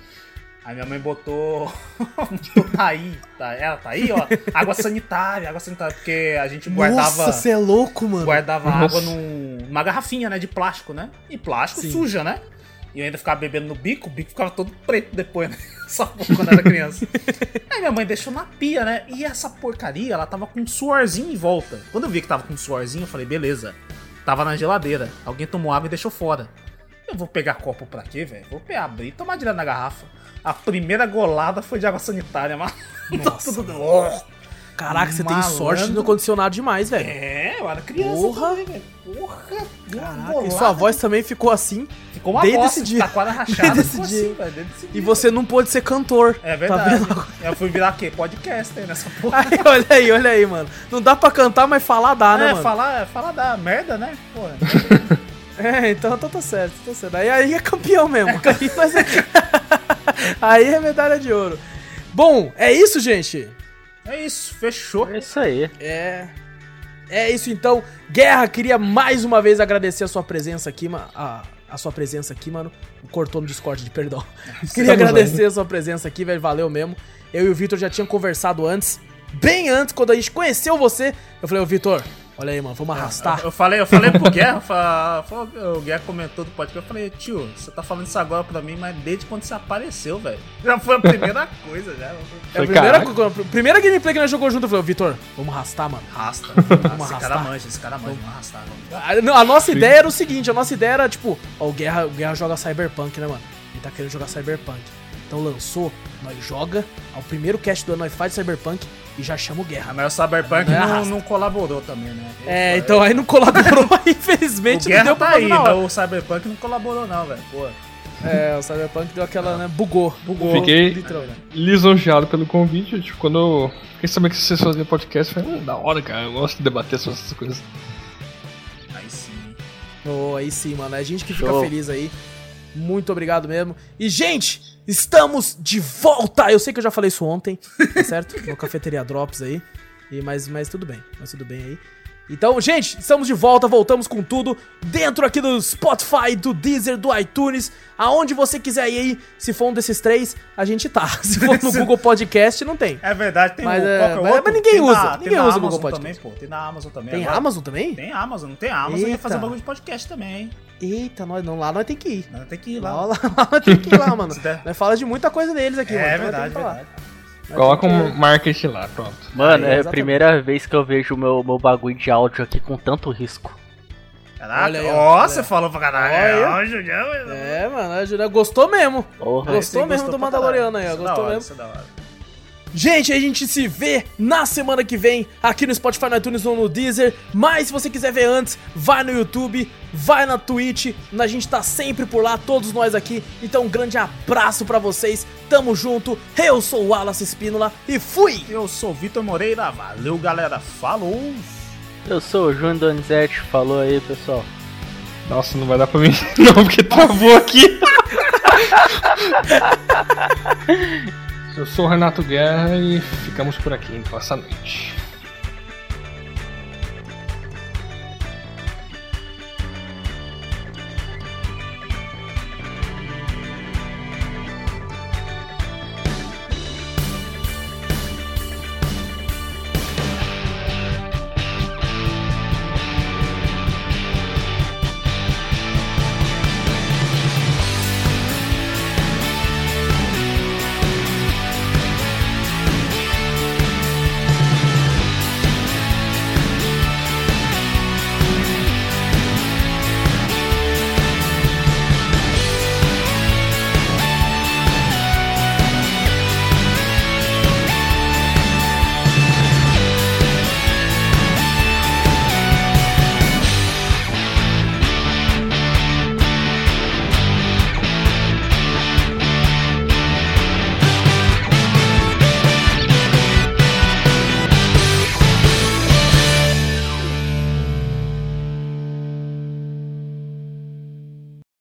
Aí minha mãe botou. tá aí, tá, ela tá aí, ó. Água sanitária, água sanitária, porque a gente guardava. Nossa, você é louco, mano. Guardava Nossa. água num, numa garrafinha, né? De plástico, né? E plástico Sim. suja, né? E eu ainda ficava bebendo no bico, o bico ficava todo preto depois, né? Só quando era criança. Aí minha mãe deixou na pia, né? E essa porcaria, ela tava com um suorzinho em volta. Quando eu vi que tava com um suorzinho, eu falei, beleza. Tava na geladeira. Alguém tomou água e deixou fora. Eu vou pegar copo pra quê, velho? Vou abrir e tomar direto na garrafa. A primeira golada foi de água sanitária, mas. Nossa. tudo... Caraca, você tem sorte no condicionado demais, velho. É, eu era criança. Porra. Também, Porra. Caraca, e sua voz também ficou assim. Ficou uma desde bosta, esse dia. Taquara rachada. Desde esse dia. Assim, desde esse dia. E você não pôde ser cantor. É tá verdade. Tá eu fui virar quê? Podcast aí nessa porra. Aí, olha aí, olha aí, mano. Não dá pra cantar, mas falar dá, né, é, mano? Falar, falar dá. Merda, né? Porra. É, então, então tá certo, tá certo. Aí, aí é campeão mesmo. Aí, mas é... aí é medalha de ouro. Bom, é isso, gente? É isso, fechou. É isso aí. É. É isso então. Guerra, queria mais uma vez agradecer a sua presença aqui, a, a sua presença aqui, mano. Cortou no Discord, de perdão. queria agradecer a sua presença aqui, velho. Valeu mesmo. Eu e o Vitor já tinham conversado antes, bem antes, quando a gente conheceu você. Eu falei, ô Vitor, Olha aí, mano, vamos arrastar. Eu, eu falei, eu falei pro Guerra, o Guerra comentou do podcast, eu falei, tio, você tá falando isso agora pra mim, mas desde quando você apareceu, velho. Já foi a primeira coisa, já. É a primeira, primeira gameplay que nós jogou junto, eu falei, Vitor, vamos arrastar, mano. Arrasta. Vamos esse cara manja, esse cara manja, vamos arrastar. Vamos. A, a nossa Sim. ideia era o seguinte, a nossa ideia era, tipo, ó, o Guerra, o Guerra joga Cyberpunk, né, mano? Ele tá querendo jogar Cyberpunk. Então lançou, nós joga, ao primeiro cast do ano nós faz Cyberpunk e já chama o Guerra. Mas o Cyberpunk não, não, não colaborou também, né? é, então aí não colaborou, infelizmente o Guerra não deu tá aí, mas o Cyberpunk não colaborou não, velho, pô. É, o Cyberpunk deu aquela, né, bugou, bugou. Fiquei lisonjeado pelo convite, tipo, quando eu fiquei sabendo que vocês faziam podcast, eu falei, hum, da hora, cara, eu gosto de debater sobre essas coisas. Aí sim. Oh, aí sim, mano, é a gente que Show. fica feliz aí. Muito obrigado mesmo. E, gente, estamos de volta! Eu sei que eu já falei isso ontem, tá certo? No Cafeteria Drops aí. E, mas, mas tudo bem, mas tudo bem aí. Então, gente, estamos de volta, voltamos com tudo dentro aqui do Spotify, do Deezer, do iTunes, aonde você quiser ir aí. Se for um desses três, a gente tá. Se for no Google Podcast, não tem. É verdade, tem mas, é, mas, mas, ninguém tem usa. Na, ninguém usa o Google Podcast. Também, pô, tem na Amazon também. Tem agora. Amazon também? Tem Amazon, não tem Amazon Eita. ia fazer um bagulho de podcast também, hein? Eita, nós, não, lá nós tem que ir. Nós tem que ir lá. Lá, lá, lá nós tem que ir lá, mano. nós fala de muita coisa deles aqui, é, mano. É verdade, verdade. Coloca um marketing lá, pronto. Mano, Aí, é a primeira vez que eu vejo o meu, meu bagulho de áudio aqui com tanto risco. Caraca, aí, ó, você falou pra caralho. Ó, Julião. É, mano, a Julião gostou mesmo. Porra, gostou mesmo gostou do Mandaloriano aí, ó. Gostou hora, mesmo. Gente, a gente se vê na semana que vem aqui no Spotify, no iTunes ou no Deezer. Mas se você quiser ver antes, vai no YouTube, vai na Twitch. A gente tá sempre por lá, todos nós aqui. Então um grande abraço para vocês. Tamo junto. Eu sou o Wallace Espínola e fui! Eu sou o Vitor Moreira. Valeu, galera. Falou! Eu sou o Júnior Donizete. Falou aí, pessoal. Nossa, não vai dar pra mim não, porque travou aqui. Eu sou o Renato Guerra e ficamos por aqui então essa noite.